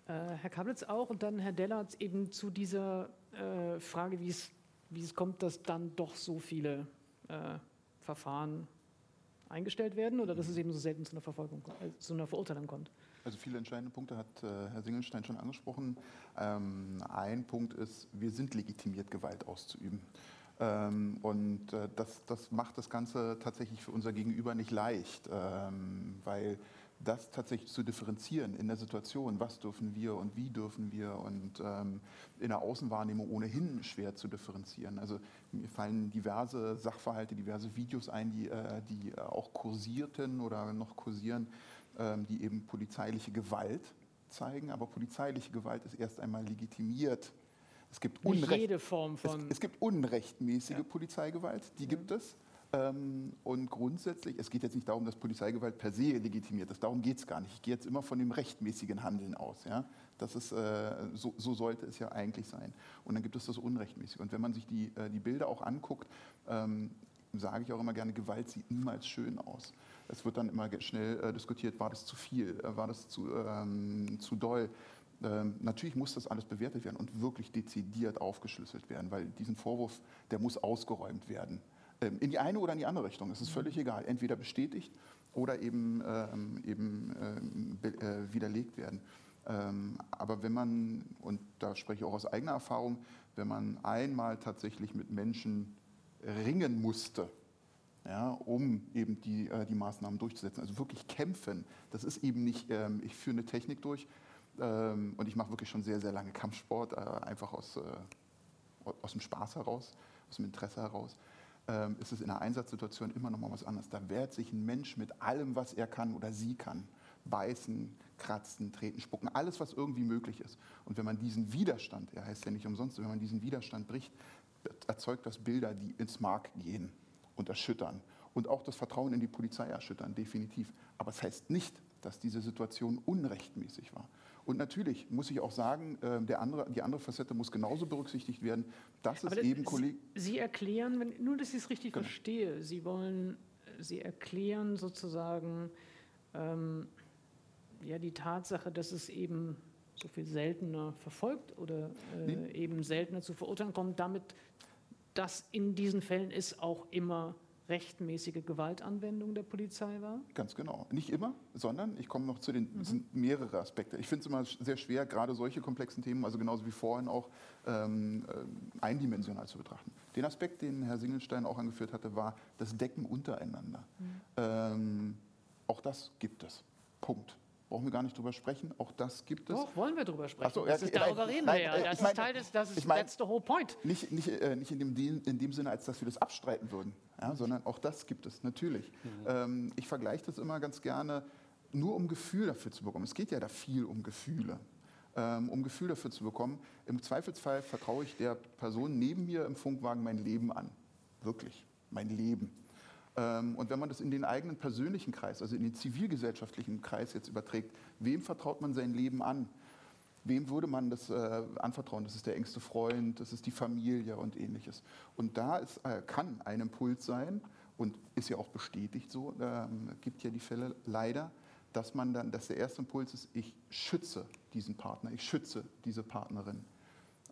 Äh, Herr Kablitz auch und dann Herr Dellertz eben zu dieser äh, Frage, wie es, wie es kommt, dass dann doch so viele äh, Verfahren eingestellt werden oder dass es eben so selten zu einer Verfolgung, äh, zu einer Verurteilung kommt? Also viele entscheidende Punkte hat äh, Herr Singelstein schon angesprochen. Ähm, ein Punkt ist, wir sind legitimiert, Gewalt auszuüben. Ähm, und äh, das, das macht das Ganze tatsächlich für unser Gegenüber nicht leicht, ähm, weil das tatsächlich zu differenzieren in der Situation, was dürfen wir und wie dürfen wir und ähm, in der Außenwahrnehmung ohnehin schwer zu differenzieren. Also mir fallen diverse Sachverhalte, diverse Videos ein, die, äh, die auch kursierten oder noch kursieren, ähm, die eben polizeiliche Gewalt zeigen, aber polizeiliche Gewalt ist erst einmal legitimiert. Es gibt, Unrecht, jede Form von es, es gibt unrechtmäßige ja. Polizeigewalt, die mhm. gibt es. Ähm, und grundsätzlich, es geht jetzt nicht darum, dass Polizeigewalt per se legitimiert ist, darum geht es gar nicht. Ich gehe jetzt immer von dem rechtmäßigen Handeln aus. Ja? Das ist, äh, so, so, sollte es ja eigentlich sein. Und dann gibt es das Unrechtmäßige. Und wenn man sich die, äh, die Bilder auch anguckt, ähm, sage ich auch immer gerne, Gewalt sieht niemals schön aus. Es wird dann immer schnell äh, diskutiert, war das zu viel, äh, war das zu, ähm, zu doll. Ähm, natürlich muss das alles bewertet werden und wirklich dezidiert aufgeschlüsselt werden, weil diesen Vorwurf, der muss ausgeräumt werden. Ähm, in die eine oder in die andere Richtung. Es ist völlig mhm. egal. Entweder bestätigt oder eben, ähm, eben ähm, äh, widerlegt werden. Ähm, aber wenn man, und da spreche ich auch aus eigener Erfahrung, wenn man einmal tatsächlich mit Menschen ringen musste, ja, um eben die, äh, die Maßnahmen durchzusetzen, also wirklich kämpfen, das ist eben nicht, ähm, ich führe eine Technik durch ähm, und ich mache wirklich schon sehr, sehr lange Kampfsport, äh, einfach aus, äh, aus dem Spaß heraus, aus dem Interesse heraus ähm, ist es in einer Einsatzsituation immer noch mal was anderes. Da wehrt sich ein Mensch mit allem, was er kann oder sie kann. Beißen, kratzen, treten, spucken, alles, was irgendwie möglich ist. Und wenn man diesen Widerstand, er heißt ja nicht umsonst, wenn man diesen Widerstand bricht, erzeugt das Bilder, die ins Mark gehen und erschüttern. Und auch das Vertrauen in die Polizei erschüttern, definitiv. Aber es das heißt nicht, dass diese Situation unrechtmäßig war. Und natürlich muss ich auch sagen, äh, der andere, die andere Facette muss genauso berücksichtigt werden, dass es das, eben Kollegen. Sie erklären, wenn, nur dass ich es richtig genau. verstehe, Sie wollen, Sie erklären sozusagen ähm, ja, die Tatsache, dass es eben so viel seltener verfolgt oder äh, nee. eben seltener zu verurteilen kommt, damit, dass in diesen Fällen es auch immer rechtmäßige Gewaltanwendung der Polizei war? Ganz genau. Nicht immer, sondern ich komme noch zu den, es sind mehrere Aspekte. Ich finde es immer sehr schwer, gerade solche komplexen Themen, also genauso wie vorhin auch, ähm, äh, eindimensional zu betrachten. Den Aspekt, den Herr Singelstein auch angeführt hatte, war das Decken untereinander. Ähm, auch das gibt es. Punkt. Brauchen wir gar nicht drüber sprechen. Auch das gibt es. Doch, wollen wir drüber sprechen. So, das ja, ist, nein, darüber reden nein, wir ja. äh, Das ich meine- ist Teil des, das ist ich meine- that's the whole point. Nicht, nicht, äh, nicht in, dem, in dem Sinne, als dass wir das abstreiten würden, ja, sondern auch das gibt es natürlich. Ähm, ich vergleiche das immer ganz gerne, nur um Gefühl dafür zu bekommen. Es geht ja da viel um Gefühle. Ähm, um Gefühl dafür zu bekommen, im Zweifelsfall vertraue ich der Person neben mir im Funkwagen mein Leben an. Wirklich, mein Leben. Ähm, und wenn man das in den eigenen persönlichen Kreis, also in den zivilgesellschaftlichen Kreis jetzt überträgt, wem vertraut man sein Leben an? Wem würde man das äh, anvertrauen? Das ist der engste Freund, das ist die Familie und ähnliches. Und da ist, äh, kann ein Impuls sein und ist ja auch bestätigt so, ähm, gibt ja die Fälle leider, dass man dann, dass der erste Impuls ist, ich schütze diesen Partner, ich schütze diese Partnerin.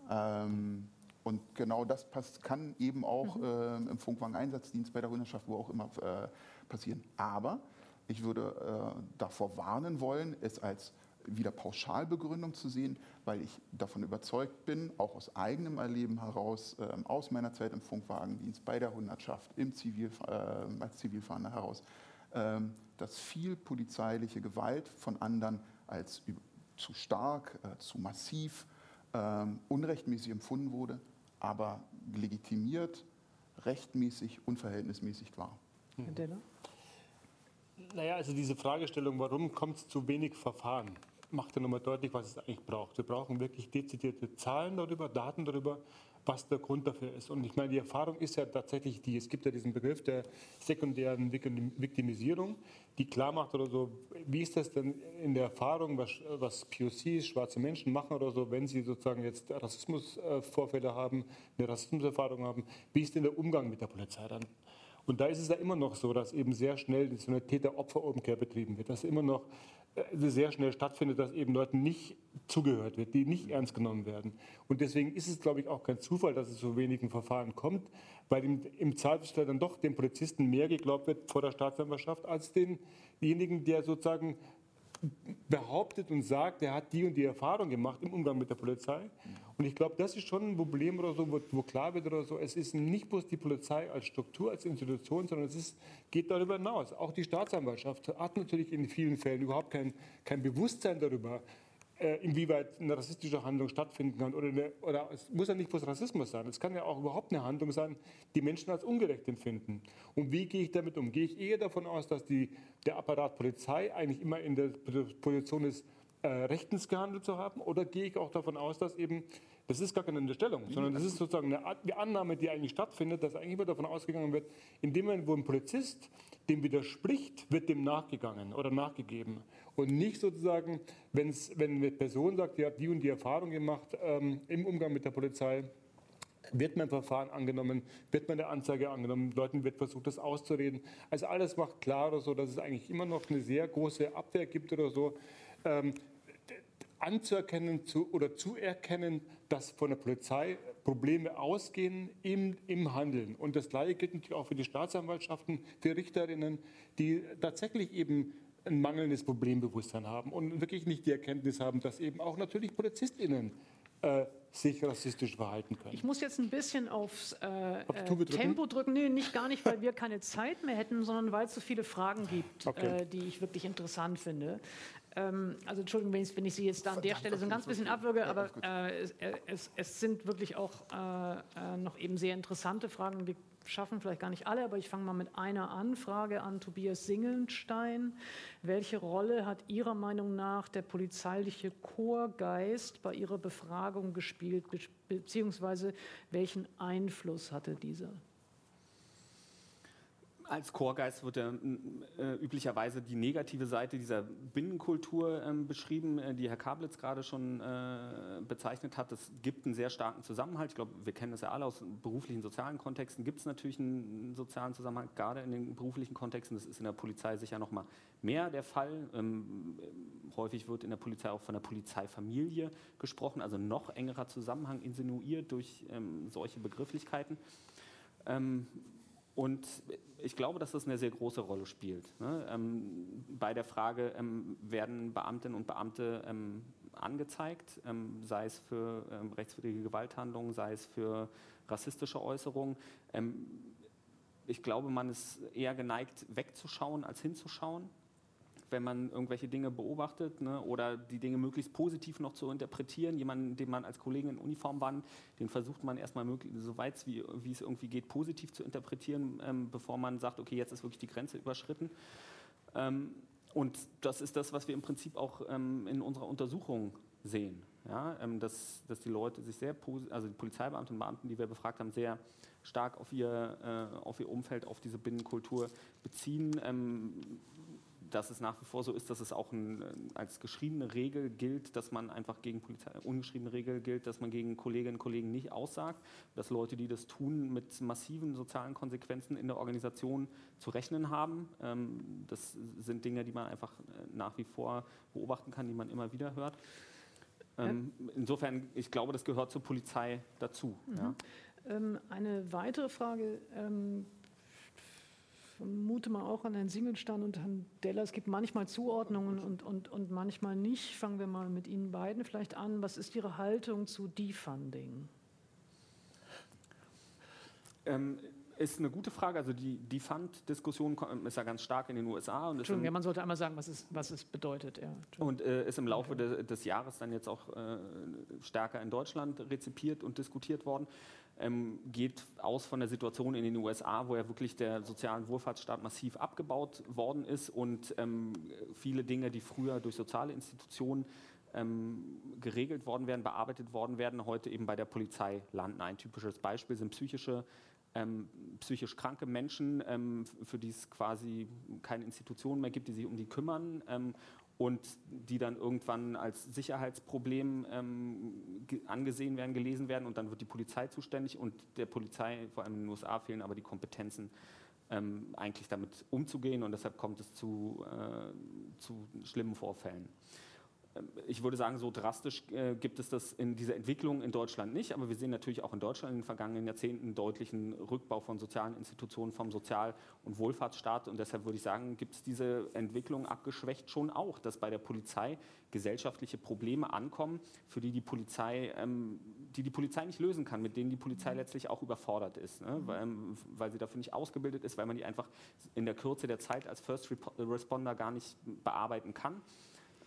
Ähm, und genau das pass kann eben auch ähm, im Funkwagen-Einsatzdienst bei der Hunderschaft, wo auch immer äh, passieren. Aber ich würde äh, davor warnen wollen, es als wieder Pauschalbegründung zu sehen, weil ich davon überzeugt bin, auch aus eigenem Erleben heraus, ähm, aus meiner Zeit im Funkwagendienst, bei der Hundertschaft, im Zivil, äh, als Zivilfahnder heraus, ähm, dass viel polizeiliche Gewalt von anderen als zu stark, äh, zu massiv, ähm, unrechtmäßig empfunden wurde, aber legitimiert, rechtmäßig, unverhältnismäßig war. Herr Deller? Naja, also diese Fragestellung, warum kommt es zu wenig Verfahren, macht ja nochmal deutlich, was es eigentlich braucht. Wir brauchen wirklich dezidierte Zahlen darüber, Daten darüber, was der Grund dafür ist. Und ich meine, die Erfahrung ist ja tatsächlich die, es gibt ja diesen Begriff der sekundären Viktimisierung, die klar macht oder so, wie ist das denn in der Erfahrung, was, was POCs, schwarze Menschen machen oder so, wenn sie sozusagen jetzt Rassismusvorfälle haben, eine Rassismuserfahrung haben, wie ist denn der Umgang mit der Polizei dann? Und da ist es ja immer noch so, dass eben sehr schnell so eine Täter-Opfer-Umkehr betrieben wird, dass immer noch sehr schnell stattfindet, dass eben Leuten nicht zugehört wird, die nicht ernst genommen werden. Und deswegen ist es, glaube ich, auch kein Zufall, dass es zu wenigen Verfahren kommt, weil im, im Zweifelsfall dann doch dem Polizisten mehr geglaubt wird vor der Staatsanwaltschaft als denjenigen, der sozusagen behauptet und sagt, er hat die und die Erfahrung gemacht im Umgang mit der Polizei. Und ich glaube, das ist schon ein Problem oder so, wo, wo klar wird oder so, es ist nicht bloß die Polizei als Struktur, als Institution, sondern es ist, geht darüber hinaus. Auch die Staatsanwaltschaft hat natürlich in vielen Fällen überhaupt kein, kein Bewusstsein darüber, inwieweit eine rassistische Handlung stattfinden kann. Oder, eine, oder es muss ja nicht bloß Rassismus sein. Es kann ja auch überhaupt eine Handlung sein, die Menschen als ungerecht empfinden. Und wie gehe ich damit um? Gehe ich eher davon aus, dass die, der Apparat Polizei eigentlich immer in der Position ist, äh, rechtens gehandelt zu haben? Oder gehe ich auch davon aus, dass eben, das ist gar keine Unterstellung, sondern das ist sozusagen eine, eine Annahme, die eigentlich stattfindet, dass eigentlich immer davon ausgegangen wird, in dem Moment, wo ein Polizist dem widerspricht, wird dem nachgegangen oder nachgegeben. Und nicht sozusagen, wenn's, wenn eine Person sagt, die hat die und die Erfahrung gemacht ähm, im Umgang mit der Polizei, wird mein Verfahren angenommen, wird meine Anzeige angenommen, Leuten wird versucht, das auszureden. Also alles macht klar oder so, dass es eigentlich immer noch eine sehr große Abwehr gibt oder so. Ähm, anzuerkennen zu, oder zu erkennen, dass von der Polizei Probleme ausgehen im, im Handeln. Und das Gleiche gilt natürlich auch für die Staatsanwaltschaften, für Richterinnen, die tatsächlich eben ein mangelndes Problembewusstsein haben und wirklich nicht die Erkenntnis haben, dass eben auch natürlich PolizistInnen äh, sich rassistisch verhalten können. Ich muss jetzt ein bisschen aufs äh, äh, drücken? Tempo drücken. Nee, nicht gar nicht, weil wir keine Zeit mehr hätten, sondern weil es so viele Fragen gibt, Okay. äh, die ich wirklich interessant finde. Ähm, also Entschuldigung, wenn ich, wenn ich Sie jetzt da an der Verdammt, Stelle so ein ganz bisschen abwürge, Ja, aber äh, es, es, es sind wirklich auch äh, noch eben sehr interessante Fragen. Wir schaffen vielleicht gar nicht alle, aber ich fange mal mit einer Anfrage an Tobias Singelnstein. Welche Rolle hat Ihrer Meinung nach der polizeiliche Chorgeist bei Ihrer Befragung gespielt, be beziehungsweise welchen Einfluss hatte dieser? Als Chorgeist wird ja m, äh, üblicherweise die negative Seite dieser Binnenkultur ähm, beschrieben, äh, die Herr Kablitz gerade schon äh, bezeichnet hat. Es gibt einen sehr starken Zusammenhalt. Ich glaube, wir kennen das ja alle aus beruflichen, sozialen Kontexten. Gibt es natürlich einen sozialen Zusammenhalt, gerade in den beruflichen Kontexten. Das ist in der Polizei sicher noch mal mehr der Fall. Ähm, häufig wird in der Polizei auch von der Polizeifamilie gesprochen, also noch engerer Zusammenhang insinuiert durch ähm, solche Begrifflichkeiten. Ähm, und ich glaube, dass das eine sehr große Rolle spielt. Ne? Ähm, bei der Frage, ähm, werden Beamtinnen und Beamte ähm, angezeigt, ähm, sei es für ähm, rechtswidrige Gewalthandlungen, sei es für rassistische Äußerungen. Ähm, ich glaube, man ist eher geneigt, wegzuschauen, als hinzuschauen wenn man irgendwelche Dinge beobachtet ne, oder die Dinge möglichst positiv noch zu interpretieren. Jemanden, den man als Kollegen in Uniform war, den versucht man erstmal so weit wie, wie es irgendwie geht, positiv zu interpretieren, ähm, bevor man sagt, okay, jetzt ist wirklich die Grenze überschritten. Ähm, und das ist das, was wir im Prinzip auch ähm, in unserer Untersuchung sehen. Ja, ähm, dass, dass die Leute sich sehr, also die Polizeibeamten und Beamten, die wir befragt haben, sehr stark auf ihr, äh, auf ihr Umfeld, auf diese Binnenkultur beziehen. Ähm, dass es nach wie vor so ist, dass es auch ein, als geschriebene Regel gilt, dass man einfach gegen Polizei, ungeschriebene Regel gilt, dass man gegen Kolleginnen und Kollegen nicht aussagt, dass Leute, die das tun, mit massiven sozialen Konsequenzen in der Organisation zu rechnen haben. Ähm, das sind Dinge, die man einfach äh, nach wie vor beobachten kann, die man immer wieder hört. Ähm, insofern, ich glaube, das gehört zur Polizei dazu. Mhm. Ja. Ähm, eine weitere Frage vermute mal auch an Herrn Singelstein und Herrn Deller, es gibt manchmal Zuordnungen und, und, und manchmal nicht. Fangen wir mal mit Ihnen beiden vielleicht an. Was ist Ihre Haltung zu Defunding? Ähm, ist eine gute Frage. Also die Defund-Diskussion ist ja ganz stark in den USA. Und Entschuldigung, ja, man sollte einmal sagen, was es, was es bedeutet. Ja, und äh, ist im Laufe de, des Jahres dann jetzt auch äh, stärker in Deutschland rezipiert und diskutiert worden ähm, geht aus von der Situation in den USA, wo ja wirklich der soziale Wohlfahrtsstaat massiv abgebaut worden ist und ähm, viele Dinge, die früher durch soziale Institutionen ähm, geregelt worden wären, bearbeitet worden wären, heute eben bei der Polizei landen. Ein typisches Beispiel sind psychische ähm, psychisch kranke Menschen, ähm, für die es quasi keine Institutionen mehr gibt, die sich um die kümmern ähm, und die dann irgendwann als Sicherheitsproblem ähm, angesehen werden, gelesen werden und dann wird die Polizei zuständig und der Polizei, vor allem in den USA, fehlen aber die Kompetenzen, ähm, eigentlich damit umzugehen und deshalb kommt es zu, äh, zu schlimmen Vorfällen. Ich würde sagen, so drastisch äh, gibt es das in dieser Entwicklung in Deutschland nicht, aber wir sehen natürlich auch in Deutschland in den vergangenen Jahrzehnten deutlichen Rückbau von sozialen Institutionen, vom Sozial- und Wohlfahrtsstaat und deshalb würde ich sagen, gibt es diese Entwicklung abgeschwächt schon auch, dass bei der Polizei gesellschaftliche Probleme ankommen, für die die Polizei, ähm, die die Polizei nicht lösen kann, mit denen die Polizei mhm. letztlich auch überfordert ist, ne? weil, ähm, weil sie dafür nicht ausgebildet ist, weil man die einfach in der Kürze der Zeit als First Responder gar nicht bearbeiten kann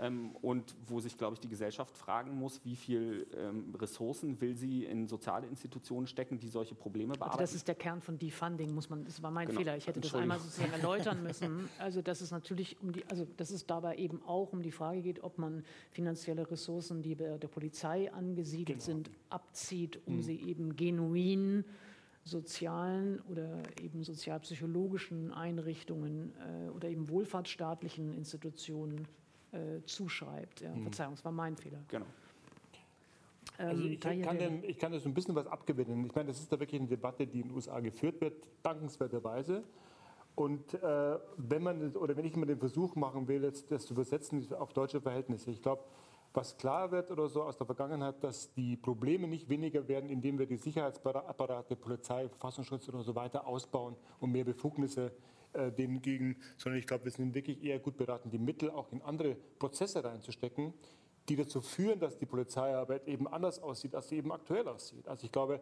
ähm, und wo sich, glaube ich, die Gesellschaft fragen muss, wie viel ähm, Ressourcen will sie in soziale Institutionen stecken, die solche Probleme bearbeiten. Also das ist der Kern von Defunding, muss man, das war mein genau. Fehler, ich hätte das einmal sozusagen erläutern <laughs> müssen. Also dass es natürlich um die, also dass es dabei eben auch um die Frage geht, ob man finanzielle Ressourcen, die bei der Polizei angesiedelt genau. sind, abzieht, um mhm. sie eben genuin sozialen oder eben sozialpsychologischen Einrichtungen äh, oder eben wohlfahrtsstaatlichen Institutionen äh, zuschreibt. Ja. Mhm. Verzeihung, es war mein Fehler. Genau. Ähm, also ich, kann dem, ich kann das ein bisschen was abgewinnen. Ich meine, das ist da wirklich eine Debatte, die in den USA geführt wird, dankenswerterweise. Und äh, wenn man oder wenn ich immer den Versuch machen will, jetzt das zu übersetzen auf deutsche Verhältnisse, ich glaube, was klar wird oder so aus der Vergangenheit, dass die Probleme nicht weniger werden, indem wir die Sicherheitsapparate, Polizei, Verfassungsschutz oder so weiter ausbauen und mehr Befugnisse äh, denen gegen, sondern ich glaube, wir sind wirklich eher gut beraten, die Mittel auch in andere Prozesse reinzustecken, die dazu führen, dass die Polizeiarbeit eben anders aussieht, als sie eben aktuell aussieht. Also ich glaube,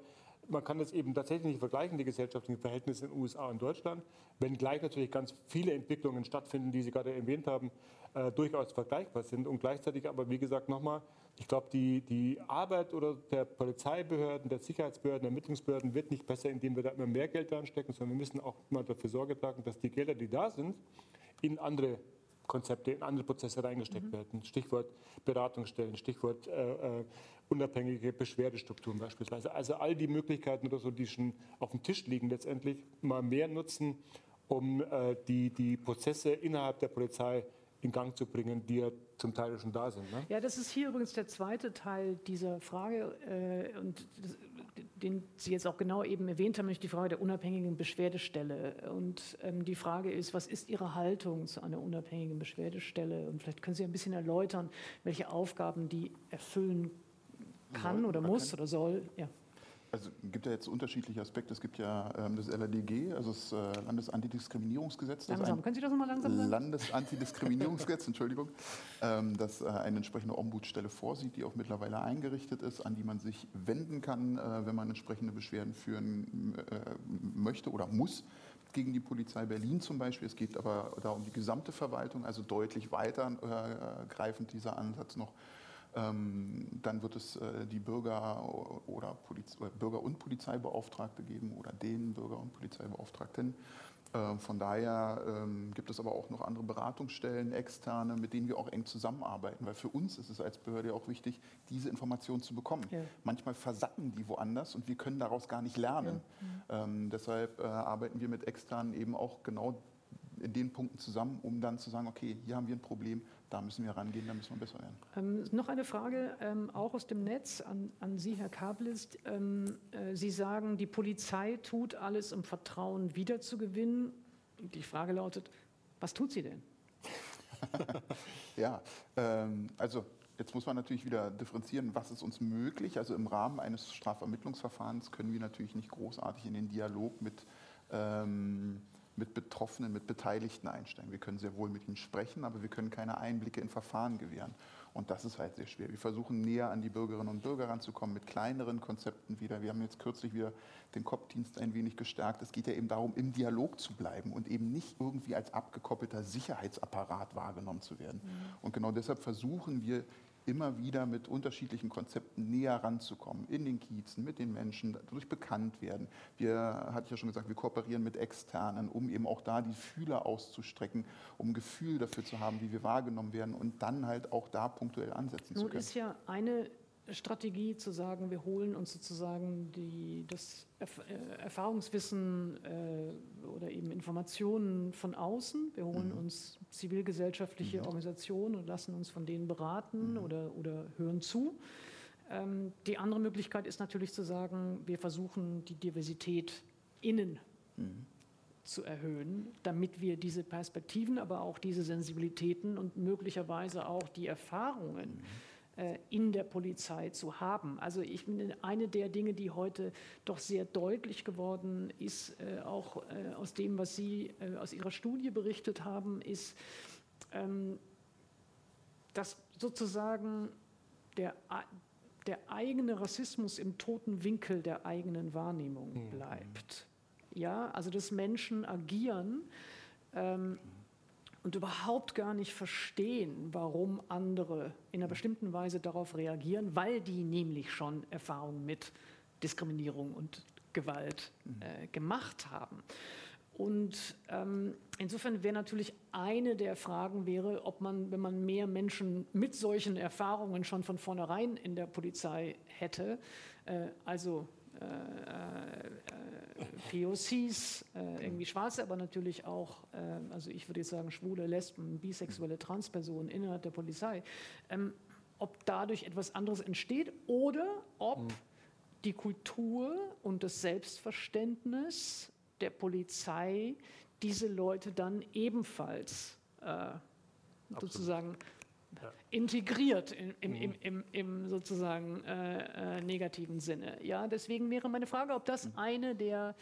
man kann das eben tatsächlich nicht vergleichen, die gesellschaftlichen Verhältnisse in den USA und Deutschland, wenngleich natürlich ganz viele Entwicklungen stattfinden, die Sie gerade erwähnt haben, äh, durchaus vergleichbar sind. Und gleichzeitig aber, wie gesagt, nochmal, ich glaube, die, die Arbeit oder der Polizeibehörden, der Sicherheitsbehörden, der Ermittlungsbehörden wird nicht besser, indem wir da immer mehr Geld reinstecken, sondern wir müssen auch mal dafür Sorge tragen, dass die Gelder, die da sind, in andere Konzepte, in andere Prozesse reingesteckt mhm. werden. Stichwort Beratungsstellen, Stichwort äh, äh, unabhängige Beschwerdestrukturen beispielsweise. Also all die Möglichkeiten oder so, die schon auf dem Tisch liegen, letztendlich mal mehr nutzen, um äh, die, die Prozesse innerhalb der Polizei in Gang zu bringen, die ja zum Teil schon da sind. Ne? Ja, das ist hier übrigens der zweite Teil dieser Frage äh, und das, den Sie jetzt auch genau eben erwähnt haben, nämlich die Frage der unabhängigen Beschwerdestelle. Und ähm, die Frage ist, was ist Ihre Haltung zu einer unabhängigen Beschwerdestelle? Und vielleicht können Sie ein bisschen erläutern, welche Aufgaben die erfüllen kann soll, oder muss kann. oder soll. Ja. Also es gibt ja jetzt unterschiedliche Aspekte. Es gibt ja ähm, das LADG, also das äh, Landesantidiskriminierungsgesetz. Das langsam, können Sie das nochmal langsam sagen? Landesantidiskriminierungsgesetz, <laughs> Entschuldigung, ähm, das äh, eine entsprechende Ombudsstelle vorsieht, die auch mittlerweile eingerichtet ist, an die man sich wenden kann, äh, wenn man entsprechende Beschwerden führen äh, möchte oder muss gegen die Polizei Berlin zum Beispiel. Es geht aber da um die gesamte Verwaltung, also deutlich weitergreifend dieser Ansatz noch dann wird es äh, die Bürger oder, Poliz Bürger und Polizeibeauftragte geben oder den Bürger und Polizeibeauftragten. Ähm, von daher ähm, gibt es aber auch noch andere Beratungsstellen, externe, mit denen wir auch eng zusammenarbeiten, weil für uns ist es als Behörde auch wichtig, diese Informationen zu bekommen. Ja. Manchmal versacken die woanders und wir können daraus gar nicht lernen. Ja. Ähm, deshalb äh, arbeiten wir mit externen eben auch genau in den Punkten zusammen, um dann zu sagen, okay, hier haben wir ein Problem, da müssen wir rangehen, da müssen wir besser werden. Ähm, noch eine Frage, ähm, auch aus dem Netz an, an Sie, Herr Kablist. Ähm, äh, Sie sagen, die Polizei tut alles, um Vertrauen wiederzugewinnen. Die Frage lautet, was tut sie denn? <laughs> ja, ähm, also Jetzt muss man natürlich wieder differenzieren, was ist uns möglich. Also im Rahmen eines Strafvermittlungsverfahrens können wir natürlich nicht großartig in den Dialog mit ähm, mit Betroffenen, mit Beteiligten einsteigen. Wir können sehr wohl mit ihnen sprechen, aber wir können keine Einblicke in Verfahren gewähren. Und das ist halt sehr schwer. Wir versuchen näher an die Bürgerinnen und Bürger ranzukommen mit kleineren Konzepten wieder. Wir haben jetzt kürzlich wieder den COP-Dienst ein wenig gestärkt. Es geht ja eben darum, im Dialog zu bleiben und eben nicht irgendwie als abgekoppelter Sicherheitsapparat wahrgenommen zu werden. Mhm. Und genau deshalb versuchen wir immer wieder mit unterschiedlichen Konzepten näher ranzukommen, in den Kiezen, mit den Menschen, dadurch bekannt werden. Wir, hatte ich ja schon gesagt, wir kooperieren mit Externen, um eben auch da die Fühler auszustrecken, um Gefühl dafür zu haben, wie wir wahrgenommen werden und dann halt auch da punktuell ansetzen Nun zu können. Nun ist ja eine Strategie zu sagen, wir holen uns sozusagen die, das Erf äh, Erfahrungswissen äh, oder eben Informationen von außen. Wir holen mhm. uns zivilgesellschaftliche mhm. Organisationen und lassen uns von denen beraten mhm. oder, oder hören zu. Ähm, die andere Möglichkeit ist natürlich zu sagen, wir versuchen die Diversität innen mhm. zu erhöhen, damit wir diese Perspektiven, aber auch diese Sensibilitäten und möglicherweise auch die Erfahrungen mhm. In der Polizei zu haben. Also ich finde, eine der Dinge, die heute doch sehr deutlich geworden ist, äh, auch äh, aus dem, was Sie aus Ihrer Studie berichtet haben, ist, ähm, dass sozusagen der, der eigene Rassismus im toten Winkel der eigenen Wahrnehmung mhm. bleibt. Ja, also dass Menschen agieren, ähm, und überhaupt gar nicht verstehen, warum andere in einer bestimmten Weise darauf reagieren, weil die nämlich schon Erfahrungen mit Diskriminierung und Gewalt äh, gemacht haben. Und ähm, insofern wäre natürlich eine der Fragen wäre, ob man, wenn man mehr Menschen mit solchen Erfahrungen schon von vornherein in der Polizei hätte, äh, also POCs, äh, irgendwie Schwarze, aber natürlich auch, also ich würde jetzt sagen, schwule, Lesben, bisexuelle Transpersonen innerhalb der Polizei, ähm, ob dadurch etwas anderes entsteht oder ob mhm. die Kultur und das Selbstverständnis der Polizei diese Leute dann ebenfalls äh, sozusagen. Integriert im, im, mhm. im, im sozusagen äh, äh, negativen Sinne. Ja, deswegen wäre meine Frage, ob das mhm. eine der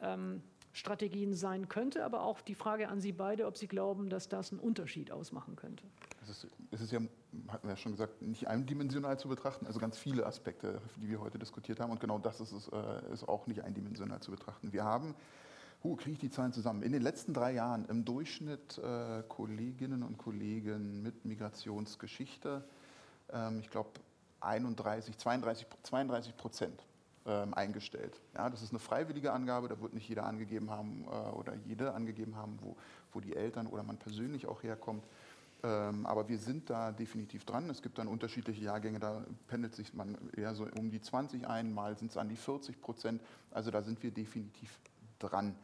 ähm, Strategien sein könnte, aber auch die Frage an Sie beide, ob Sie glauben, dass das einen Unterschied ausmachen könnte. Es ist, es ist ja, hatten wir ja schon gesagt, nicht eindimensional zu betrachten, also ganz viele Aspekte, die wir heute diskutiert haben und genau das ist, es, äh, ist auch nicht eindimensional zu betrachten. Wir haben Huh, kriege ich die Zahlen zusammen? In den letzten drei Jahren im Durchschnitt äh, Kolleginnen und Kollegen mit Migrationsgeschichte, ähm, ich glaube 31, 32, 32 Prozent ähm, eingestellt. Ja, das ist eine freiwillige Angabe, da wird nicht jeder angegeben haben äh, oder jede angegeben haben, wo, wo die Eltern oder man persönlich auch herkommt. Ähm, aber wir sind da definitiv dran. Es gibt dann unterschiedliche Jahrgänge, da pendelt sich man eher so um die 20 ein, mal sind es an die 40 Prozent. Also da sind wir definitiv dran.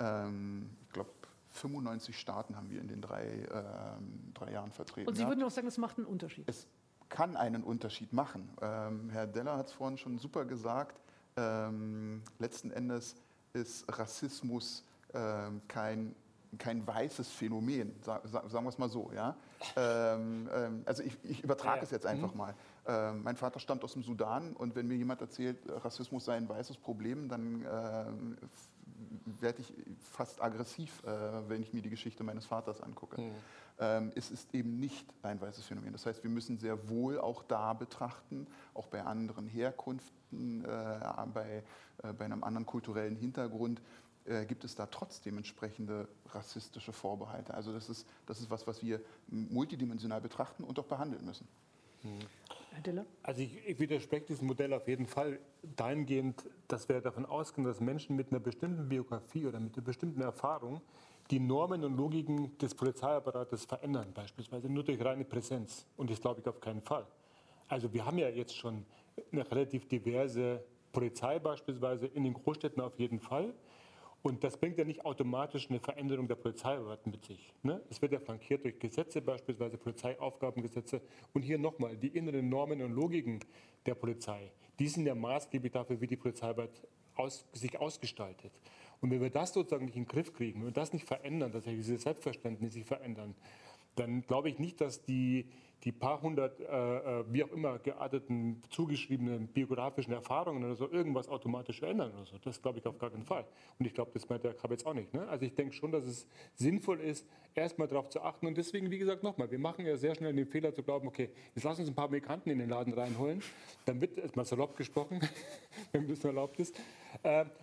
Ähm, ich glaube, 95 Staaten haben wir in den drei, ähm, drei Jahren vertreten. Und Sie würden auch sagen, es macht einen Unterschied? Es kann einen Unterschied machen. Ähm, Herr Deller hat es vorhin schon super gesagt. Ähm, letzten Endes ist Rassismus ähm, kein kein weißes Phänomen, sagen wir es mal so. Ja? Ähm, ähm, also ich, ich übertrage ja. es jetzt einfach mhm. mal. Ähm, mein Vater stammt aus dem Sudan und wenn mir jemand erzählt, Rassismus sei ein weißes Problem, dann äh, werde ich fast aggressiv, äh, wenn ich mir die Geschichte meines Vaters angucke. Mhm. Ähm, es ist eben nicht ein weißes Phänomen. Das heißt, wir müssen sehr wohl auch da betrachten, auch bei anderen Herkunften, äh, bei, äh, bei einem anderen kulturellen Hintergrund, äh, gibt es da trotzdem entsprechende rassistische Vorbehalte. Also das ist, das ist was, was wir multidimensional betrachten und auch behandeln müssen. Mhm. Herr Diller? Also ich, ich widerspreche diesem Modell auf jeden Fall dahingehend, dass wir davon ausgehen, dass Menschen mit einer bestimmten Biografie oder mit einer bestimmten Erfahrung die Normen und Logiken des Polizeiapparates verändern, beispielsweise nur durch reine Präsenz. Und das glaube ich auf keinen Fall. Also wir haben ja jetzt schon eine relativ diverse Polizei beispielsweise in den Großstädten auf jeden Fall. Und das bringt ja nicht automatisch eine Veränderung der Polizeiarbeit mit sich. Ne? Es wird ja flankiert durch Gesetze, beispielsweise Polizeiaufgabengesetze. Und hier nochmal, die inneren Normen und Logiken der Polizei, die sind ja maßgeblich dafür, wie die Polizeiarbeit aus, sich ausgestaltet. Und wenn wir das sozusagen nicht in den Griff kriegen, wenn wir das nicht verändern, dass diese Selbstverständnisse sich verändern, dann glaube ich nicht, dass die, die paar hundert, äh, äh, wie auch immer, gearteten, zugeschriebenen biografischen Erfahrungen oder so irgendwas automatisch verändern oder so. Das glaube ich auf gar keinen Fall. Und ich glaube, das meint der Krab jetzt auch nicht. Ne? Also ich denke schon, dass es sinnvoll ist, erstmal darauf zu achten. Und deswegen, wie gesagt, nochmal, wir machen ja sehr schnell den Fehler zu glauben, okay, jetzt lass uns ein paar Migranten in den Laden reinholen. Dann wird, erstmal salopp gesprochen, <laughs> wenn das erlaubt ist,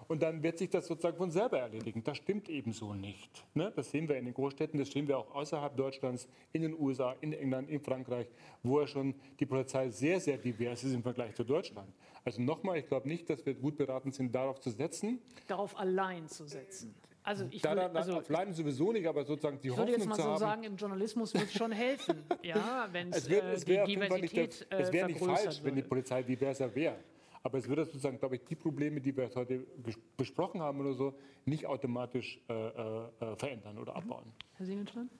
und dann wird sich das sozusagen von selber erledigen. Das stimmt ebenso nicht. Ne? Das sehen wir in den Großstädten, das sehen wir auch außerhalb Deutschlands, in den USA, in England, in Frankreich. Wo ja schon die Polizei sehr, sehr divers ist im Vergleich zu Deutschland. Also nochmal, ich glaube nicht, dass wir gut beraten sind, darauf zu setzen. Darauf allein zu setzen. Also ich würde, also, allein sowieso nicht, aber sozusagen die Hoffnung zu haben. Ich würde jetzt mal so sagen, im Journalismus wird es schon helfen, <laughs> ja, wenn es äh, die Diversität der, Es wäre nicht falsch, würde. wenn die Polizei diverser wäre. Aber es würde sozusagen, glaube ich, die Probleme, die wir heute besprochen haben oder so, nicht automatisch äh, äh, verändern oder abbauen. Herr Siegenstein?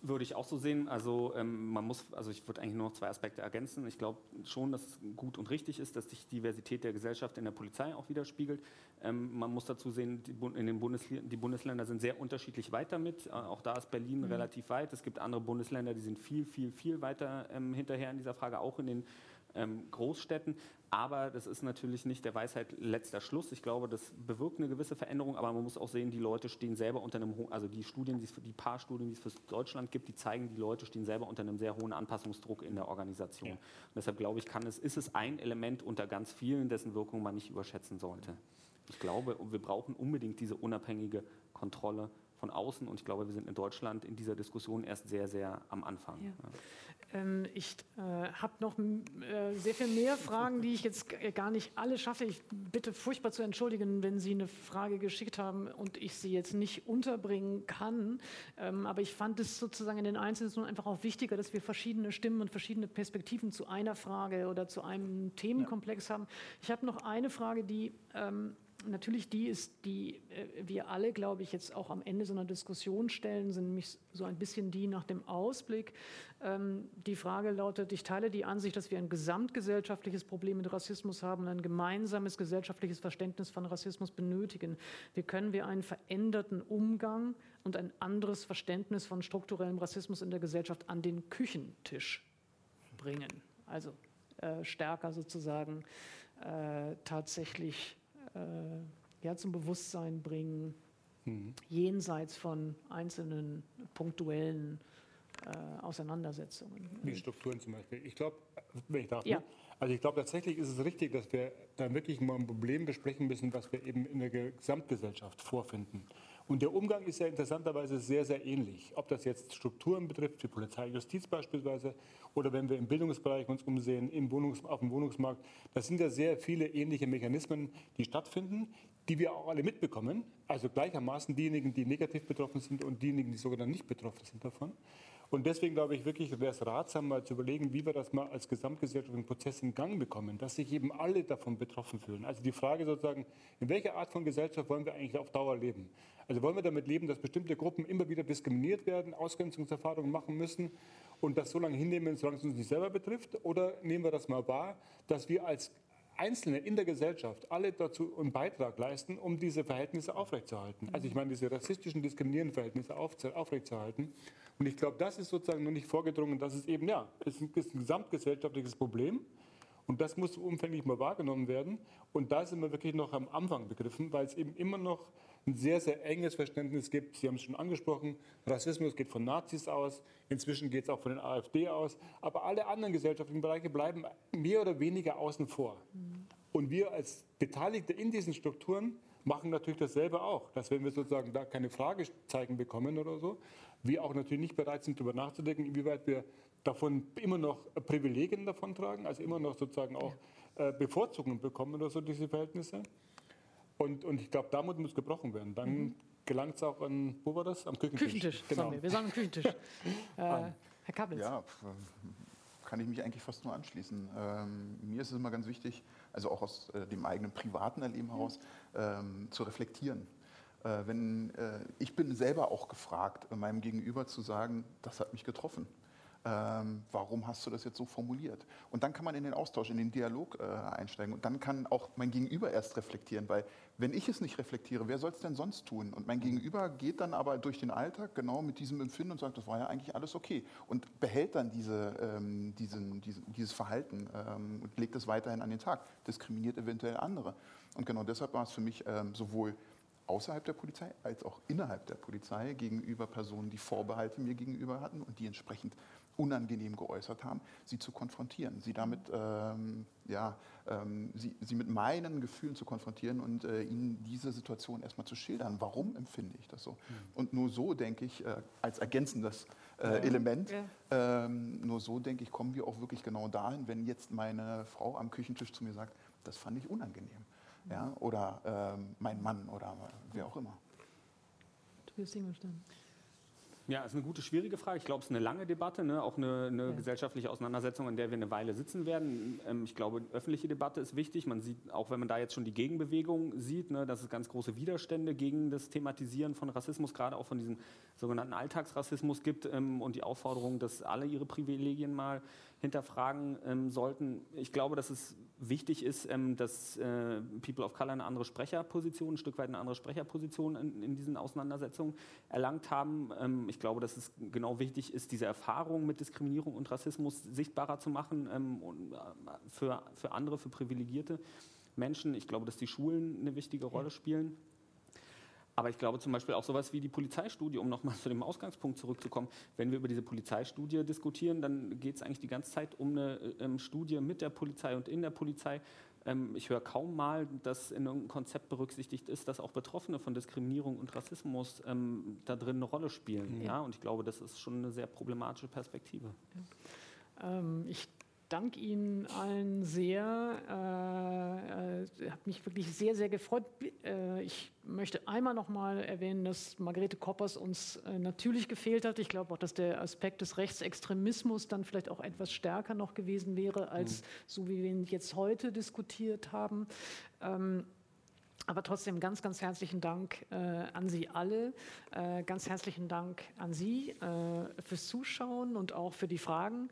Würde ich auch so sehen. Also ähm, man muss, also ich würde eigentlich nur noch zwei Aspekte ergänzen. Ich glaube schon, dass es gut und richtig ist, dass sich die Diversität der Gesellschaft in der Polizei auch widerspiegelt. Ähm, man muss dazu sehen, die, in den Bundesl die Bundesländer sind sehr unterschiedlich weit damit. Äh, auch da ist Berlin mhm. relativ weit. Es gibt andere Bundesländer, die sind viel, viel, viel weiter ähm, hinterher in dieser Frage, auch in den ähm, Großstädten. Aber das ist natürlich nicht der Weisheit letzter Schluss. Ich glaube, das bewirkt eine gewisse Veränderung, aber man muss auch sehen, die Leute stehen selber unter einem, also die Studien, die, die paar Studien, die es für Deutschland gibt, die zeigen, die Leute stehen selber unter einem sehr hohen Anpassungsdruck in der Organisation. Ja. deshalb glaube ich, kann es, ist es ein Element unter ganz vielen, dessen Wirkung man nicht überschätzen sollte. Ich glaube, wir brauchen unbedingt diese unabhängige Kontrolle von außen und ich glaube, wir sind in Deutschland in dieser Diskussion erst sehr, sehr am Anfang. Ja. Ähm, ich äh, habe noch äh, sehr viel mehr Fragen, die ich jetzt gar nicht alle schaffe. Ich bitte furchtbar zu entschuldigen, wenn Sie eine Frage geschickt haben und ich sie jetzt nicht unterbringen kann. Ähm, aber ich fand es sozusagen in den Einzelnen einfach auch wichtiger, dass wir verschiedene Stimmen und verschiedene Perspektiven zu einer Frage oder zu einem Themenkomplex ja. haben. Ich habe noch eine Frage, die ähm, natürlich die ist, die äh, wir alle, glaube ich, jetzt auch am Ende so einer Diskussion stellen, sind nämlich so ein bisschen die nach dem Ausblick. Ähm, die Frage lautet, ich teile die Ansicht, dass wir ein gesamtgesellschaftliches Problem mit Rassismus haben, ein gemeinsames gesellschaftliches Verständnis von Rassismus benötigen. Wie können wir einen veränderten Umgang und ein anderes Verständnis von strukturellem Rassismus in der Gesellschaft an den Küchentisch bringen? Also äh, stärker sozusagen äh, tatsächlich äh, ja, zum Bewusstsein bringen, mhm. jenseits von einzelnen punktuellen äh, Auseinandersetzungen. Wie Strukturen zum Beispiel. Ich glaube, wenn ich darf, ja. Ne? also ich glaube tatsächlich ist es richtig, dass wir da wirklich mal ein Problem besprechen müssen, was wir eben in der Gesamtgesellschaft vorfinden. Und der Umgang ist ja interessanterweise sehr, sehr ähnlich. Ob das jetzt Strukturen betrifft, wie Polizei, Justiz beispielsweise, oder wenn wir im Bildungsbereich uns umsehen, im Wohnungs-, auf dem Wohnungsmarkt, das sind ja sehr viele ähnliche Mechanismen, die stattfinden, die wir auch alle mitbekommen. Also gleichermaßen diejenigen, die negativ betroffen sind und diejenigen, die sogar nicht betroffen sind davon. Und deswegen glaube ich wirklich, wäre es ratsam, mal zu überlegen, wie wir das mal als gesamtgesellschaftlichen Prozess in Gang bekommen, dass sich eben alle davon betroffen fühlen. Also die Frage sozusagen, in welcher Art von Gesellschaft wollen wir eigentlich auf Dauer leben? Also wollen wir damit leben, dass bestimmte Gruppen immer wieder diskriminiert werden, Ausgrenzungserfahrungen machen müssen und das so lange hinnehmen, solange es uns nicht selber betrifft? Oder nehmen wir das mal wahr, dass wir als Einzelne in der Gesellschaft alle dazu einen Beitrag leisten, um diese Verhältnisse aufrechtzuerhalten. Also ich meine, diese rassistischen, diskriminierenden Verhältnisse aufrechtzuerhalten. Und ich glaube, das ist sozusagen noch nicht vorgedrungen, dass es eben, ja, es ist ein gesamtgesellschaftliches Problem. Und das muss umfänglich mal wahrgenommen werden. Und da sind wir wirklich noch am Anfang begriffen, weil es eben immer noch ein sehr, sehr enges Verständnis gibt. Sie haben es schon angesprochen, Rassismus geht von Nazis aus, inzwischen geht es auch von den AfD aus, aber alle anderen gesellschaftlichen Bereiche bleiben mehr oder weniger außen vor. Mhm. Und wir als Beteiligte in diesen Strukturen machen natürlich dasselbe auch, dass wenn wir sozusagen da keine Fragezeichen bekommen oder so, wir auch natürlich nicht bereit sind, darüber nachzudenken, inwieweit wir davon immer noch Privilegien davontragen, also immer noch sozusagen auch äh, Bevorzugungen bekommen oder so, diese Verhältnisse. Und, und ich glaube, damit muss gebrochen werden. Dann mhm. gelangt es auch an, wo war das? Am Küchentisch. Küchentisch, genau. wir. Wir sagen am Küchentisch. <laughs> äh, Herr Kappels. Ja, kann ich mich eigentlich fast nur anschließen. Ähm, mir ist es immer ganz wichtig, also auch aus äh, dem eigenen privaten Erleben heraus, ähm, zu reflektieren. Äh, wenn, äh, ich bin selber auch gefragt, meinem Gegenüber zu sagen, das hat mich getroffen ähm, warum hast du das jetzt so formuliert? Und dann kann man in den Austausch, in den Dialog äh, einsteigen und dann kann auch mein Gegenüber erst reflektieren, weil wenn ich es nicht reflektiere, wer soll es denn sonst tun? Und mein Gegenüber geht dann aber durch den Alltag genau mit diesem Empfinden und sagt, das war ja eigentlich alles okay und behält dann diese, ähm, diesen, diesen, dieses Verhalten ähm, und legt es weiterhin an den Tag, diskriminiert eventuell andere. Und genau deshalb war es für mich ähm, sowohl außerhalb der Polizei als auch innerhalb der Polizei gegenüber Personen, die Vorbehalte mir gegenüber hatten und die entsprechend unangenehm geäußert haben, sie zu konfrontieren, sie damit, ähm, ja, ähm, sie, sie mit meinen Gefühlen zu konfrontieren und äh, ihnen diese Situation erstmal zu schildern. Warum empfinde ich das so? Mhm. Und nur so, denke ich, äh, als ergänzendes äh, ja. Element, ja. Ähm, nur so, denke ich, kommen wir auch wirklich genau dahin, wenn jetzt meine Frau am Küchentisch zu mir sagt, das fand ich unangenehm. Mhm. Ja? Oder ähm, mein Mann oder wer auch immer. Tobias Ingolstein. Ja, ist eine gute, schwierige Frage. Ich glaube, es ist eine lange Debatte, ne? auch eine, eine ja. gesellschaftliche Auseinandersetzung, in der wir eine Weile sitzen werden. Ähm, ich glaube, öffentliche Debatte ist wichtig. Man sieht, auch wenn man da jetzt schon die Gegenbewegung sieht, ne, dass es ganz große Widerstände gegen das Thematisieren von Rassismus, gerade auch von diesem sogenannten Alltagsrassismus gibt ähm, und die Aufforderung, dass alle ihre Privilegien mal hinterfragen ähm, sollten. Ich glaube, dass es wichtig ist, ähm, dass äh, People of Color eine andere Sprecherposition, ein Stück weit eine andere Sprecherposition in, in diesen Auseinandersetzungen erlangt haben. Ähm, ich glaube, dass es genau wichtig ist, diese Erfahrung mit Diskriminierung und Rassismus sichtbarer zu machen ähm, und, äh, für, für andere, für privilegierte Menschen. Ich glaube, dass die Schulen eine wichtige Rolle spielen. Aber ich glaube zum Beispiel auch sowas wie die Polizeistudie, um nochmal <laughs> zu dem Ausgangspunkt zurückzukommen. Wenn wir über diese Polizeistudie diskutieren, dann geht es eigentlich die ganze Zeit um eine ähm, Studie mit der Polizei und in der Polizei. Ähm, ich höre kaum mal, dass in irgendeinem Konzept berücksichtigt ist, dass auch Betroffene von Diskriminierung und Rassismus ähm, da drin eine Rolle spielen. Ja. ja. Und ich glaube, das ist schon eine sehr problematische Perspektive. Ja. Ähm, ich danke Ihnen allen sehr. Äh, äh, hat mich wirklich sehr, sehr gefreut. Äh, ich möchte einmal noch mal erwähnen, dass Margarete Koppers uns äh, natürlich gefehlt hat. Ich glaube auch, dass der Aspekt des Rechtsextremismus dann vielleicht auch etwas stärker noch gewesen wäre, als mhm. so wie wir ihn jetzt heute diskutiert haben. Ähm, aber trotzdem ganz, ganz herzlichen Dank äh, an Sie alle. Äh, ganz herzlichen Dank an Sie äh, fürs Zuschauen und auch für die Fragen.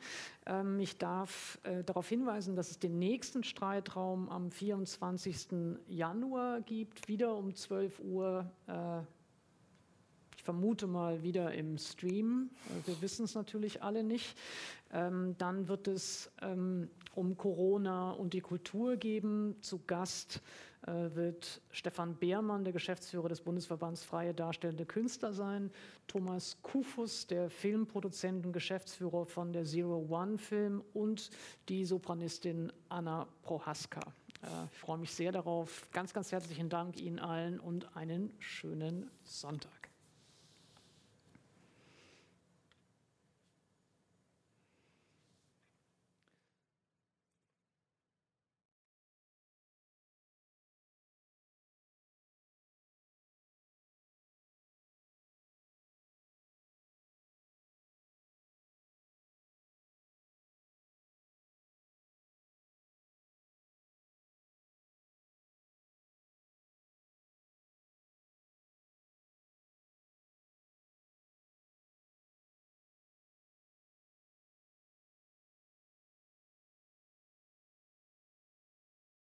Ähm, ich darf äh, darauf hinweisen, dass es den nächsten Streitraum am 24. Januar gibt, wieder um 12 Uhr. Äh, ich vermute mal wieder im Stream. Äh, wir wissen es natürlich alle nicht. Ähm, dann wird es ähm, um Corona und die Kultur geben. Zu Gast wird Stefan Beermann, der Geschäftsführer des Bundesverbands Freie Darstellende Künstler sein, Thomas Kufus, der Filmproduzent und Geschäftsführer von der Zero One Film und die Sopranistin Anna Prohaska. Äh, ich freue mich sehr darauf. Ganz, ganz herzlichen Dank Ihnen allen und einen schönen Sonntag.